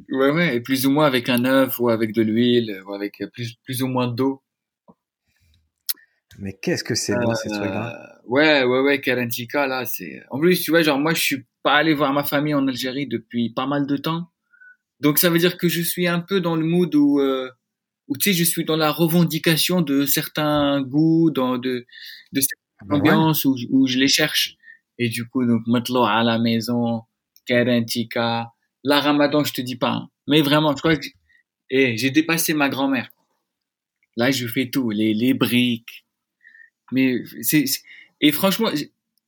Ouais, ouais, et plus ou moins avec un œuf ou avec de l'huile ou avec plus, plus ou moins d'eau. Mais qu'est-ce que c'est bon, ces trucs-là? Euh, ouais, ouais, ouais, Karantika, là, c'est. En plus, tu vois, genre, moi, je suis pas allé voir ma famille en Algérie depuis pas mal de temps. Donc, ça veut dire que je suis un peu dans le mood où, euh, où tu sais, je suis dans la revendication de certains goûts, dans de, de certaines Bah ouais. ambiances où, où je les cherche. Et du coup, donc, maintenant, à la maison, Karantika, la Ramadan, je te dis pas. hein. Mais vraiment, je crois que, j'ai dépassé ma grand-mère. Là, je fais tout, les, les briques. Mais c'est, c'est- et franchement, je,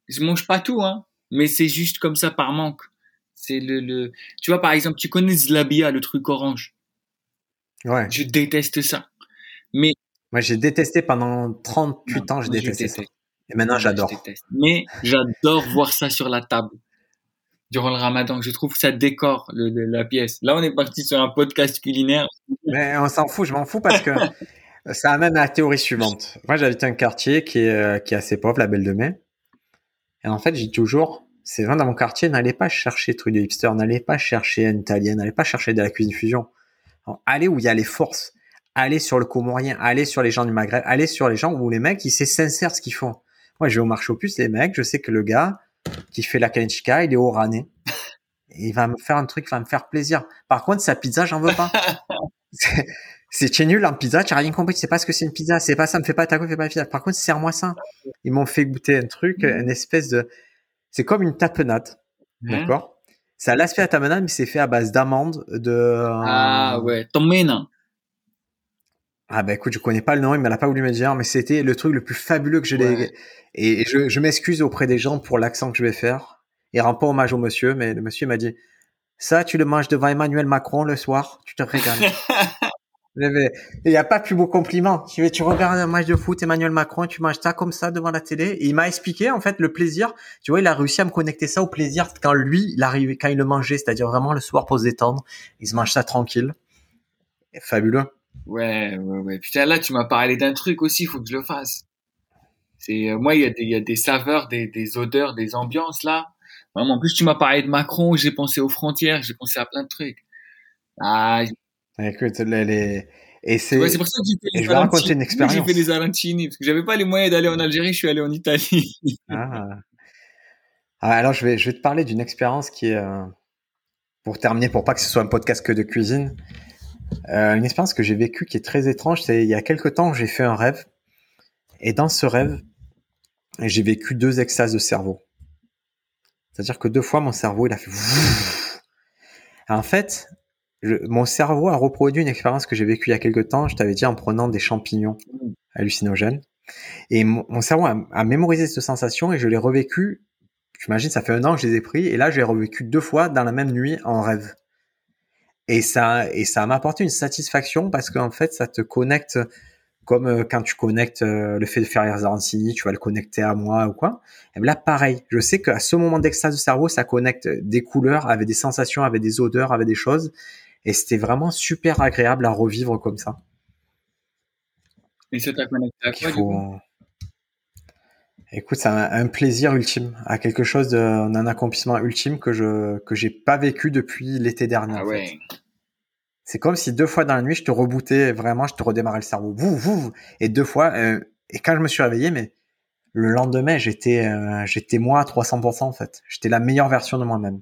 je mange pas tout, hein. Mais c'est juste comme ça par manque. C'est le, le, tu vois, par exemple, tu connais Zlabia, le truc orange? Ouais. Je déteste ça. Mais, Moi, j'ai détesté pendant 38 Non, ans, je détesté ça. Et maintenant, j'adore. Mais j'adore voir ça sur la table. Durant le ramadan, je trouve que ça décore le, le- la pièce. Là, on est parti sur un podcast culinaire. Mais on s'en fout, je m'en fous parce que ça amène à la théorie suivante. Moi, j'habite un quartier qui est, euh, qui est assez pauvre, la Belle de Mai. Et en fait, j'ai toujours, c'est vrai, dans mon quartier, n'allez pas chercher trucs de hipster, n'allez pas chercher un italien, n'allez pas chercher de la cuisine fusion. Allez où il y a les forces. Allez sur le comorien, allez sur les gens du Maghreb, allez sur les gens où les mecs, ils c'est sincère ce qu'ils font. Moi, je vais au marché aux puces, les mecs, je sais que le gars qui fait la kalenchika, il est. Et il va me faire un truc qui va me faire plaisir. Par contre, sa pizza, j'en veux pas. C'est- nul en pizza, tu as rien compris, tu sais pas ce que c'est une pizza, c'est pas ça, me fais pas taco, fais pas pizza. Par contre, serre-moi ça. Ils m'ont fait goûter un truc, une espèce de, c'est comme une tapenade, Hein d'accord? Ça a l'aspect à tapenade, mais c'est fait à base d'amandes, de, Ah ouais, Tomena. Ah bah écoute, je connais pas le nom, il m'a pas voulu me dire, mais c'était le truc le plus fabuleux que je l'ai. Ouais. Et je, je m'excuse auprès des gens pour l'accent que je vais faire. Et rend pas hommage au monsieur, mais le monsieur m'a dit ça, tu le manges devant Emmanuel Macron le soir, tu te régales. Il n'y a pas plus beau compliment. Tu, tu regardes un match de foot, Emmanuel Macron, tu manges ça comme ça devant la télé. Et il m'a expliqué en fait le plaisir. Tu vois, il a réussi à me connecter ça au plaisir quand lui, il arrivait, quand il le mangeait, c'est-à-dire vraiment le soir pour se détendre. Il se mange ça tranquille. Fabuleux. Ouais, ouais, ouais. Putain, là, tu m'as parlé d'un truc aussi, il faut que je le fasse. C'est, euh, moi, il y a des, il y a des saveurs, des, des odeurs, des ambiances, là. Vraiment, en plus, tu m'as parlé de Macron, j'ai pensé aux frontières, j'ai pensé à plein de trucs. Ah, Écoute, les, les... et c'est ouais, pour ça que j'ai fait je vais raconter une expérience. J'ai fait les arancini, parce que j'avais pas les moyens d'aller en Algérie, je suis allé en Italie. Ah. Ah, alors je vais, je vais te parler d'une expérience qui est, euh, pour terminer, pour pas que ce soit un podcast que de cuisine, euh, une expérience que j'ai vécue qui est très étrange. C'est il y a quelque temps, j'ai fait un rêve, et dans ce rêve, j'ai vécu deux extases de cerveau. C'est-à-dire que deux fois, mon cerveau, il a fait. En fait, je- mon cerveau a reproduit une expérience que j'ai vécue il y a quelque temps. Je t'avais dit en prenant des champignons hallucinogènes. Et mon, mon cerveau a, a mémorisé cette sensation et je l'ai revécu. J'imagine, ça fait un an que je les ai pris et là, je l'ai revécu deux fois dans la même nuit en rêve. Et ça, et ça m'a apporté une satisfaction parce qu'en fait, ça te connecte comme euh, quand tu connectes euh, le fait de faire les arancini, tu vas le connecter à moi ou quoi. Et bien là, pareil. Je sais qu'à ce moment d'extase du cerveau, ça connecte des couleurs avec des sensations, avec des odeurs, avec des choses. Et c'était vraiment super agréable à revivre comme ça. Et ça t'a connecté à qu'il quoi, du coup faut. Écoute, c'est un, un plaisir ultime, à quelque chose de, un accomplissement ultime que je que j'ai pas vécu depuis l'été dernier. Ah en ouais. fait. C'est comme si deux fois dans la nuit, je te rebootais vraiment, je te redémarrais le cerveau, vous, vous, et deux fois. euh, et quand je me suis réveillé, mais le lendemain, j'étais euh, j'étais moi à 300% en fait. J'étais la meilleure version de moi-même.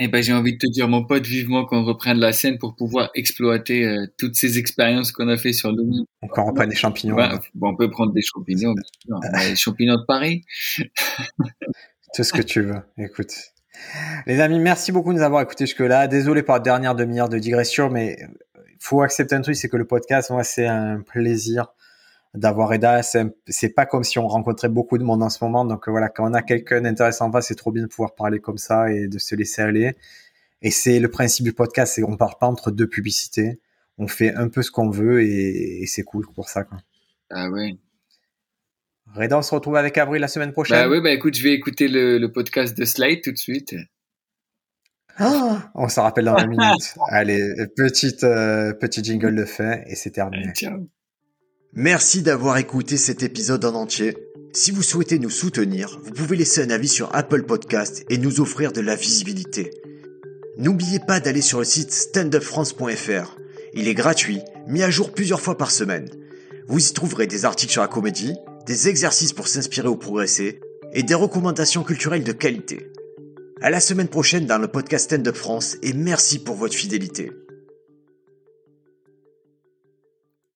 Eh ben, j'ai envie de te dire, mon pote, vivement qu'on reprenne la scène pour pouvoir exploiter euh, toutes ces expériences qu'on a fait sur le monde. Donc on reprend des champignons. Ouais, bon, on peut prendre des champignons. Mais les champignons de Paris. Tout ce que tu veux. Écoute. Les amis, merci beaucoup de nous avoir écoutés jusque-là. Désolé pour la dernière demi-heure de digression, mais il faut accepter un truc, c'est que le podcast, moi, c'est un plaisir d'avoir Eda. C'est pas comme si on rencontrait beaucoup de monde en ce moment. Donc euh, voilà, quand on a quelqu'un d'intéressant en face, c'est trop bien de pouvoir parler comme ça et de se laisser aller. Et c'est le principe du podcast, c'est qu'on parle pas entre deux publicités. On fait un peu ce qu'on veut et, et c'est cool pour ça. Quoi. Ah ouais. Reda, on se retrouve avec Avril la semaine prochaine. Bah oui, bah écoute, je vais écouter le, le podcast de Slide tout de suite. Ah, on se rappelle dans 20 minutes. Allez, petite, euh, petit jingle de fin et c'est terminé. Allez, ciao. Merci d'avoir écouté cet épisode en entier. Si vous souhaitez nous soutenir, vous pouvez laisser un avis sur Apple Podcast et nous offrir de la visibilité. N'oubliez pas d'aller sur le site standupfrance.fr. Il est gratuit, mis à jour plusieurs fois par semaine. Vous y trouverez des articles sur la comédie, des exercices pour s'inspirer ou progresser, et des recommandations culturelles de qualité. À la semaine prochaine dans le podcast Stand Up France et merci pour votre fidélité.